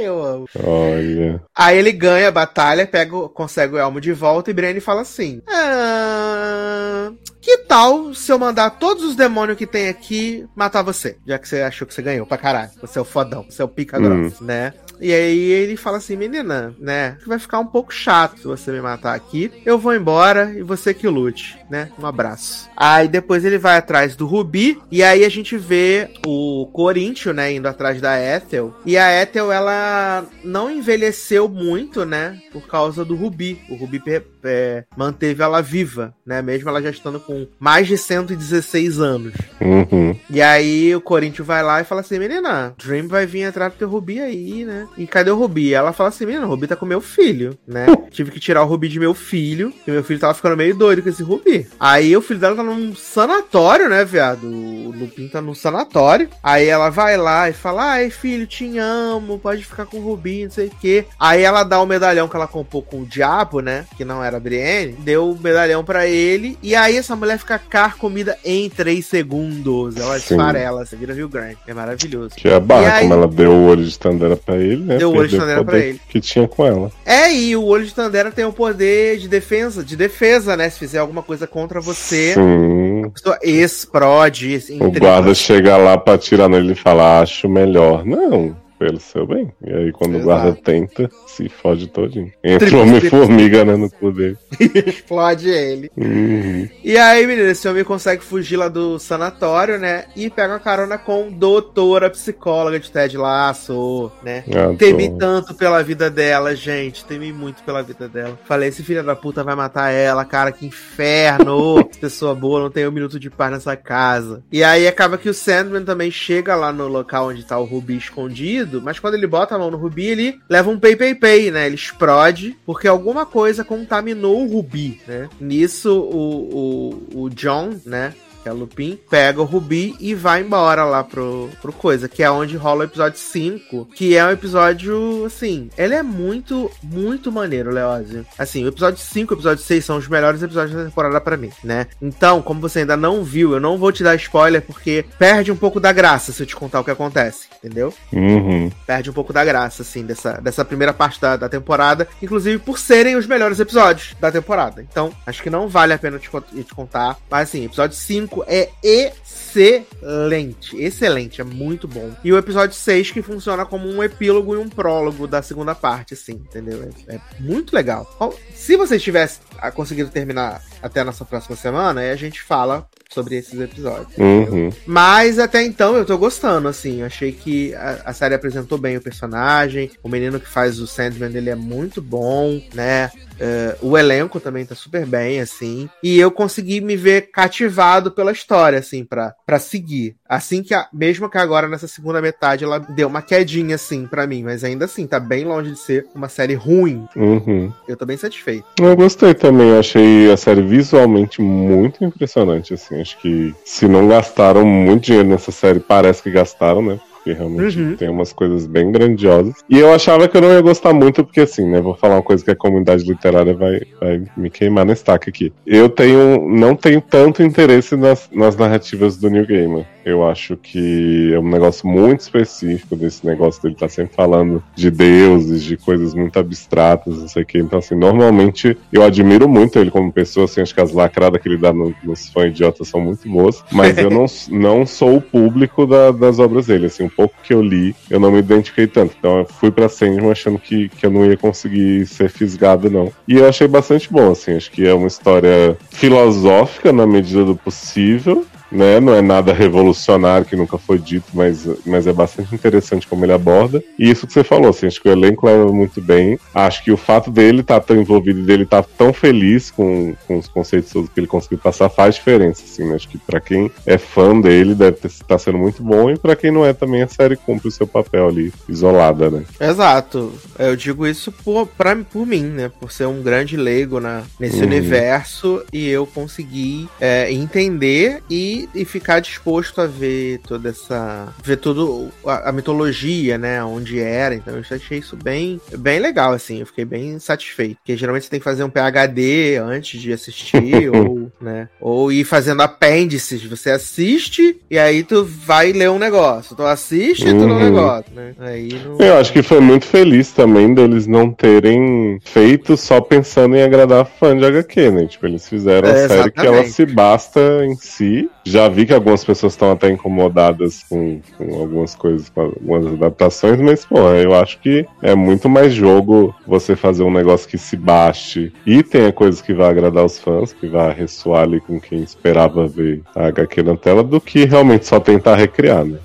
S2: eu amo.
S3: Olha.
S2: Aí ele ganha a batalha, pega, consegue o elmo de volta e Brienne fala assim: "Ah, que tal se eu mandar todos os demônios que tem aqui matar você? Já que você achou que você ganhou pra caralho. Você é o fodão, você é o pica grossa, né? E aí ele fala assim, menina, né? Vai ficar um pouco chato se você me matar aqui. Eu vou embora e você que lute, né? Um abraço. Aí depois ele vai atrás do Rubi. E aí a gente vê o Corinthians, né? Indo atrás da Ethel. E a Ethel, ela não envelheceu muito, né? Por causa do Rubi. O Rubi é, manteve ela viva, né? Mesmo ela já estando com mais de 116 anos.
S3: Uhum.
S2: E aí o Corinthians vai lá e fala assim, menina, Dream vai vir atrás do teu Rubi aí, né? E cadê o Rubi? E ela fala assim, menina, o Rubi tá com meu filho, né? Tive que tirar o Rubi de meu filho, porque meu filho tava ficando meio doido com esse Rubi. Aí o filho dela tá num sanatório, né, viado? O Lupin tá num sanatório. Aí ela vai lá e fala, ai filho, te amo, pode ficar com o Rubi, não sei o quê. Aí ela dá o medalhão que ela comprou com o diabo, né? Que não era a Brienne, deu o medalhão pra ele. E aí essa mulher fica carcomida em 3 segundos. Ela
S3: Sim.
S2: esfarela, você vira Rio Grande. É maravilhoso.
S3: Que é a barra,
S2: E aí-
S3: como ela deu o olho de Tandera pra ele, né?
S2: Deu o olho de Tandera pra ele.
S3: Que tinha com ela.
S2: É, e o olho de Tandera tem o poder de defesa, de defesa, né? Se fizer alguma coisa contra você,
S3: Sim.
S2: a pessoa explode.
S3: O guarda chega lá pra atirar nele e fala, acho melhor. Não, pelo seu bem. E aí quando
S2: Exato.
S3: o guarda tenta, se fode todinho. Entra o Homem-Formiga, né, no poder.
S2: explode (laughs) ele.
S3: Uhum.
S2: E aí, menina, esse homem consegue fugir lá do sanatório, né? E pega uma carona com doutora psicóloga de Ted Lasso, né?
S3: Adoro.
S2: Temi tanto pela vida dela, gente. Temi muito pela vida dela. Falei, esse filho da puta vai matar ela, cara, que inferno. (laughs) Pessoa boa, não tem um minuto de paz nessa casa. E aí acaba que o Sandman também chega lá no local onde tá o Rubi escondido, mas quando ele bota a mão no Rubi, ele leva um pay pay pay, né? Ele explode, porque alguma coisa contaminou o Rubi, né? Nisso, o, o, o John, né? Que é Lupin, pega o Rubi e vai embora lá pro, pro coisa, que é onde rola o episódio 5, que é um episódio, assim, ele é muito, muito maneiro, Leózio. Assim, o episódio 5 e o episódio 6 são os melhores episódios da temporada pra mim, né? Então, como você ainda não viu, eu não vou te dar spoiler, porque perde um pouco da graça se eu te contar o que acontece, entendeu?
S3: Uhum.
S2: perde um pouco da graça, assim, dessa, dessa primeira parte da, da temporada, inclusive por serem os melhores episódios da temporada. Então, acho que não vale a pena te, te contar. Mas, assim, episódio 5 é excelente. Excelente, é muito bom. E o episódio 6 que funciona como um epílogo e um prólogo da segunda parte, assim, entendeu? É, é muito legal. Se vocês tivessem ah, conseguido terminar até a nossa próxima semana, aí a gente fala sobre esses episódios.
S3: Uhum.
S2: Mas até então eu tô gostando, assim. Eu achei que a, a série apresentou bem o personagem. O menino que faz o Sandman ele é muito bom, né? É, o elenco também tá super bem, assim. E eu consegui me ver cativado pela história, assim, pra, pra seguir. Assim que, a, mesmo que agora nessa segunda metade ela deu uma quedinha, assim, pra mim. Mas ainda assim, tá bem longe de ser uma série ruim.
S3: Uhum.
S2: Eu tô bem satisfeito.
S3: Eu gostei também, eu achei a série visualmente muito impressionante, assim, acho que se não gastaram muito dinheiro nessa série, parece que gastaram, né? Porque realmente
S2: Uhum.
S3: tem umas coisas bem grandiosas. E eu achava que eu não ia gostar muito, porque assim, né? Vou falar uma coisa que a comunidade literária vai, vai me queimar na estaca aqui. Eu tenho, não tenho tanto interesse nas, nas narrativas do New Gamer. Eu acho que é um negócio muito específico desse negócio dele estar sempre falando de deuses, de coisas muito abstratas, não sei o que. Então, assim, normalmente eu admiro muito ele como pessoa, assim, acho que as lacradas que ele dá no- nos fãs idiotas são muito boas, mas eu não, (laughs) não sou o público da- das obras dele, assim, um pouco que eu li, eu não me identifiquei tanto. Então eu fui pra Sandman achando que, que eu não ia conseguir ser fisgado, não. E eu achei bastante bom, assim, acho que é uma história filosófica na medida do possível, né? Não é nada revolucionário que nunca foi dito, mas, mas é bastante interessante como ele aborda. E isso que você falou, assim, acho que o elenco leva muito bem. Acho que o fato dele estar tão envolvido e dele estar tão feliz com, com os conceitos todos que ele conseguiu passar faz diferença, assim, né? Acho que pra quem é fã dele deve estar tá sendo muito bom e pra quem não é também a série cumpre o seu papel ali, isolada, né?
S2: Exato. Eu digo isso por, pra, por mim, né? Por ser um grande leigo na, nesse
S3: Uhum.
S2: universo e eu consegui é, entender e e, e ficar disposto a ver toda essa. ver tudo a, a, mitologia, né? Onde era. Então eu achei isso bem, bem legal, assim. Eu fiquei bem satisfeito. Porque geralmente você tem que fazer um PHD antes de assistir, (laughs) ou, né? Ou ir fazendo apêndices. Você assiste e aí tu vai ler um negócio. Tu assiste e tu lê um uhum. negócio, né? Aí
S3: não... Eu acho que foi muito feliz também deles não terem feito só pensando em agradar fã de HQ, né? Tipo, eles fizeram é, a série que ela se basta em si. Já vi que algumas pessoas estão até incomodadas com, com, algumas coisas, com algumas adaptações, mas, pô, eu acho que é muito mais jogo você fazer um negócio que se baste e tenha coisas que vai agradar os fãs, que vai ressoar ali com quem esperava ver a HQ na tela, do que realmente só tentar recriar, né?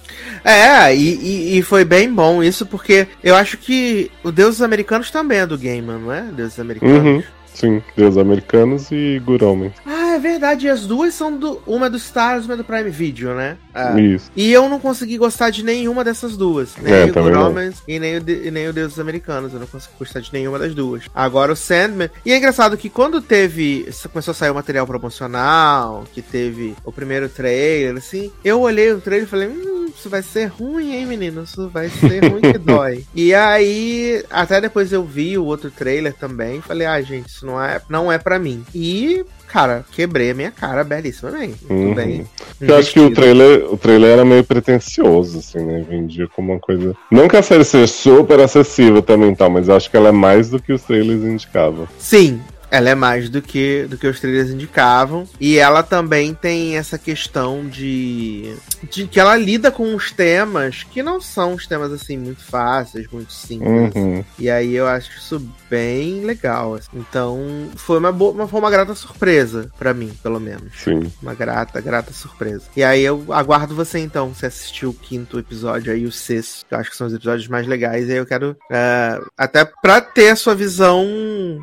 S2: É, e, e, e, foi bem bom isso, porque eu acho que o Deuses Americanos também é do Gaiman, não é? Deuses Americanos. Uhum.
S3: Sim, Deus Americanos e Gurome.
S2: Ah, é verdade. As duas são do. Uma é do Stars, uma é do Prime Video, né? Ah.
S3: Isso.
S2: E eu não consegui gostar de nenhuma dessas duas. Nem é, o Gurome e nem o, e nem o Americanos. Eu não consegui gostar de nenhuma das duas. Agora o Sandman. E é engraçado que quando teve. Começou a sair o material promocional, que teve o primeiro trailer, assim, eu olhei o trailer e falei, hum, isso vai ser ruim, hein, menino? Isso vai ser ruim que (laughs) dói. E aí, até depois eu vi o outro trailer também. Falei, ah, gente, isso não é, não é para mim. E cara, quebrei a minha cara belíssimamente. Muito uhum. bem.
S3: Eu acho que o trailer, o trailer era meio pretencioso, assim, né? Vendia como uma coisa. Não que a série seja super acessível também, tal, mas eu acho que ela é mais do que os trailers indicavam.
S2: Sim, ela é mais do que, do que os trailers indicavam. E ela também tem essa questão de, de que ela lida com os temas que não são os temas assim muito fáceis, muito simples. Uhum. E aí eu acho isso bem legal. Assim. Então foi uma, boa, foi uma grata surpresa para mim, pelo menos.
S3: Sim.
S2: Uma grata, grata surpresa. E aí eu aguardo você então, se assistiu o quinto episódio aí, o sexto, que eu acho que são os episódios mais legais. E aí eu quero, uh, até pra ter a sua visão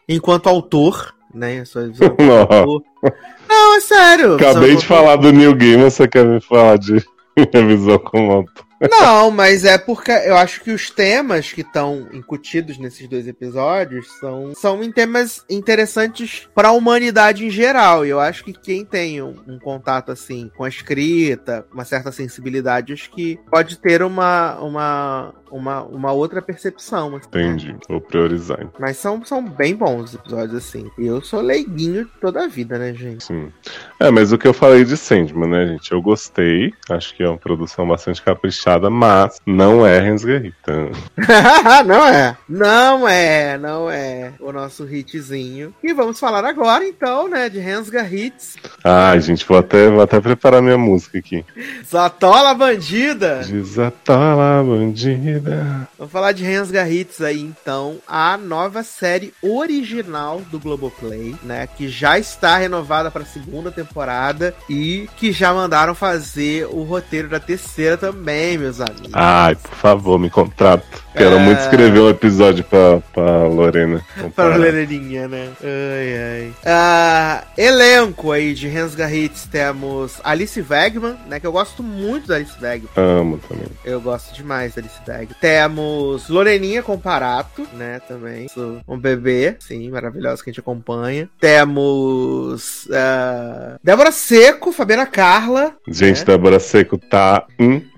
S2: enquanto autor né? Sua (laughs) visão
S3: Não.
S2: Não, é sério.
S3: Acabei de falar do New Game, você quer me falar de (laughs) minha visão como autor?
S2: Não, mas é porque eu acho que os temas que estão incutidos nesses dois episódios são, são em temas interessantes para a humanidade em geral. E eu acho que quem tem um, um, contato assim com a escrita, uma certa sensibilidade, acho que pode ter uma, uma, uma, uma outra percepção.
S3: Assim, Entendi, vou priorizar.
S2: Mas são, são bem bons os episódios, assim. E eu sou leiguinho toda a vida, né, gente?
S3: Sim. É, mas o que eu falei de Sandman, né, gente? Eu gostei. Acho que é uma produção bastante caprichada, mas não é Rensgarrita. (laughs)
S2: não é. Não é, não é o nosso hitzinho. E vamos falar agora, então, né, de Rensga Hits.
S3: Ai, gente, vou até, vou até preparar minha música aqui.
S2: Zatola Bandida!
S3: De Zatola Bandida.
S2: Vamos falar de Rensga Hits aí, então. A nova série original do Globoplay, né? Que já está renovada para a segunda temporada e que já mandaram fazer o roteiro da terceira também, meus amigos.
S3: Ai, por favor, me contrata. Quero é... muito escrever um episódio pra, pra Lorena.
S2: pra Loreninha, né? Ai, ai. Ah, elenco aí de Rensga Hits temos Alice Wegman, né? Que eu gosto muito da Alice Wegman.
S3: Amo também.
S2: Eu gosto demais da Alice Wegman. Temos Loreninha Comparato, né? Também. Um bebê, sim, maravilhosa que a gente acompanha. Temos uh, Débora Seco, Fabiana Carla.
S3: Gente, né? Débora Seco tá incrível.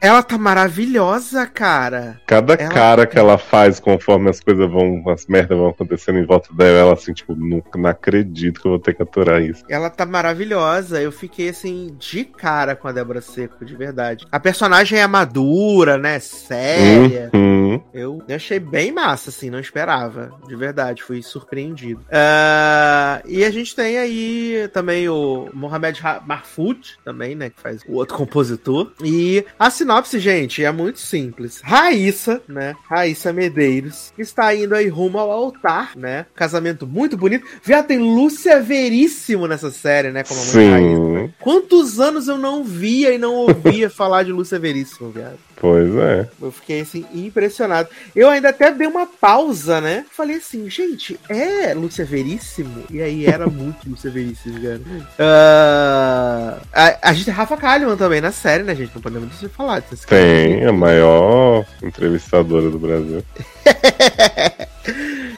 S2: Ela tá maravilhosa, cara.
S3: Cada ela... cara que ela faz conforme as coisas vão, as merdas vão acontecendo em volta dela, ela assim, tipo, não, não acredito que eu vou ter que aturar isso.
S2: Ela tá maravilhosa. Eu fiquei assim, de cara com a Débora Seco, de verdade. A personagem é madura, né? Séria. Uhum. Eu achei bem massa, assim, não esperava. De verdade, fui surpreendido. Uh, e a gente tem aí também o Mohamed Marfoud, também, né? Que faz o outro compositor. E a sinopse, gente, é muito simples. Raíssa, né? Raíssa Medeiros, está indo aí rumo ao altar, né? Casamento muito bonito. Já tem Lúcia Veríssimo nessa série, né?
S3: Como a mãe Raíssa.
S2: Quantos anos eu não via e não ouvia (laughs) falar de Lúcia Veríssimo, viado?
S3: Pois é.
S2: Eu fiquei assim, impressionado. Eu ainda até dei uma pausa, né? Falei assim, gente, é Lúcia Veríssimo? E aí era muito Lúcia Veríssimo, cara. Uh, a, a gente tem Rafa Kalimann também na série, né, gente? Não podemos deixar de falar
S3: disso. Tem, a maior entrevistadora do Brasil. (laughs)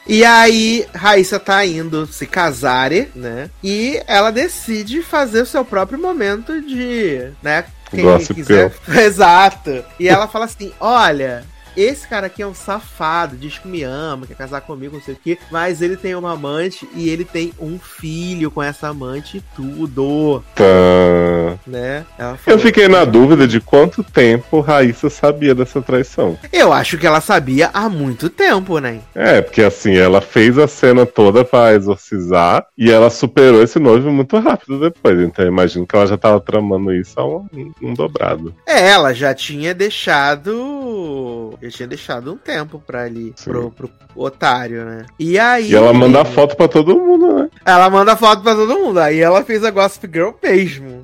S2: E aí, Raíssa tá indo se casar, né? E ela decide fazer o seu próprio momento de, né? Quem
S3: Gossip
S2: quiser. (laughs) Exato. E ela fala assim: olha. Esse cara aqui é um safado, diz que me ama, quer casar comigo, não sei o quê, mas ele tem uma amante e ele tem um filho com essa amante e tudo,
S3: Tá.
S2: né?
S3: Eu fiquei na dúvida de quanto tempo Raíssa sabia dessa traição.
S2: Eu acho que ela sabia há muito tempo, né?
S3: É, porque assim, ela fez a cena toda pra exorcizar e ela superou esse noivo muito rápido depois. Então eu imagino que ela já tava tramando isso há um, um dobrado.
S2: É, ela já tinha deixado. Já tinha deixado um tempo pra ali,
S3: Sim.
S2: pro, pro otário, né? E aí.
S3: E ela manda foto pra todo mundo, né?
S2: Ela manda foto pra todo mundo. Aí ela fez a Gossip Girl mesmo.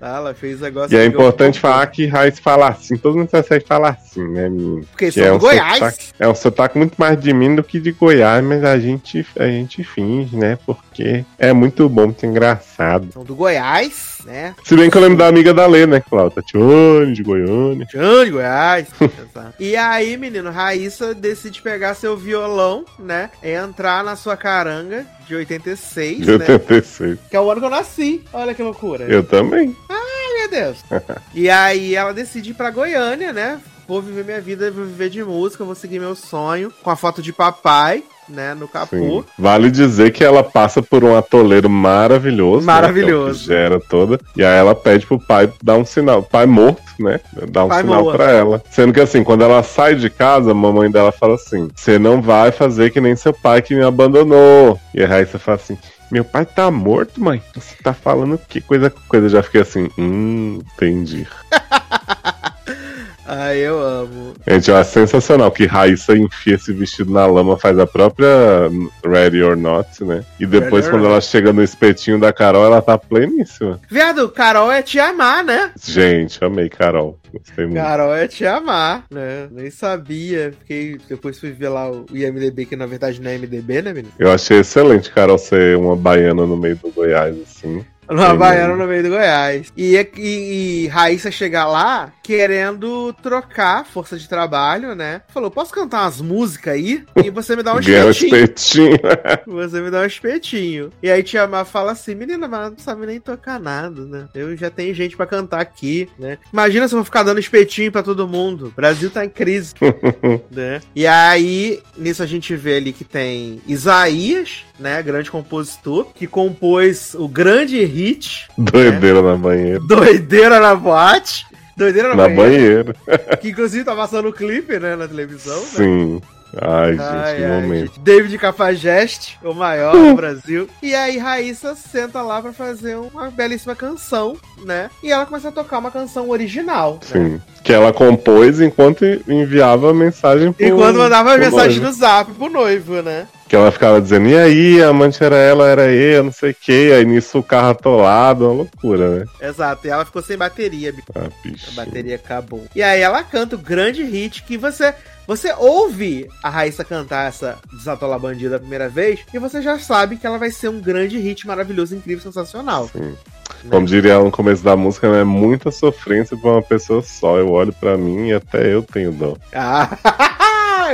S2: Tá, (laughs) ela fez a Gossip
S3: E é
S2: Girl
S3: importante falar que Raíssa fala assim, todo mundo consegue falar assim, né, menino?
S2: Porque
S3: Que
S2: são
S3: é
S2: do
S3: um
S2: Goiás.
S3: sotaque- é um sotaque muito mais de mim do que de Goiás, mas a gente, a gente finge, né? Porque é muito bom, muito engraçado.
S2: São do Goiás, né?
S3: Se bem que eu lembro da amiga da Lê, né? Que falava Tatiane de Goiânia.
S2: Tchan de Goiás. (laughs) E aí, menino, Raíssa decide pegar seu violão, né? E entrar na sua caranga de 86,
S3: De
S2: né?
S3: 86.
S2: Que é o ano que eu nasci. Olha que loucura.
S3: Eu também.
S2: Ai, meu Deus. (laughs) e aí ela decide ir pra Goiânia, né? Vou viver minha vida, vou viver de música, vou seguir meu sonho. Com a foto de papai, né? No capô.
S3: Sim. Vale dizer que ela passa por um atoleiro maravilhoso.
S2: Maravilhoso.
S3: Né, é o que gera toda. E aí ela pede pro pai dar um sinal. Pai morto, né? Dar um
S2: Pai
S3: sinal
S2: morto.
S3: pra ela. Sendo que assim, quando ela sai de casa, a mamãe dela fala assim: Você não vai fazer que nem seu pai que me abandonou. E a Raíssa fala assim. Meu pai tá morto, mãe. Você tá falando que coisa coisa. Eu já fiquei assim, hum, entendi. (laughs)
S2: Ai, eu amo.
S3: Gente, é sensacional que Raíssa enfia esse vestido na lama, faz a própria Ready or Not, né? E depois,
S2: Ready
S3: quando ela chega no espetinho da Carol, ela tá pleníssima.
S2: Viado, Carol é te amar, né?
S3: Gente, amei Carol. Gostei muito.
S2: Carol é te amar, né? Nem sabia. Fiquei, depois fui ver lá o IMDB, que na verdade não é MDB, né, menino?
S3: Eu achei excelente Carol ser uma baiana no meio do Goiás, assim.
S2: Baiana
S3: né?
S2: no meio do Goiás. E, e, e Raíssa chegar lá querendo trocar força de trabalho, né? Falou: posso cantar umas músicas aí? E você me dá um espetinho. (laughs) Você me dá um espetinho. E aí Tia Má fala assim: menina, mas não sabe nem tocar nada, né? Eu já tenho gente pra cantar aqui, né? Imagina se eu vou ficar dando espetinho pra todo mundo. O Brasil tá em crise, (laughs) né? E aí, nisso a gente vê ali que tem Isaías, né? Grande compositor, que compôs o grande hit
S3: Doideira na banheira.
S2: Doideira na Boate. Doideira na,
S3: Na
S2: banheira,
S3: banheira.
S2: Que inclusive tá passando o clipe, né? Na televisão, né?
S3: Sim. Ai, gente,
S2: Ai,
S3: que
S2: ai,
S3: momento.
S2: gente. David Cafajeste, o maior do (laughs) Brasil. E aí Raíssa senta lá pra fazer uma belíssima canção, né? E ela começa a tocar uma canção original. Né?
S3: Sim. Que ela compôs enquanto enviava mensagem pro.
S2: E quando mandava
S3: pro
S2: mensagem
S3: noivo.
S2: no zap pro noivo, né?
S3: Que ela ficava dizendo, e aí, a amante era ela, era eu, não sei o que. Aí nisso o carro atolado, uma loucura, né?
S2: Exato. E ela ficou sem bateria, bicho.
S3: Ah,
S2: A
S3: bicho.
S2: bateria acabou. E aí ela canta o grande hit que você. Você ouve a Raíssa cantar essa Desatola Bandida a primeira vez e você já sabe que ela vai ser um grande hit maravilhoso, incrível, sensacional.
S3: Sim. Como diria ela no começo da música, né? Muita sofrência pra uma pessoa só. Eu olho pra mim e até eu tenho dó.
S2: Ah, (laughs)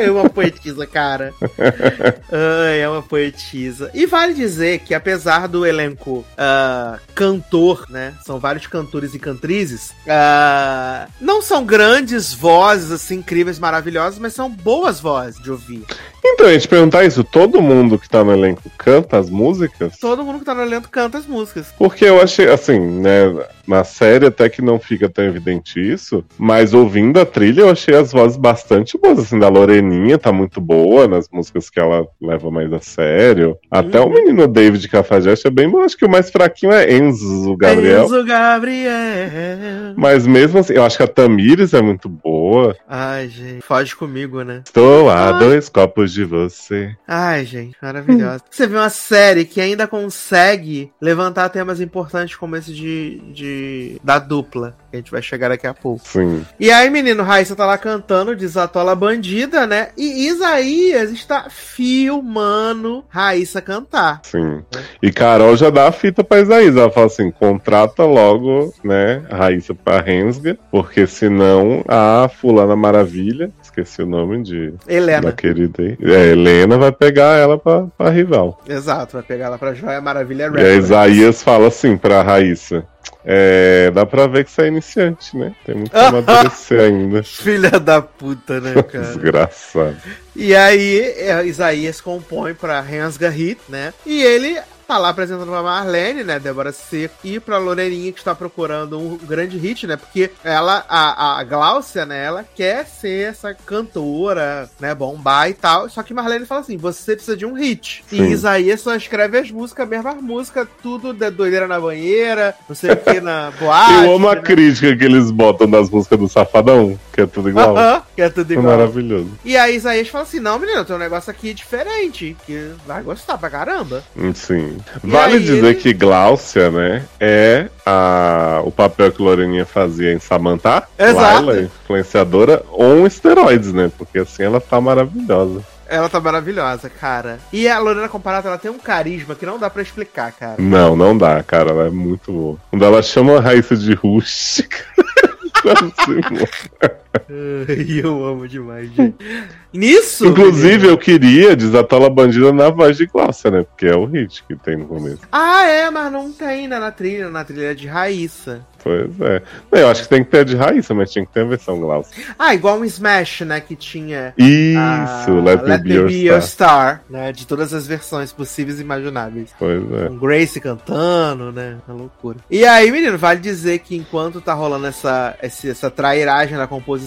S2: é uma poetisa, cara. (laughs) Ai, é uma poetisa. E vale dizer que, apesar do elenco ah, cantor, né? São vários cantores e cantrizes. ah, não são grandes vozes, assim, incríveis, maravilhosas, mas são boas vozes de ouvir.
S3: Então, a gente perguntar isso, todo mundo que tá no elenco canta as músicas?
S2: Todo mundo que tá no elenco canta as músicas.
S3: Porque eu achei, assim, né, na série até que não fica tão evidente isso, mas ouvindo a trilha eu achei as vozes bastante boas, assim, da Loreninha tá muito boa nas músicas que ela leva mais a sério. Até
S2: Uhum.
S3: o menino David Cafajeste é bem bom, acho que o mais fraquinho é Enzo Gabriel.
S2: Enzo Gabriel.
S3: Mas mesmo assim, eu acho que a Tamires é muito boa.
S2: Ai, gente, foge comigo, né?
S3: Estou a dois copos de você.
S2: Ai, gente, maravilhosa. Você vê uma série que ainda consegue levantar temas importantes como esse de, de da dupla. Que a gente vai chegar daqui a pouco.
S3: Sim.
S2: E aí, menino, Raíssa tá lá cantando Desatola Bandida, né? E Isaías está filmando Raíssa cantar.
S3: Sim. E Carol já dá a fita pra Isaías. Ela fala assim: contrata logo, né, Raíssa pra Rensga, porque senão a Fulana Maravilha, esqueci o nome de.
S2: Helena.
S3: Da querida aí. É, Helena vai pegar ela pra, pra rival.
S2: Exato, vai pegar ela pra Joia Maravilha
S3: E a. Isaías fala assim pra Raíssa. É, dá pra ver que você é iniciante, né? Tem muito que (laughs) amadurecer ainda.
S2: Filha da puta, né, (laughs) cara?
S3: Desgraçado.
S2: E aí, é, Isaías compõe pra Rensga Hit, né? E ele tá lá apresentando pra Marlene, né? Débora Seco, e pra Loreninha, que está procurando um grande hit, né? Porque ela, a, a Gláucia, né? Ela quer ser essa cantora, né? Bombar e tal. Só que Marlene fala assim: você precisa de um hit. E
S3: Sim.
S2: Isaías só escreve as músicas, mesmo as músicas, tudo de doideira na banheira, não sei o que, na boate.
S3: Eu amo a
S2: né?
S3: crítica que eles botam nas músicas do Safadão, que é tudo igual.
S2: Aham, que é tudo
S3: É
S2: igual.
S3: maravilhoso.
S2: E aí Isaías fala assim: não, menino, tem um negócio aqui diferente, que vai gostar pra caramba.
S3: Sim. Vale
S2: aí
S3: dizer
S2: ele-
S3: que Gláucia, né, é a, o papel que Loreninha fazia em Samantha.
S2: Exato.
S3: Laila, influenciadora, on esteroides, né? Porque assim ela tá maravilhosa.
S2: Ela tá maravilhosa, cara. E a Lorena Comparata, ela tem um carisma que não dá pra explicar, cara.
S3: Não, não dá, cara. Ela é muito boa. Quando ela chama a Raíssa de rústica. (laughs) (laughs)
S2: E eu amo demais, gente. Nisso.
S3: Inclusive, eu queria desatola bandida na voz de Gláucia, né? Porque é o hit que tem no começo.
S2: Ah, é, mas não tem né, na trilha, na trilha de Raíssa.
S3: Pois é. Não, Eu acho que tem que ter a de Raíssa, mas tinha que ter a versão Gláucia.
S2: Ah, igual um Smash, né, que tinha.
S3: Isso,
S2: a
S3: Let, Me Be Your Star.
S2: Star, né? De todas as versões possíveis e imagináveis.
S3: Pois é.
S2: Com Grace cantando, né? Uma loucura. E aí, menino, vale dizer que enquanto tá rolando essa, essa trairagem na composição,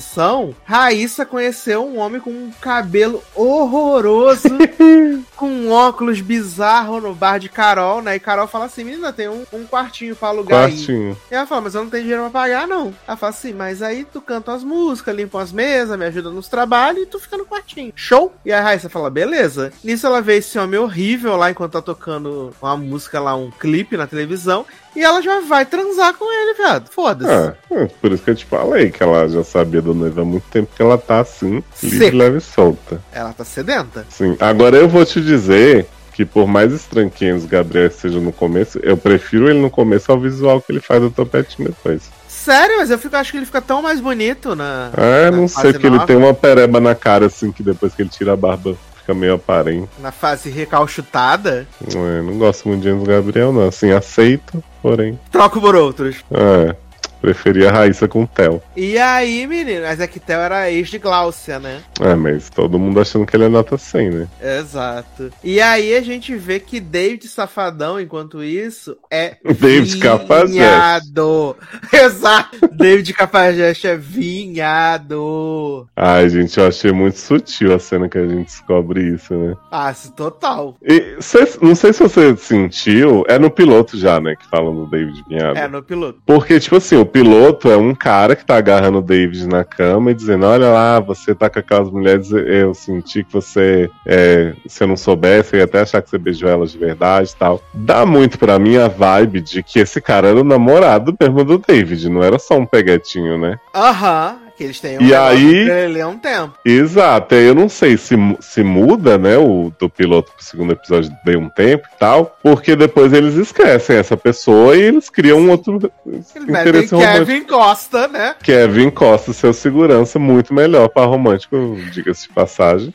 S2: Raíssa conheceu um homem com um cabelo horroroso, (laughs) com um óculos bizarro no bar de Carol, né? E Carol fala assim: menina, tem um, um quartinho pra alugar aí.
S3: Quartinho.
S2: E ela fala, mas eu não tenho dinheiro pra pagar, não. Ela fala assim, mas aí tu canta as músicas, limpa as mesas, me ajuda nos trabalhos e tu fica no quartinho. Show? E a Raíssa fala, beleza. Nisso ela vê esse homem horrível lá enquanto tá tocando uma música lá, um clipe na televisão. E ela já vai transar com ele, viado. Foda-se.
S3: Ah, é, por isso que eu te falei que ela já sabia do noivo há muito tempo que ela tá assim, livre,
S2: Seca.
S3: leve e solta.
S2: Ela tá sedenta.
S3: Sim. Agora eu vou te dizer que por mais estranho que Gabriel seja no começo, eu prefiro ele no começo ao visual que ele faz do topetinho depois.
S2: Sério, mas eu fico, acho que ele fica tão mais bonito na.
S3: Ah,
S2: na
S3: não sei, porque ele
S2: nova,
S3: tem uma pereba na cara assim que depois que ele tira a barba fica meio aparente.
S2: Na fase recalchutada.
S3: Não, é, não gosto muito de Enzo Gabriel, não. Assim, aceito, porém.
S2: Troco por outros.
S3: É, preferia a Raíssa com o Theo.
S2: E aí, menino, mas é que Theo era ex de Gláucia, né?
S3: É, mas todo mundo achando que ele é nota 100, né?
S2: Exato. E aí a gente vê que David Safadão, enquanto isso, é
S3: David
S2: vinhado. (laughs) Exato. David Cafajeste é vinhado.
S3: Ai, gente, eu achei muito sutil a cena que a gente descobre isso, né?
S2: Ah, total.
S3: E cê- não sei se você sentiu, é no piloto já, né, que falam do David Vinhado.
S2: É, no piloto.
S3: Porque, tipo assim, o piloto é um cara que tá agarrando o David na cama e dizendo: Olha lá, você tá com aquelas mulheres, eu senti que você, é, se eu não soubesse, eu ia até achar que você beijou elas de verdade e tal. Dá muito pra mim a vibe de que esse cara era o namorado mesmo do David, não era só um peguetinho, né?
S2: Aham. Que eles têm um
S3: E
S2: negócio
S3: aí-
S2: ele há um tempo.
S3: Exato, eu não sei se, se muda, né, o do piloto pro segundo episódio de um tempo e tal, porque depois eles esquecem essa pessoa e eles criam um outro interesse romântico.
S2: Kevin Costa, né?
S3: Kevin Costa, seu segurança, muito melhor para romântico, diga-se de passagem.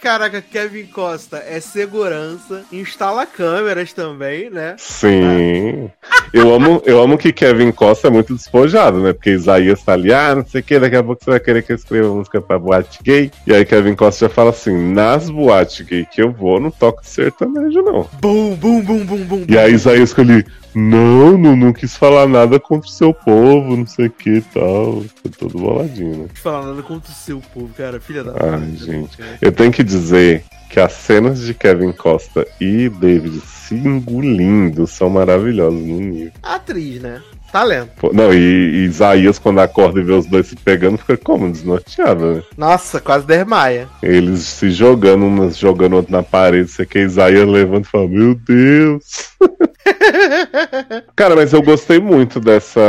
S2: Caraca, Kevin Costa é segurança, instala câmeras também, né?
S3: Sim. Eu amo, eu amo que Kevin Costa é muito despojado, né? Porque Isaías tá ali, ah, não sei o que, daqui a pouco você vai querer que eu escreva música pra boate gay. E aí Kevin Costa já fala assim: nas boate gay que eu vou, não toco sertanejo, não.
S2: Bum, bum, bum, bum, bum.
S3: E aí Isaías escolhi, não, não, não quis falar nada contra o seu povo, não sei o que e tal. Tô todo boladinho, né?
S2: Falar nada contra o seu povo, cara. Filha da
S3: Ai, gente. Eu tenho que dizer que as cenas de Kevin Costa e David se engolindo são maravilhosas no nível.
S2: Atriz, né? Talento.
S3: Pô, Não, e, e Isaías, quando acorda e vê os dois se pegando, fica como? Desnorteado, né?
S2: Nossa, quase desmaia.
S3: Eles se jogando, um jogando outro na parede, você que Isaías levanta e fala, meu Deus! (laughs) Cara, mas eu gostei muito dessa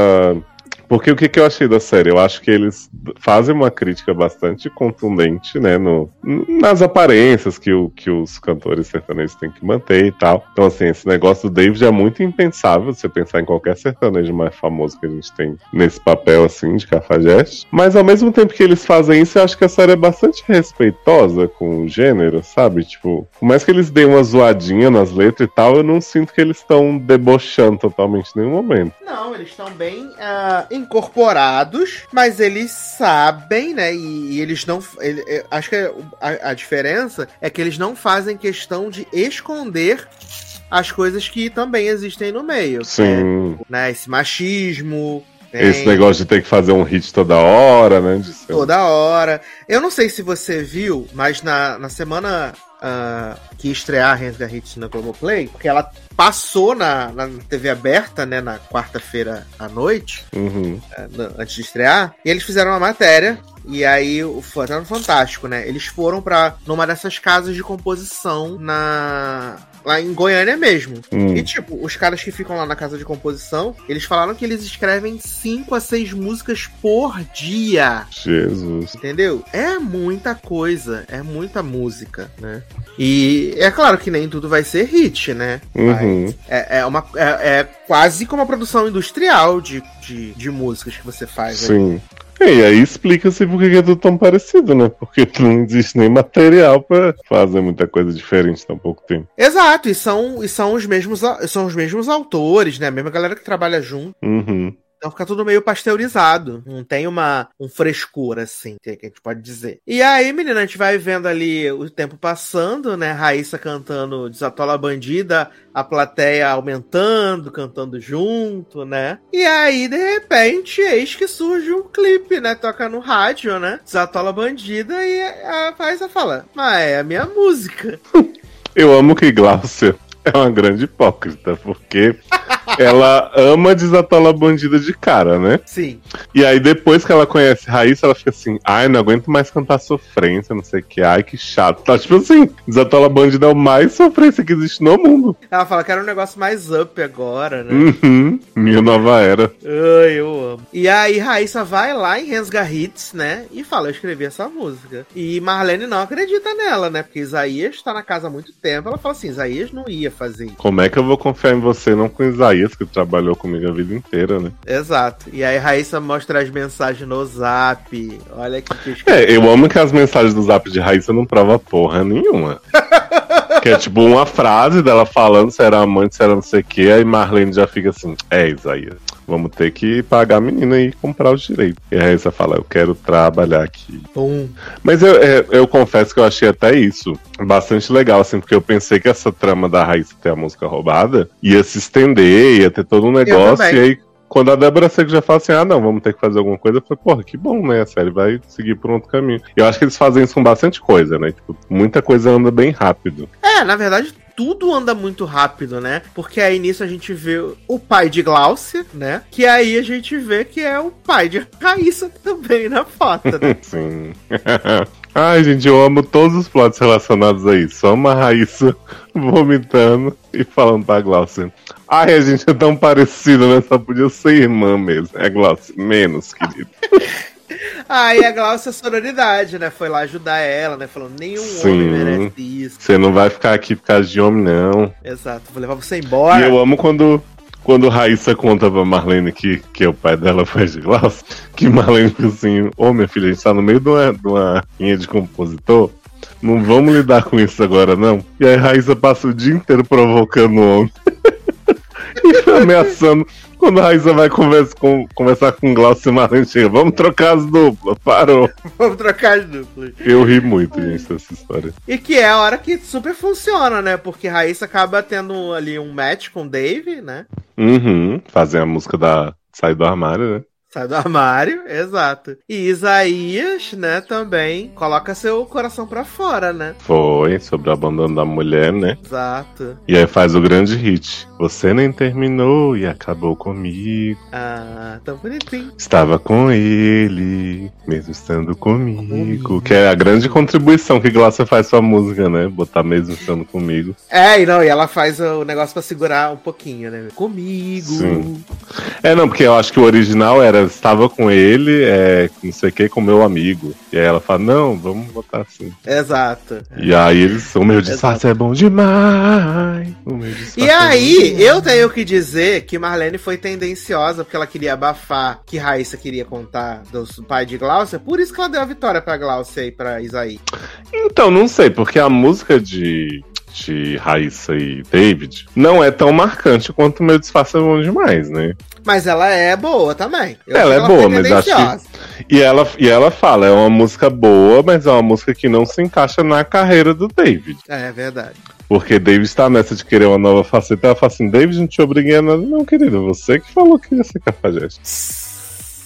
S3: Porque o que, que eu achei da série? Eu acho que eles fazem uma crítica bastante contundente, né? No, nas aparências que, o, que os cantores sertanejos têm que manter e tal. Então, assim, esse negócio do David é muito impensável você pensar em qualquer sertanejo mais famoso que a gente tem nesse papel, assim, de cafajeste. Mas ao mesmo tempo que eles fazem isso, eu acho que a série é bastante respeitosa com o gênero, sabe? Tipo, por mais que eles deem uma zoadinha nas letras e tal, eu não sinto que eles estão debochando totalmente em nenhum momento.
S2: Não, eles estão bem uh, incorporados, mas eles sabem, né? E, e eles não. Ele, acho que a, a diferença é que eles não fazem questão de esconder as coisas que também existem no meio.
S3: Sim.
S2: É, né, esse machismo,
S3: tem. Esse negócio de ter que fazer um hit toda hora, né?
S2: Toda hora. Eu não sei se você viu, mas na, na semana uh, que estrear a Rensga Hits na Globoplay, porque ela passou na, na TV aberta, né, na quarta-feira à noite,
S3: uhum.
S2: uh, antes de estrear, e eles fizeram uma matéria e aí, o tá Fantástico, né? Eles foram para numa dessas casas de composição na lá em Goiânia mesmo. Hum. E, tipo, os caras que ficam lá na casa de composição, eles falaram que eles escrevem 5 a 6 músicas por dia.
S3: Jesus.
S2: Entendeu? É muita coisa, é muita música, né? E é claro que nem tudo vai ser hit, né?
S3: Uhum.
S2: É, é, uma, é, é, quase como uma produção industrial de, de, de músicas que você faz.
S3: Sim. Aí. E aí explica-se por que é tudo tão parecido, né? Porque não existe nem material para fazer muita coisa diferente tão pouco tempo.
S2: Exato, e são, e são os mesmos são os mesmos autores, né? A mesma galera que trabalha junto.
S3: Uhum.
S2: Então fica tudo meio pasteurizado. Não tem uma, um frescor, assim, que a gente pode dizer. E aí, menina, a gente vai vendo ali o tempo passando, né? Raíssa cantando Desatola Bandida, a plateia aumentando, cantando junto, né? E aí, de repente, eis que surge um clipe, né? Toca no rádio, né? Desatola Bandida e a Raíssa fala, mas é a minha música. (laughs)
S3: Eu amo que Glaucia (laughs) é uma grande hipócrita, porque ela ama desatolar bandida de cara, né?
S2: Sim.
S3: E aí depois que ela conhece Raíssa, ela fica assim, ai, não aguento mais cantar sofrência, não sei o que, ai, que chato. Tá tipo assim, desatola bandida é o mais sofrência que existe no mundo.
S2: Ela fala que era um negócio mais up agora, né?
S3: Uhum, minha nova era.
S2: Ai, eu amo. E aí Raíssa vai lá em Rensga Hits, né? E fala, eu escrevi essa música. E Marlene não acredita nela, né? Porque Isaías tá na casa há muito tempo. Ela fala assim, Isaías não ia fazer.
S3: Como é que eu vou confiar em você não com Isaías? Isaías, que trabalhou comigo a vida inteira, né?
S2: Exato. E aí Raíssa mostra as mensagens no zap. Olha que
S3: que É, eu amo que as mensagens do zap de Raíssa não prova porra nenhuma. (laughs) que é tipo uma frase dela falando se era amante, se era não sei o que, aí Marlene já fica assim, é Isaías, vamos ter que pagar a menina e comprar os direitos. E a Raíssa fala, eu quero trabalhar aqui. Mas eu, eu, eu, confesso que eu achei até isso bastante legal, assim, porque eu pensei que essa trama da Raíssa ter a música roubada ia se estender, ia ter todo um negócio, e aí quando a Débora Seco já fala assim, ah não, vamos ter que fazer alguma coisa, eu falei, porra, que bom, né? A série vai seguir por outro caminho. Eu acho que eles fazem isso com bastante coisa, né? Tipo, muita coisa anda bem rápido.
S2: É, na verdade, tudo anda muito rápido, né? Porque aí nisso a gente vê o pai de Glaucia, né? Que aí a gente vê que é o pai de Raíssa também na foto, né? (laughs)
S3: Sim. (laughs) Ai, gente, eu amo todos os plots relacionados a isso. Amo a Raíssa (laughs) vomitando e falando pra Glaucia. Ai, a gente é tão parecido, né? Só podia ser irmã mesmo. É, Glaucia, menos, querido. (laughs)
S2: Aí a Glaucia sororidade, né? Foi lá ajudar ela, né? Falando, nenhum Sim. homem merece isso.
S3: Você não vai ficar aqui por causa de homem, não.
S2: Exato, vou levar você embora.
S3: E eu amo quando quando Raíssa conta pra Marlene que, que o pai dela (laughs) foi de Glaucia, que Marlene fica assim, ô oh, minha filha, a gente tá no meio de uma, de uma linha de compositor, não vamos lidar com isso agora, não. E aí Raíssa passa o dia inteiro provocando o homem. (laughs) e ameaçando. Quando a Raíssa vai conversa, com, conversar com o Glaucio Marlene, chega, vamos trocar as duplas, parou. (laughs)
S2: vamos trocar as duplas.
S3: Eu ri muito, gente, dessa história.
S2: E que é a hora que super funciona, né? Porque Raíssa acaba tendo ali um match com o Dave, né?
S3: Uhum, fazer a música da Sai do Armário, né?
S2: Sai do armário, (laughs) exato. E Isaías, né, também coloca seu coração para fora, né?
S3: Foi, sobre o abandono da mulher, né?
S2: Exato.
S3: E aí faz o grande hit. Você nem terminou e acabou comigo.
S2: Ah, tão bonitinho.
S3: Estava com ele, mesmo estando comigo.
S2: Comigo.
S3: Que é a grande contribuição que Glaucia faz pra música, né? Botar mesmo estando comigo.
S2: É, e não, e ela faz o negócio pra segurar um pouquinho, né? Comigo.
S3: Sim. É, não, porque eu acho que o original era estava com ele, é, não sei o que, com meu amigo. E aí ela fala, não, vamos botar assim.
S2: Exato.
S3: E aí eles, o meu disfarce é bom demais. O meu disfarce
S2: E
S3: é bom
S2: aí,
S3: demais.
S2: eu tenho que dizer que Marlene foi tendenciosa porque ela queria abafar que Raíssa queria contar do pai de Glaucia, por isso que ela deu a vitória pra Glaucia e pra Isaí.
S3: Então, não sei, porque a música de, Raíssa e David não é tão marcante quanto o meu disfarce é bom demais, né?
S2: Mas ela é boa também. Eu
S3: Ela é
S2: que
S3: boa, mas acho que-. E ela, e ela fala, é uma música boa, mas é uma música que não se encaixa na carreira do David.
S2: É verdade.
S3: Porque David está nessa de querer uma nova faceta. Ela fala assim: David, não te obriguei a nada. Não, querido, você que falou que ia ser cafajeste.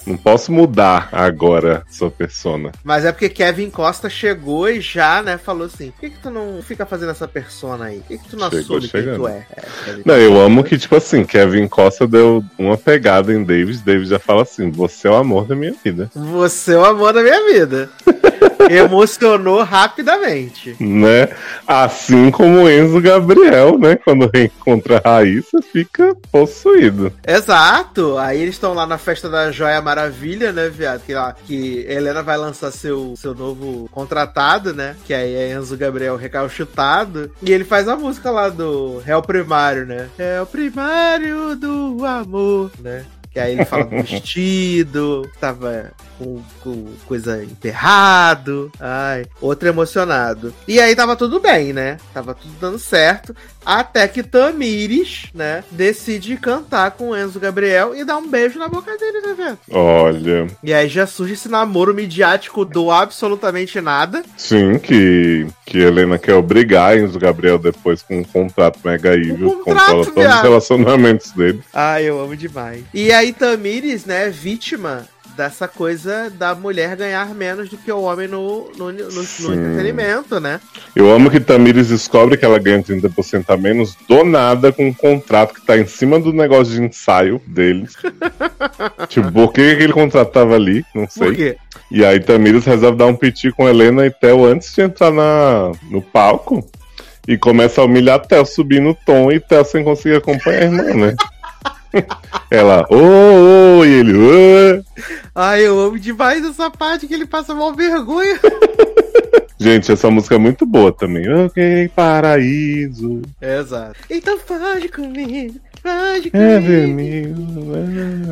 S3: Não posso mudar agora sua persona.
S2: Mas é porque Kevin Costa chegou e já, né, falou assim: por que, que tu não fica fazendo essa persona aí? Por que, que tu não
S3: Chegou
S2: assume quem
S3: chegando.
S2: tu é? É,
S3: Não, eu amo que, tipo assim, Kevin Costa deu uma pegada em David. David já fala assim: Você é o amor da minha vida.
S2: Você é o amor da minha vida. (laughs) Emocionou rapidamente.
S3: Né? Assim como Enzo Gabriel, né? Quando reencontra a Raíssa, fica possuído.
S2: Exato. Aí eles estão lá na festa da Joia Maravilha, né, viado? Que, lá, que Helena vai lançar seu, seu novo contratado, né? Que aí é Enzo Gabriel recalchutado. E ele faz a música lá do Réu Primário, né? É o primário do amor, né? Que aí ele fala do vestido, tava com, com coisa emperrado. Ai, outro emocionado. E aí tava tudo bem, né? Tava tudo dando certo. Até que Tamires, né, decide cantar com Enzo Gabriel e dar um beijo na boca dele, né, velho?
S3: Olha,
S2: E aí já surge esse namoro midiático do absolutamente nada.
S3: sim, que, que Helena quer obrigar Enzo Gabriel depois com um contrato mega evil,
S2: Um contrato,
S3: controla todos os relacionamentos dele.
S2: Ai, eu amo demais. E aí Tamires, né, vítima dessa coisa da mulher ganhar menos do que o homem no, no, no, no entretenimento, né?
S3: Eu amo que Tamires descobre que ela ganha 30% a menos do nada com um contrato que tá em cima do negócio de ensaio deles. (laughs) tipo, por que aquele contrato tava ali? Não sei.
S2: Por quê?
S3: E aí Tamires resolve dar um piti com Helena e Theo antes de entrar na, no palco. E começa a humilhar Theo, subir no tom e Theo sem conseguir acompanhar a irmã, né? (laughs) (laughs) Ela, ô, ô, e ele, ô.
S2: Ai, eu amo demais essa parte que ele passa mal vergonha. (laughs)
S3: Gente, essa música é muito boa também. Ok, paraíso.
S2: Exato. Então faz comigo, faz
S3: É vermelho.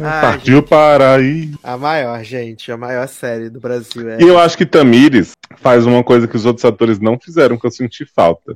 S3: é,
S2: Ai,
S3: Partiu paraíso.
S2: A maior, gente, a maior série do Brasil. É.
S3: E eu acho que Tamires faz uma coisa que os outros atores não fizeram, que eu senti falta.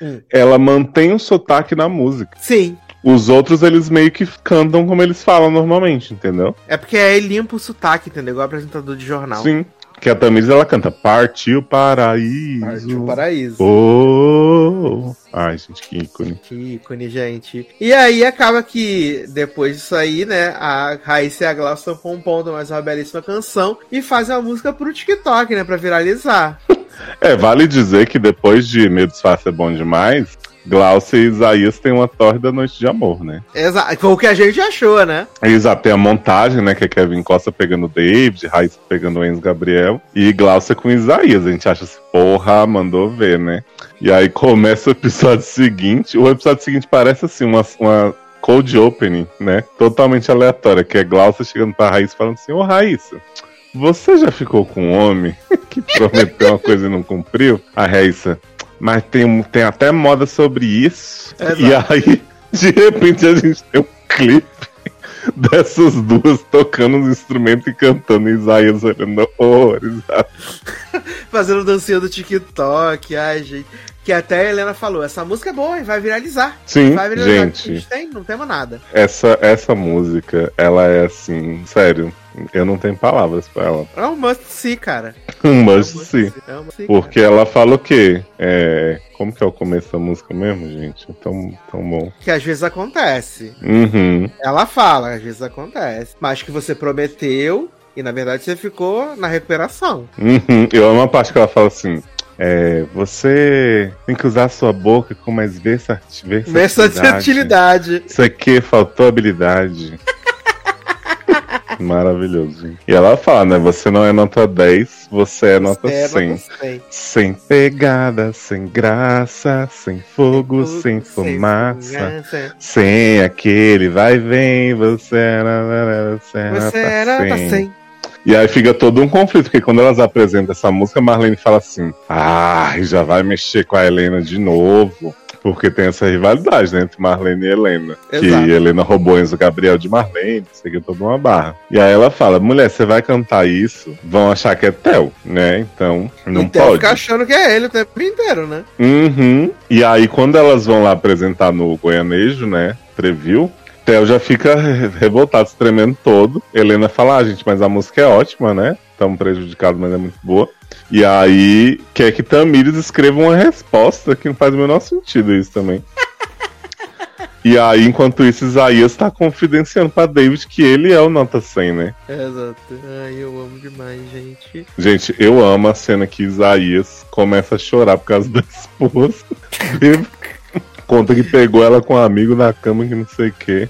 S2: Hum.
S3: Ela mantém o sotaque na música.
S2: Sim,
S3: Os outros, eles meio que cantam como eles falam normalmente, entendeu?
S2: é porque aí limpa o sotaque, entendeu? Igual apresentador de jornal.
S3: Sim. Que a Tamires, ela canta Partiu paraíso.
S2: Partiu o paraíso.
S3: Oh. Ai, gente, que ícone.
S2: Que ícone, gente. E aí acaba que, depois disso aí, né, a Raíssa e a Glaucia estão compondo mais uma belíssima canção e fazem a música pro TikTok, né, pra viralizar. (laughs)
S3: É, vale dizer que depois de Meu Disfarce é Bom Demais, Glaucia e Isaías têm uma tórrida noite de amor, né?
S2: Exato, foi o que a gente achou, né?
S3: Exato, tem a montagem, né? Que é Kevin Costa pegando o David, Raíssa pegando o Enzo Gabriel e Glaucia com Isaías. A gente acha assim, porra, mandou ver, né? E aí começa o episódio (laughs) seguinte. O episódio seguinte parece assim, uma, uma cold opening, né? Totalmente aleatória, que é Glaucia chegando pra Raíssa falando assim, ô Raíssa. Você já ficou com um homem (laughs) que prometeu uma coisa e não cumpriu? A Raíssa, mas tem, tem até moda sobre isso.
S2: Exato.
S3: E aí, de repente, a gente tem um clipe dessas duas tocando os instrumentos e cantando. E Isaías olhando horrorizado. (laughs)
S2: Fazendo dancinha do TikTok, ai, gente. Que até a Helena falou, essa música é boa e vai viralizar.
S3: Sim,
S2: vai viralizar. A
S3: gente,
S2: gente tem, não temos nada.
S3: essa, essa música, ela é assim, sério, eu não tenho palavras pra ela.
S2: É um must see, cara. (laughs)
S3: Um
S2: É
S3: must see.
S2: É um must
S3: Porque ela fala o quê? É, como que é o começo da música mesmo, gente? É Tão, tão bom.
S2: Que às vezes acontece.
S3: Uhum.
S2: Ela fala, às vezes acontece. Mas que você prometeu e na verdade você ficou na recuperação.
S3: Uhum. Eu amo a parte que ela fala assim: É, você tem que usar sua boca com mais versati- versatilidade.
S2: Versatilidade.
S3: Isso aqui faltou habilidade. (laughs) Maravilhoso. E ela fala, né? Você não é nota 10, você é nota
S2: É,
S3: 100.
S2: nota 100.
S3: Sem pegada, sem graça, sem fogo, sem fumaça.
S2: fumaça.
S3: Sem aquele vai e vem, você era, você era,
S2: Você era nota 100.
S3: E aí fica todo um conflito, porque quando elas apresentam essa música, Marlene fala assim: Ah, já vai mexer com a Helena de novo. Porque tem essa rivalidade né, entre Marlene e Helena.
S2: Exato.
S3: Que Helena roubou Enzo Gabriel de Marlene, isso aqui é toda uma barra. E aí ela fala: mulher, você vai cantar isso, vão achar que é Theo, né? Então, não
S2: então
S3: pode.
S2: fica achando que é ele o tempo inteiro, né?
S3: Uhum. E aí, quando elas vão lá apresentar no Goianejo, né? Preview. Theo já fica re- revoltado, se tremendo todo. Helena fala, ah, gente, mas a música é ótima, né? Estamos prejudicados, mas é muito boa. E aí, quer que Tamires escreva uma resposta que não faz o menor sentido isso também. (laughs) E aí, enquanto isso, Isaías tá confidenciando pra David que ele é o nota 100, né?
S2: Exato. Ai, eu amo demais, gente.
S3: Gente, eu amo a cena que Isaías começa a chorar por causa da esposa. (laughs) Conta que pegou ela com um amigo na cama que não sei o quê.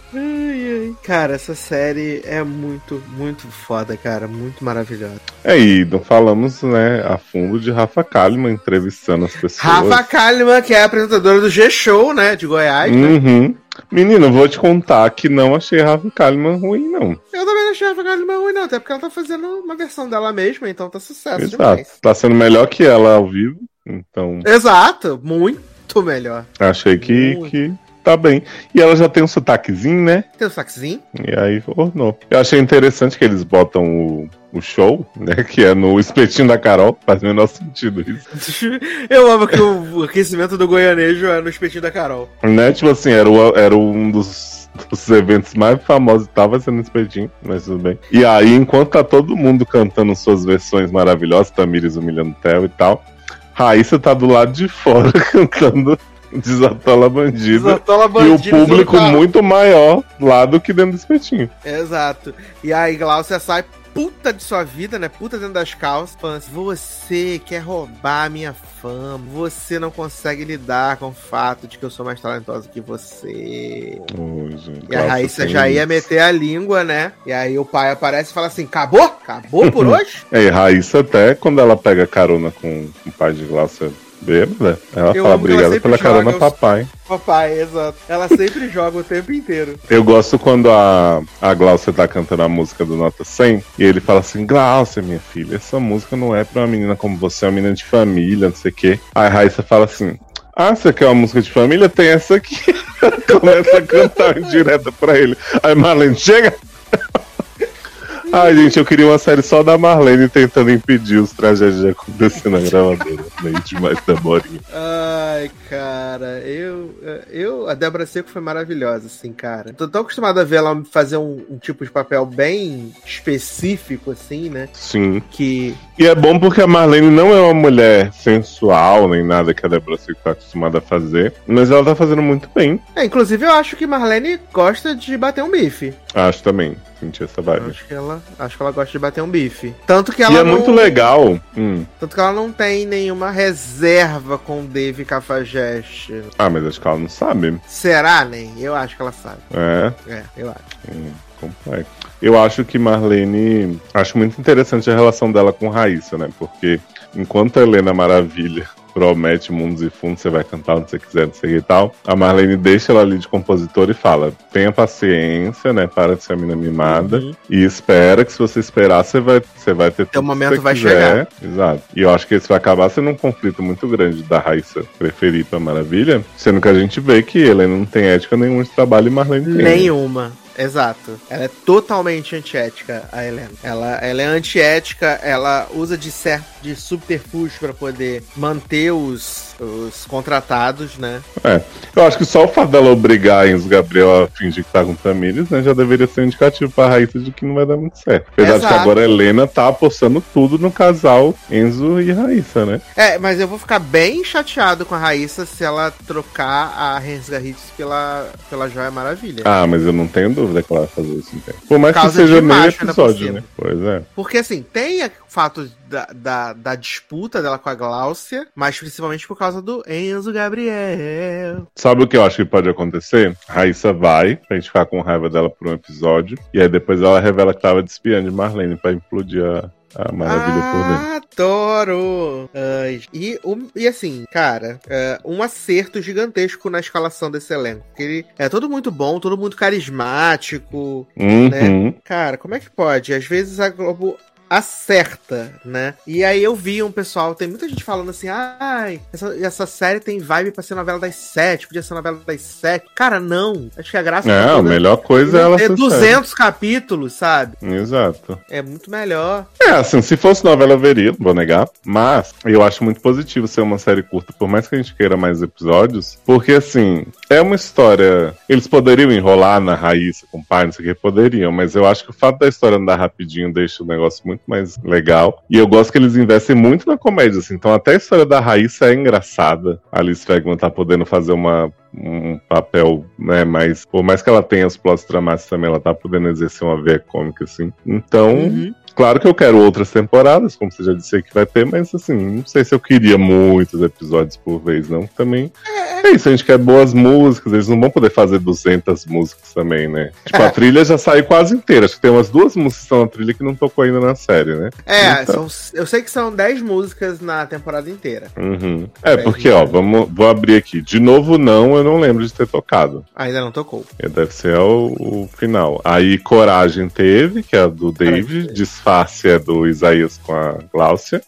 S2: Cara, essa série é muito, muito foda, cara. Muito maravilhosa.
S3: É, e não falamos, né, a fundo de Rafa Kalimann entrevistando as pessoas.
S2: Rafa Kalimann, que é a apresentadora do G-Show, né? De Goiás, né?
S3: Uhum. Menino, vou te contar que não achei Rafa Kalimann ruim, não.
S2: Eu também não achei Rafa Kalimann ruim, não. Até porque ela tá fazendo uma versão dela mesma, então tá sucesso
S3: Exato.
S2: demais.
S3: Tá sendo melhor que ela ao vivo. Então,
S2: Exato. Muito melhor.
S3: achei que,
S2: Muito.
S3: que tá bem. E ela já tem um sotaquezinho, né?
S2: Tem o saxinho?
S3: E aí ornou. Eu achei interessante que eles botam o, o show, né? (laughs) Que é no espetinho da Carol. Faz o menor sentido isso. (laughs)
S2: Eu amo que o aquecimento do goianejo é no espetinho da Carol.
S3: Né? Tipo assim, era, o- era um dos, dos eventos mais famosos. Tava sendo no espetinho, mas tudo bem. E aí, enquanto tá todo mundo cantando suas versões maravilhosas, Tamires humilhando o Theo e tal, Raíssa tá do lado de fora (laughs) cantando Desatola Bandida.
S2: Desatola
S3: E o
S2: Bandida,
S3: público muito maior lá do que dentro do espetinho.
S2: Exato. E aí Glaucia sai puta de sua vida, né? Puta dentro das calças. Falando assim, você quer roubar a minha fama. Você não consegue lidar com o fato de que eu sou mais talentosa que você.
S3: Gente,
S2: E a Raíssa já ia meter a língua, né? E aí o pai aparece e fala assim: acabou? Acabou por (laughs) hoje?
S3: É, e Raíssa até quando ela pega carona com, o pai de Glaucia bêbada, ela
S2: Eu
S3: fala obrigada pela carona, papai.
S2: Papai, exato. Ela sempre (laughs) joga o tempo inteiro.
S3: Eu gosto quando a, a Glaucia tá cantando a música do Nota 100 e ele fala assim: Glaucia, minha filha, essa música não é pra uma menina como você, é uma menina de família, não sei o quê. Aí a Raíssa fala assim: Ah, você quer uma música de família? Tem essa aqui. (laughs) Começa a cantar direta pra ele. Aí Marlene, chega! Ai, gente, eu queria uma série só da Marlene tentando impedir os tragédias de acontecer na gravadora. (laughs) Nem demais da Morinha.
S2: Ai, cara, eu, eu. A Débora Seco foi maravilhosa, assim, cara. Tô tão acostumado a ver ela fazer um, um tipo de papel bem específico, assim, né?
S3: Sim.
S2: Que.
S3: E é bom porque a Marlene não é uma mulher sensual, nem nada que a Débora Seco tá acostumada a fazer, mas ela tá fazendo muito bem.
S2: É, inclusive, eu acho que Marlene gosta de bater um bife.
S3: Acho também. Senti essa vibe.
S2: Acho que ela, acho que ela gosta de bater um bife. Tanto que
S3: E
S2: ela
S3: é
S2: não,
S3: muito legal. Hum.
S2: Tanto que ela não tem nenhuma reserva com o Dave Cafajeste.
S3: Ah, mas acho que ela não sabe.
S2: Será, nem? Eu acho que ela sabe.
S3: É.
S2: É, eu acho.
S3: Hum, complexo. Eu acho que Marlene. Acho muito interessante a relação dela com Raíssa, né? Porque enquanto a Helena Maravilha promete mundos e fundos, você vai cantar onde você quiser, não sei o que e tal. A Marlene deixa ela ali de compositora e fala: tenha paciência, né? Para de ser a mina mimada.
S2: Uhum.
S3: E espera que se você esperar, você vai, você vai ter
S2: Teu momento
S3: que você
S2: vai
S3: quiser. Exato. E eu acho que esse vai acabar sendo um conflito muito grande da Raíssa preferir pra Maravilha, sendo que a gente vê que Helena não tem ética nenhuma de trabalho e Marlene tem.
S2: Nenhuma. Exato. Ela é totalmente antiética, a Helena. Ela, ela é antiética, ela usa de certo de subterfúgio para poder manter os, os contratados, né?
S3: É. Eu acho que só o fato dela obrigar Enzo Gabriel a fingir que tá com Tamires, né, já deveria ser um indicativo pra Raíssa de que não vai dar muito certo. Apesar de que
S2: Exato.
S3: agora a Helena tá apostando tudo no casal Enzo e Raíssa, né?
S2: É, mas eu vou ficar bem chateado com a Raíssa se ela trocar a Rensga Hits pela, pela Joia Maravilha.
S3: Ah, mas eu não tenho dúvida. que ela vai fazer isso. Então. Por mais que
S2: Causa
S3: seja meio
S2: por
S3: episódio, né? Pois é.
S2: Porque assim, tem o fato da, da, da disputa dela com a Gláucia, mas principalmente por causa do Enzo Gabriel.
S3: Sabe o que eu acho que pode acontecer? Raíssa vai, pra gente ficar com raiva dela por um episódio, e aí depois ela revela que tava desfiando de Marlene pra implodir a, a maravilha por dentro.
S2: Adoro! Ai, e, o- e assim, cara, é, um acerto gigantesco na escalação desse elenco. Porque ele é todo muito bom, todo muito carismático.
S3: Uhum.
S2: Cara, como é que pode? Às vezes a Globo acerta, né? E aí eu vi um pessoal, tem muita gente falando assim, ai, essa, essa série tem vibe pra ser novela das sete, podia ser novela das sete. Cara, não. Acho que a graça
S3: É, a melhor coisa é ela
S2: ter
S3: ser
S2: 200 capítulos, sabe?
S3: Exato.
S2: É muito melhor.
S3: É, assim, se fosse novela eu veria, não vou negar. Mas eu acho muito positivo ser uma série curta, por mais que a gente queira mais episódios. Porque, assim, é uma história. Eles poderiam enrolar na Raíssa com o pai, não sei o que, poderiam. Mas eu acho que o fato da história andar rapidinho deixa o negócio muito mais legal. E eu gosto que eles investem muito na comédia, assim. Então até a história da Raíssa é engraçada. A Alice Fregman tá podendo fazer uma. Um papel, né? Mas por mais que ela tenha os plots dramáticos também, ela tá podendo exercer uma veia cômica, assim. Então,
S2: Uhum.
S3: Claro que eu quero outras temporadas, como você já disse que vai ter, mas assim, não sei se eu queria muitos episódios por vez, não. Também é isso, a gente quer boas músicas, eles não vão poder fazer 200 músicas também, né? Tipo, a trilha já saiu quase inteira, acho que tem umas duas músicas que estão na trilha que não tocou ainda na série, né?
S2: É,
S3: Então.
S2: são- eu sei que são 10 músicas na temporada inteira.
S3: Uhum. É, porque, ó, vamos, vou abrir aqui. De novo, não, eu não lembro de ter tocado.
S2: Ainda não tocou.
S3: É, Deve ser o, o final. Aí Coragem teve, que é a do David. Disfarce é do Isaías com a Gláucia.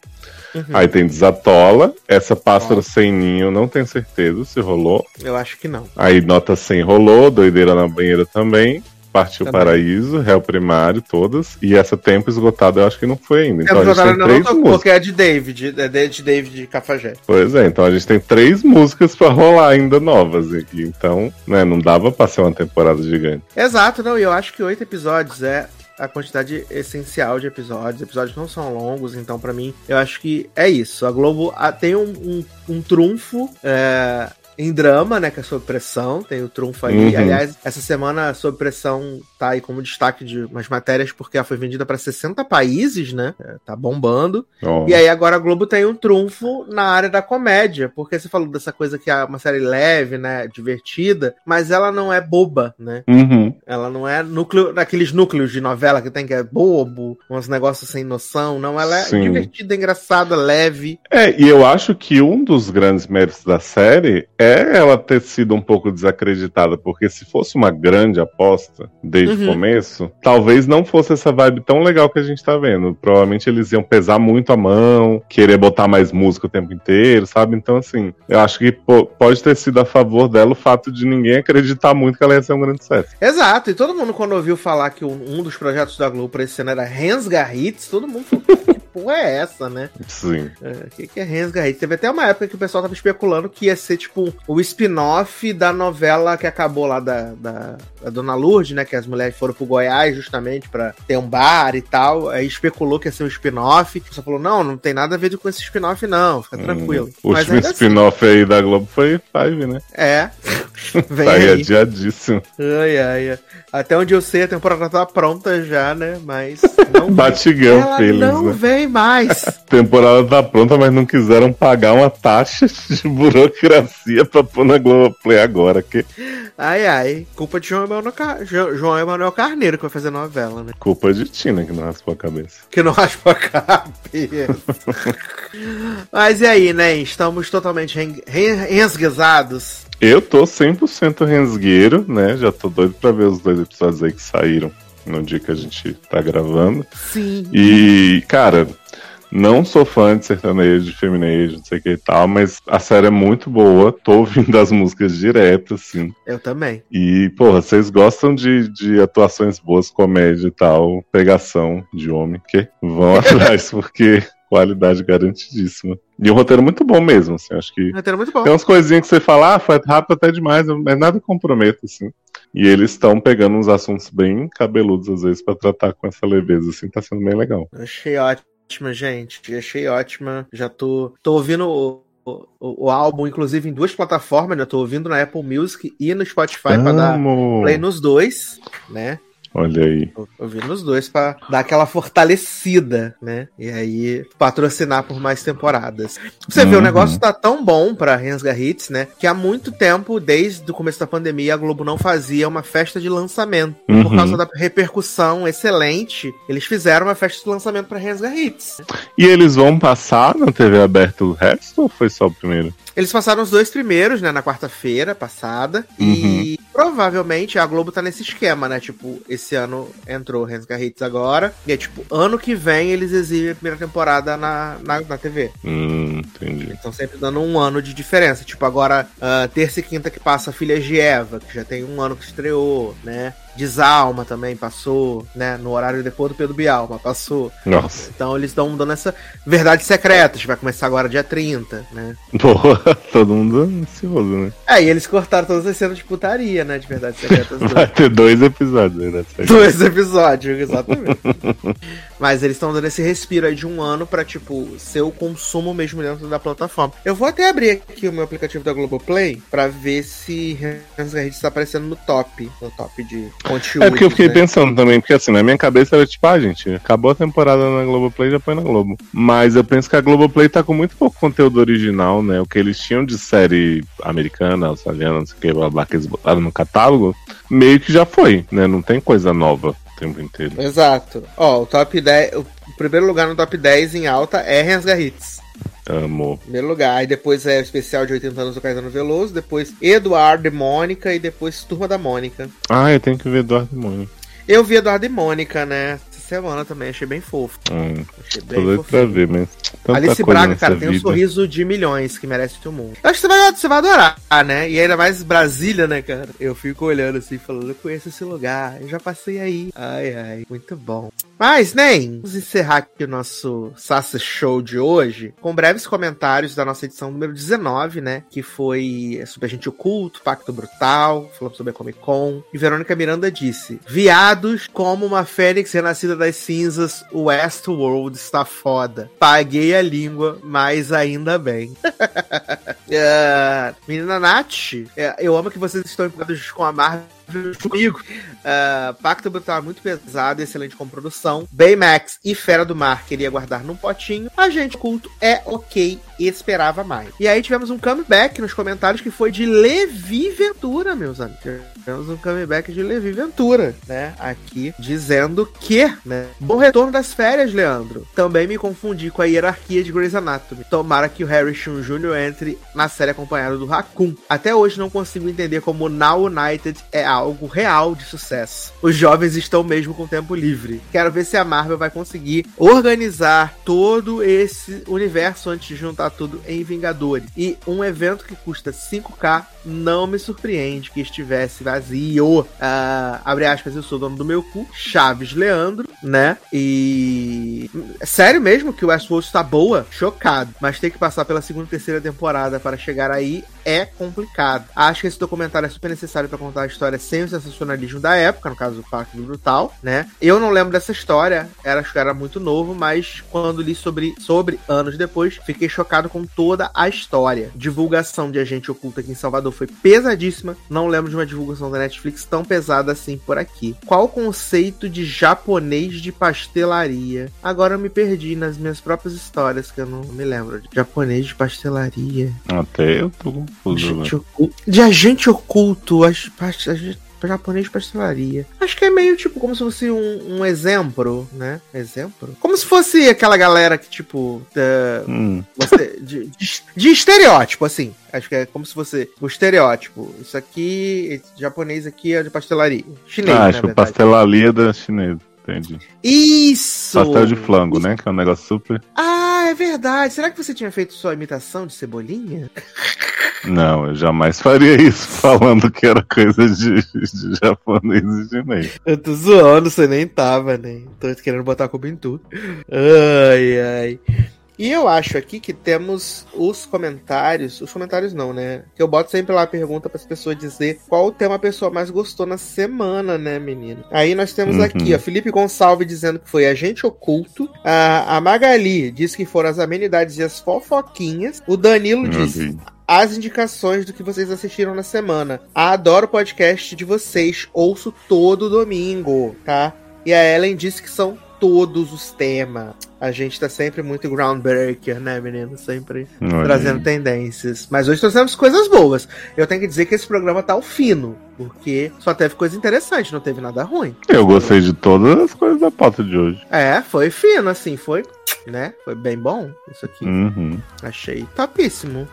S2: Uhum.
S3: Aí tem Desatola. Essa Pássaro Sem Ninho, não tenho certeza se rolou.
S2: Eu acho que não.
S3: Aí Nota 100 rolou. Doideira na Banheira também. Partiu
S2: Também.
S3: Paraíso, Réu Primário, todas. E essa Tempo Esgotado eu acho que não foi ainda. Então
S2: Temos
S3: a gente
S2: agora
S3: tem
S2: não
S3: três
S2: tocou,
S3: músicas.
S2: que é de David, é de de David Cafajé.
S3: Pois é, então a gente tem três músicas pra rolar ainda novas aqui. Então, né, não dava pra ser uma temporada gigante.
S2: Exato, não, e eu acho que oito episódios é a quantidade essencial de episódios. Episódios não são longos, então pra mim, eu acho que é isso. A Globo ah, tem um, um, um trunfo é, em drama, né, que é Sob Pressão, tem o trunfo aí.
S3: Uhum.
S2: Aliás, essa semana Sob Pressão tá aí como destaque de umas matérias, porque ela foi vendida pra 60 países, né, É, tá bombando.
S3: Ó,
S2: E aí agora a Globo tem um trunfo na área da comédia, porque você falou dessa coisa que é uma série leve, né, divertida, mas ela não é boba, né?
S3: Uhum.
S2: Ela não é núcleo, daqueles núcleos de novela que tem que é bobo, uns negócios sem noção, não, ela é
S3: Sim.
S2: divertida, engraçada, leve.
S3: É, e eu acho que um dos grandes méritos da série é ela ter sido um pouco desacreditada, porque se fosse uma grande aposta desde
S2: Uhum.
S3: o começo, talvez não fosse essa vibe tão legal que a gente tá vendo. Provavelmente eles iam pesar muito a mão, querer botar mais música o tempo inteiro, sabe? Então, assim, eu acho que pô, pode ter sido a favor dela o fato de ninguém acreditar muito que ela ia ser um grande sucesso.
S2: Exato, e todo mundo quando ouviu falar que um, dos projetos da Globo pra esse ano era Rensga Hits, todo mundo falou, porra é essa, né?
S3: Sim.
S2: É, O que, que é Rensga Hits? Teve até uma época que o pessoal tava especulando que ia ser, tipo, o spin-off da novela que acabou lá da, da, da Dona Lourdes, né? Que as mulheres foram pro Goiás justamente pra ter um bar e tal. Aí especulou que ia ser um spin-off. O pessoal falou, não, não tem nada a ver com esse spin-off, não. Fica tranquilo.
S3: Hum. O último
S2: assim,
S3: spin-off aí da Globo foi Five, né?
S2: É. (laughs) Vem
S3: Tá aí
S2: aí.
S3: adiadíssimo.
S2: Ai, ai, ai. Até onde eu sei, a temporada tá pronta já, né? Mas não, (laughs)
S3: Batigão,
S2: ela
S3: Feliz,
S2: não
S3: né?
S2: vem mais.
S3: A (laughs) temporada tá pronta, mas não quiseram pagar uma taxa de burocracia pra pôr na Globoplay agora. Que
S2: Ai, ai. Culpa de João Emanuel, Car... Jo- João Emanuel Carneiro que vai fazer novela, né?
S3: culpa de Tina que não raspou a cabeça.
S2: Que não raspa a cabeça. (laughs) Mas e aí, né? Estamos totalmente ren- ren- resguizados.
S3: Eu tô 100% rensgueiro, né? Já tô doido pra ver os dois episódios aí que saíram no dia que a gente tá gravando.
S2: Sim.
S3: E, cara, não sou fã de sertanejo, de feminejo, não sei o que e tal, mas a série é muito boa. Tô ouvindo as músicas direto, assim.
S2: Eu também.
S3: E, porra, vocês gostam de, de atuações boas, comédia e tal, pegação de homem, que vão (laughs) atrás, porque qualidade garantidíssima. E um roteiro muito bom mesmo, assim, acho que
S2: Roteiro muito bom.
S3: tem umas coisinhas que você fala, ah, foi rápido até demais, mas nada compromete, assim. E eles estão pegando uns assuntos bem cabeludos, às vezes, pra tratar com essa leveza, assim, tá sendo bem legal.
S2: Achei ótima, gente. Achei ótima. Já tô, tô ouvindo o, o, o álbum, inclusive, em duas plataformas, né? Tô ouvindo na Apple Music e no Spotify para dar play nos dois, né?
S3: Olha aí.
S2: Ouvindo nos dois pra dar aquela fortalecida, né? E aí patrocinar por mais temporadas. Você vê, o
S3: Uhum.
S2: negócio tá tão bom pra Rensga Hits, né? Que há muito tempo, desde o começo da pandemia, a Globo não fazia uma festa de lançamento. Por
S3: Uhum.
S2: causa da repercussão excelente, eles fizeram uma festa de lançamento pra Rensga Hits.
S3: E eles vão passar na TV aberta o resto ou foi só o primeiro?
S2: Eles passaram os dois primeiros, né, na quarta-feira passada. E provavelmente a Globo tá nesse esquema, né? Tipo, esse ano entrou Rensga Hits agora. E é tipo, ano que vem eles exibem a primeira temporada na, na, na TV.
S3: Hum, entendi.
S2: Eles estão sempre dando um ano de diferença. Tipo, agora, ah, terça e quinta que passa Filhas de Eva, que já tem um ano que estreou, né? Desalma também passou, né? No horário depois do Pedro Bial, mas passou.
S3: Nossa.
S2: Então eles estão dando essa verdade secreta, que vai começar agora dia 30, né?
S3: Boa, (laughs) todo mundo ansioso, né?
S2: É, e eles cortaram todas as cenas de putaria, né? De verdade secretas. (laughs)
S3: Vai ter dois episódios, né?
S2: Dois episódios, exatamente. (laughs) Mas eles estão dando esse respiro aí de um ano pra, tipo, ser o consumo mesmo dentro da plataforma. Eu vou até abrir aqui o meu aplicativo da Globoplay pra ver se Hans Garrett está aparecendo no top. No top de conteúdo.
S3: É porque eu fiquei
S2: né?
S3: pensando também, porque assim, na minha cabeça era tipo, ah, gente, acabou a temporada na Globoplay, já põe na Globo. Mas eu penso que a Globoplay tá com muito pouco conteúdo original, né? O que eles tinham de série americana, australiana, não sei o que, blá, blá, que eles botaram no catálogo, meio que já foi, né? Não tem coisa nova o tempo inteiro.
S2: Exato. Ó, o top 10. O primeiro lugar no top 10 em alta é Hans Garrits.
S3: Amo.
S2: Primeiro lugar. Aí depois é o especial de 80 anos do Caetano Veloso. Depois Eduardo e Mônica. E depois Turma da Mônica.
S3: Ah, eu tenho que ver Eduardo e Mônica.
S2: Eu vi Eduardo e Mônica, né? Essa semana também. Achei bem fofo.
S3: Hum,
S2: Achei
S3: tô
S2: bem
S3: doido pra ver, mas. Tanta
S2: Alice Braga, cara, tem um sorriso de milhões que merece o mundo. Eu acho que você vai, você vai adorar, né? E ainda mais Brasília, né, cara? Eu fico olhando assim, falando, eu conheço esse lugar, eu já passei aí. Ai, ai, muito bom. Mas, nem, vamos encerrar aqui o nosso Sassa Show de hoje com breves comentários da nossa edição número 19, né? Que foi sobre a gente oculto, Pacto Brutal, falamos sobre a Comic Con. E Verônica Miranda disse: Viados como uma fênix renascida das cinzas, o Westworld está foda. Paguei a língua, mas ainda bem. (laughs) É, menina Nath, é, eu amo que vocês estão empolgados com a Marvel comigo. É, Pacto Brutal é muito pesado, excelente como produção. Baymax e Fera do Mar queria guardar num potinho. A gente culto é ok e esperava mais. E aí tivemos um comeback nos comentários que foi de Levi Ventura, meus amigos. Tivemos um comeback de Levi Ventura, né? Aqui dizendo que, né? Bom retorno das férias, Leandro. Também me confundi com a hierarquia de Grey's Anatomy. Tomara que o Harry Shun Jr. entre na série acompanhado do Raccoon. Até hoje não consigo entender como Now United é algo real de sucesso. Os jovens estão mesmo com tempo livre. Quero ver se a Marvel vai conseguir organizar todo esse universo antes de juntar tudo em Vingadores. E um evento que custa 5k não me surpreende que estivesse vazio. Ah, abre aspas, eu sou dono do meu cu. Chaves Leandro, né? E. É sério mesmo que o Westworld está boa? Chocado. Mas ter que passar pela segunda e terceira temporada para chegar aí é complicado. Acho que esse documentário é super necessário para contar a história sem o sensacionalismo da época, no caso do do Brutal, né? Eu não lembro dessa história, era, acho que era muito novo, mas quando li sobre, sobre anos depois, fiquei chocado com toda a história. Divulgação de agente oculto aqui em Salvador foi pesadíssima. Não lembro de uma divulgação da Netflix tão pesada assim por aqui. Qual o conceito de japonês de pastelaria? Agora eu me perdi nas minhas próprias histórias, que eu não me lembro. Japonês de pastelaria.
S3: Até eu tô
S2: oculto. De agente oculto, as agente- japonês de pastelaria. Acho que é meio tipo como se fosse um, um exemplo, né? Exemplo? Como se fosse aquela galera que, tipo,
S3: Hum,
S2: você- de, de- de estereótipo, assim. Acho que é como se fosse o estereótipo. Isso aqui, japonês aqui é de pastelaria. Chinês,
S3: ah, acho que pastelaria da chinesa. Entendi.
S2: Isso!
S3: Pastel de flango, né? Que é um negócio super.
S2: Ah, é verdade. Será que você tinha feito sua imitação de cebolinha? (laughs)
S3: Não, eu jamais faria isso (laughs) falando que era coisa de, de japonês e chinês.
S2: Eu tô zoando, você nem tava, né? Tô querendo botar a culpa em tudo. Ai, ai. E eu acho aqui que temos os comentários. Os comentários não, né? Que eu boto sempre lá a pergunta para as pessoas dizer qual o tema a pessoa mais gostou na semana, né, menino? Aí nós temos
S3: Uhum.
S2: aqui, ó, Felipe Gonçalves dizendo que foi Agente Oculto. A, a Magali diz que foram as amenidades e as fofoquinhas. O Danilo
S3: Deus.
S2: As indicações do que vocês assistiram na semana. Adoro o podcast de vocês, ouço todo domingo, tá? E a Ellen disse que são todos os temas. A gente tá sempre muito groundbreaker, né, menino? Sempre
S3: Olha
S2: trazendo tendências. Mas hoje trouxemos coisas boas. Eu tenho que dizer que esse programa tá ao fino, porque só teve coisa interessante, não teve nada ruim.
S3: Eu gostei de todas as coisas da pauta de hoje.
S2: É, foi fino, assim, foi, né? Foi bem bom isso aqui.
S3: Uhum.
S2: Achei topíssimo.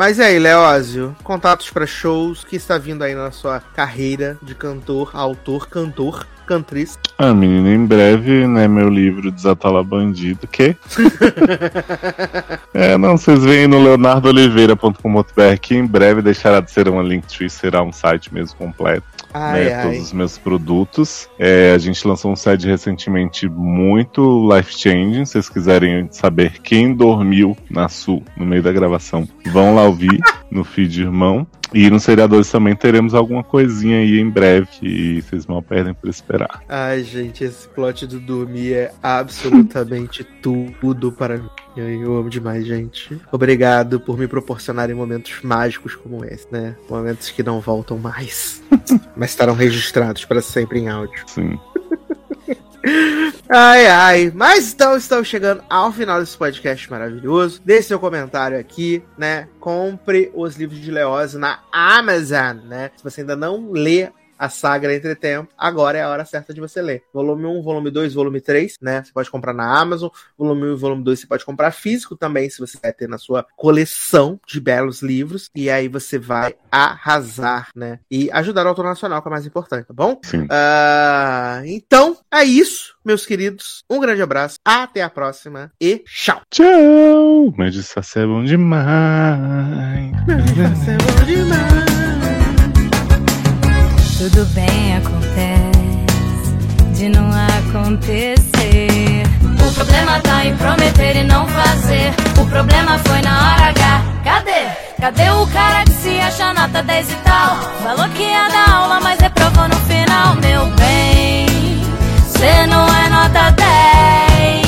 S2: Mas e aí, Leózio, contatos para shows, o que está vindo aí na sua carreira de cantor, autor, cantor, cantriz?
S3: Ah, menina, em breve, né, meu livro Desatala Bandido, que? (laughs) é, não, vocês veem no leonardoliveira.com.br que em breve deixará de ser uma Linktree, será um site mesmo completo.
S2: Ai,
S3: né,
S2: ai.
S3: todos os meus produtos. É, a gente lançou um site recentemente muito life-changing. Se vocês quiserem saber quem dormiu na Sul no meio da gravação, vão lá ouvir no feed irmão. E nos seriadores também teremos alguma coisinha aí em breve que vocês não perdem por esperar.
S2: Ai, gente, esse plot do dormir é absolutamente (laughs) tudo para mim. Eu amo demais, gente. Obrigado por me proporcionarem momentos mágicos como esse, né? Momentos que não voltam mais, (laughs) mas estarão registrados para sempre em áudio.
S3: Sim.
S2: Ai, ai. Mas então estamos chegando ao final desse podcast maravilhoso. Deixe seu comentário aqui, né? Compre os livros de Leose na Amazon, né? Se você ainda não lê a saga Entre Tempo, agora é a hora certa de você ler. Volume 1, volume 2, volume 3, né? Você pode comprar na Amazon. Volume 1 e volume 2 você pode comprar físico também, se você quer ter na sua coleção de belos livros. E aí você vai arrasar, né? E ajudar o autor nacional, que é mais importante, tá bom?
S3: Sim.
S2: Ah, então, é isso, meus queridos. Um grande abraço, até a próxima e tchau.
S3: Tchau! Mas isso é bom demais.
S2: Você é bom demais.
S1: Tudo bem acontece de não acontecer. O problema tá em prometer e não fazer. O problema foi na hora H. Cadê? Cadê o cara que se acha nota 10 e tal? Falou que ia dar aula, mas reprovou no final, meu bem. Você não é nota 10,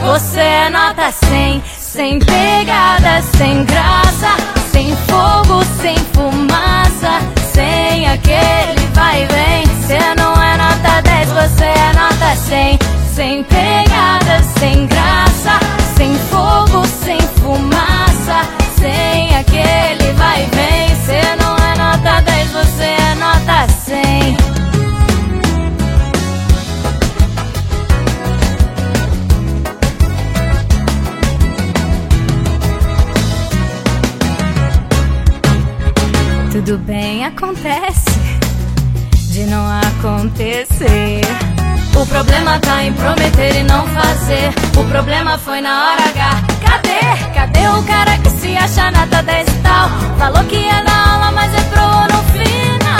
S1: você é nota 100. Sem pegada, sem graça, sem fogo, sem fumaça, sem aquele vai e vem. Você não é nota 10, você é nota 100. Sem pegada, sem graça, sem fogo, sem fumaça, sem aquele vai e vem. Você não é nota 10, você é nota 100. Tudo bem, acontece de não acontecer. O problema tá em prometer e não fazer. O problema foi na hora H. Cadê? Cadê o cara que se acha nota 10 e tal? Falou que ia dar aula, mas reprovou no final.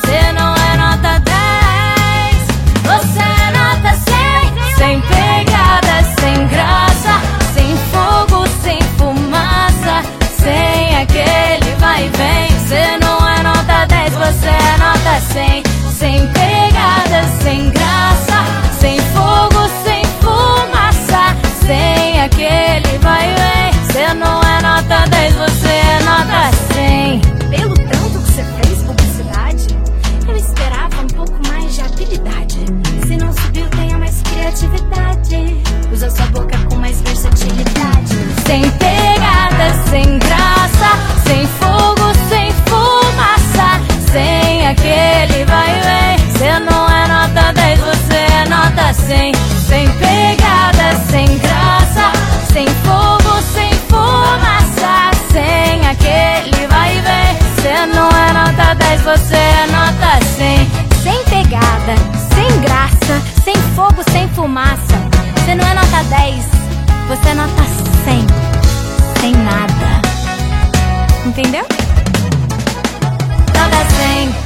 S1: Você não é nota 10, você é nota 100. Sem pegada, sem graça, sem fogo, sem fumaça, sem aquele vai e vem. 100. Sem pegada, sem graça, sem fogo, sem fumaça, sem aquele vai e vem. Você não é nota 10, você é nota 100. Você não é nota 10, você é nota 100. Sem pegada, sem graça, sem fogo, sem fumaça, sem aquele vai e vem. Você não é nota 10, você é nota 100. Sem pegada, sem graça, sem fogo, sem fumaça. Você não é nota 10, você é nota 100. Sem nada. Entendeu? Nota 100.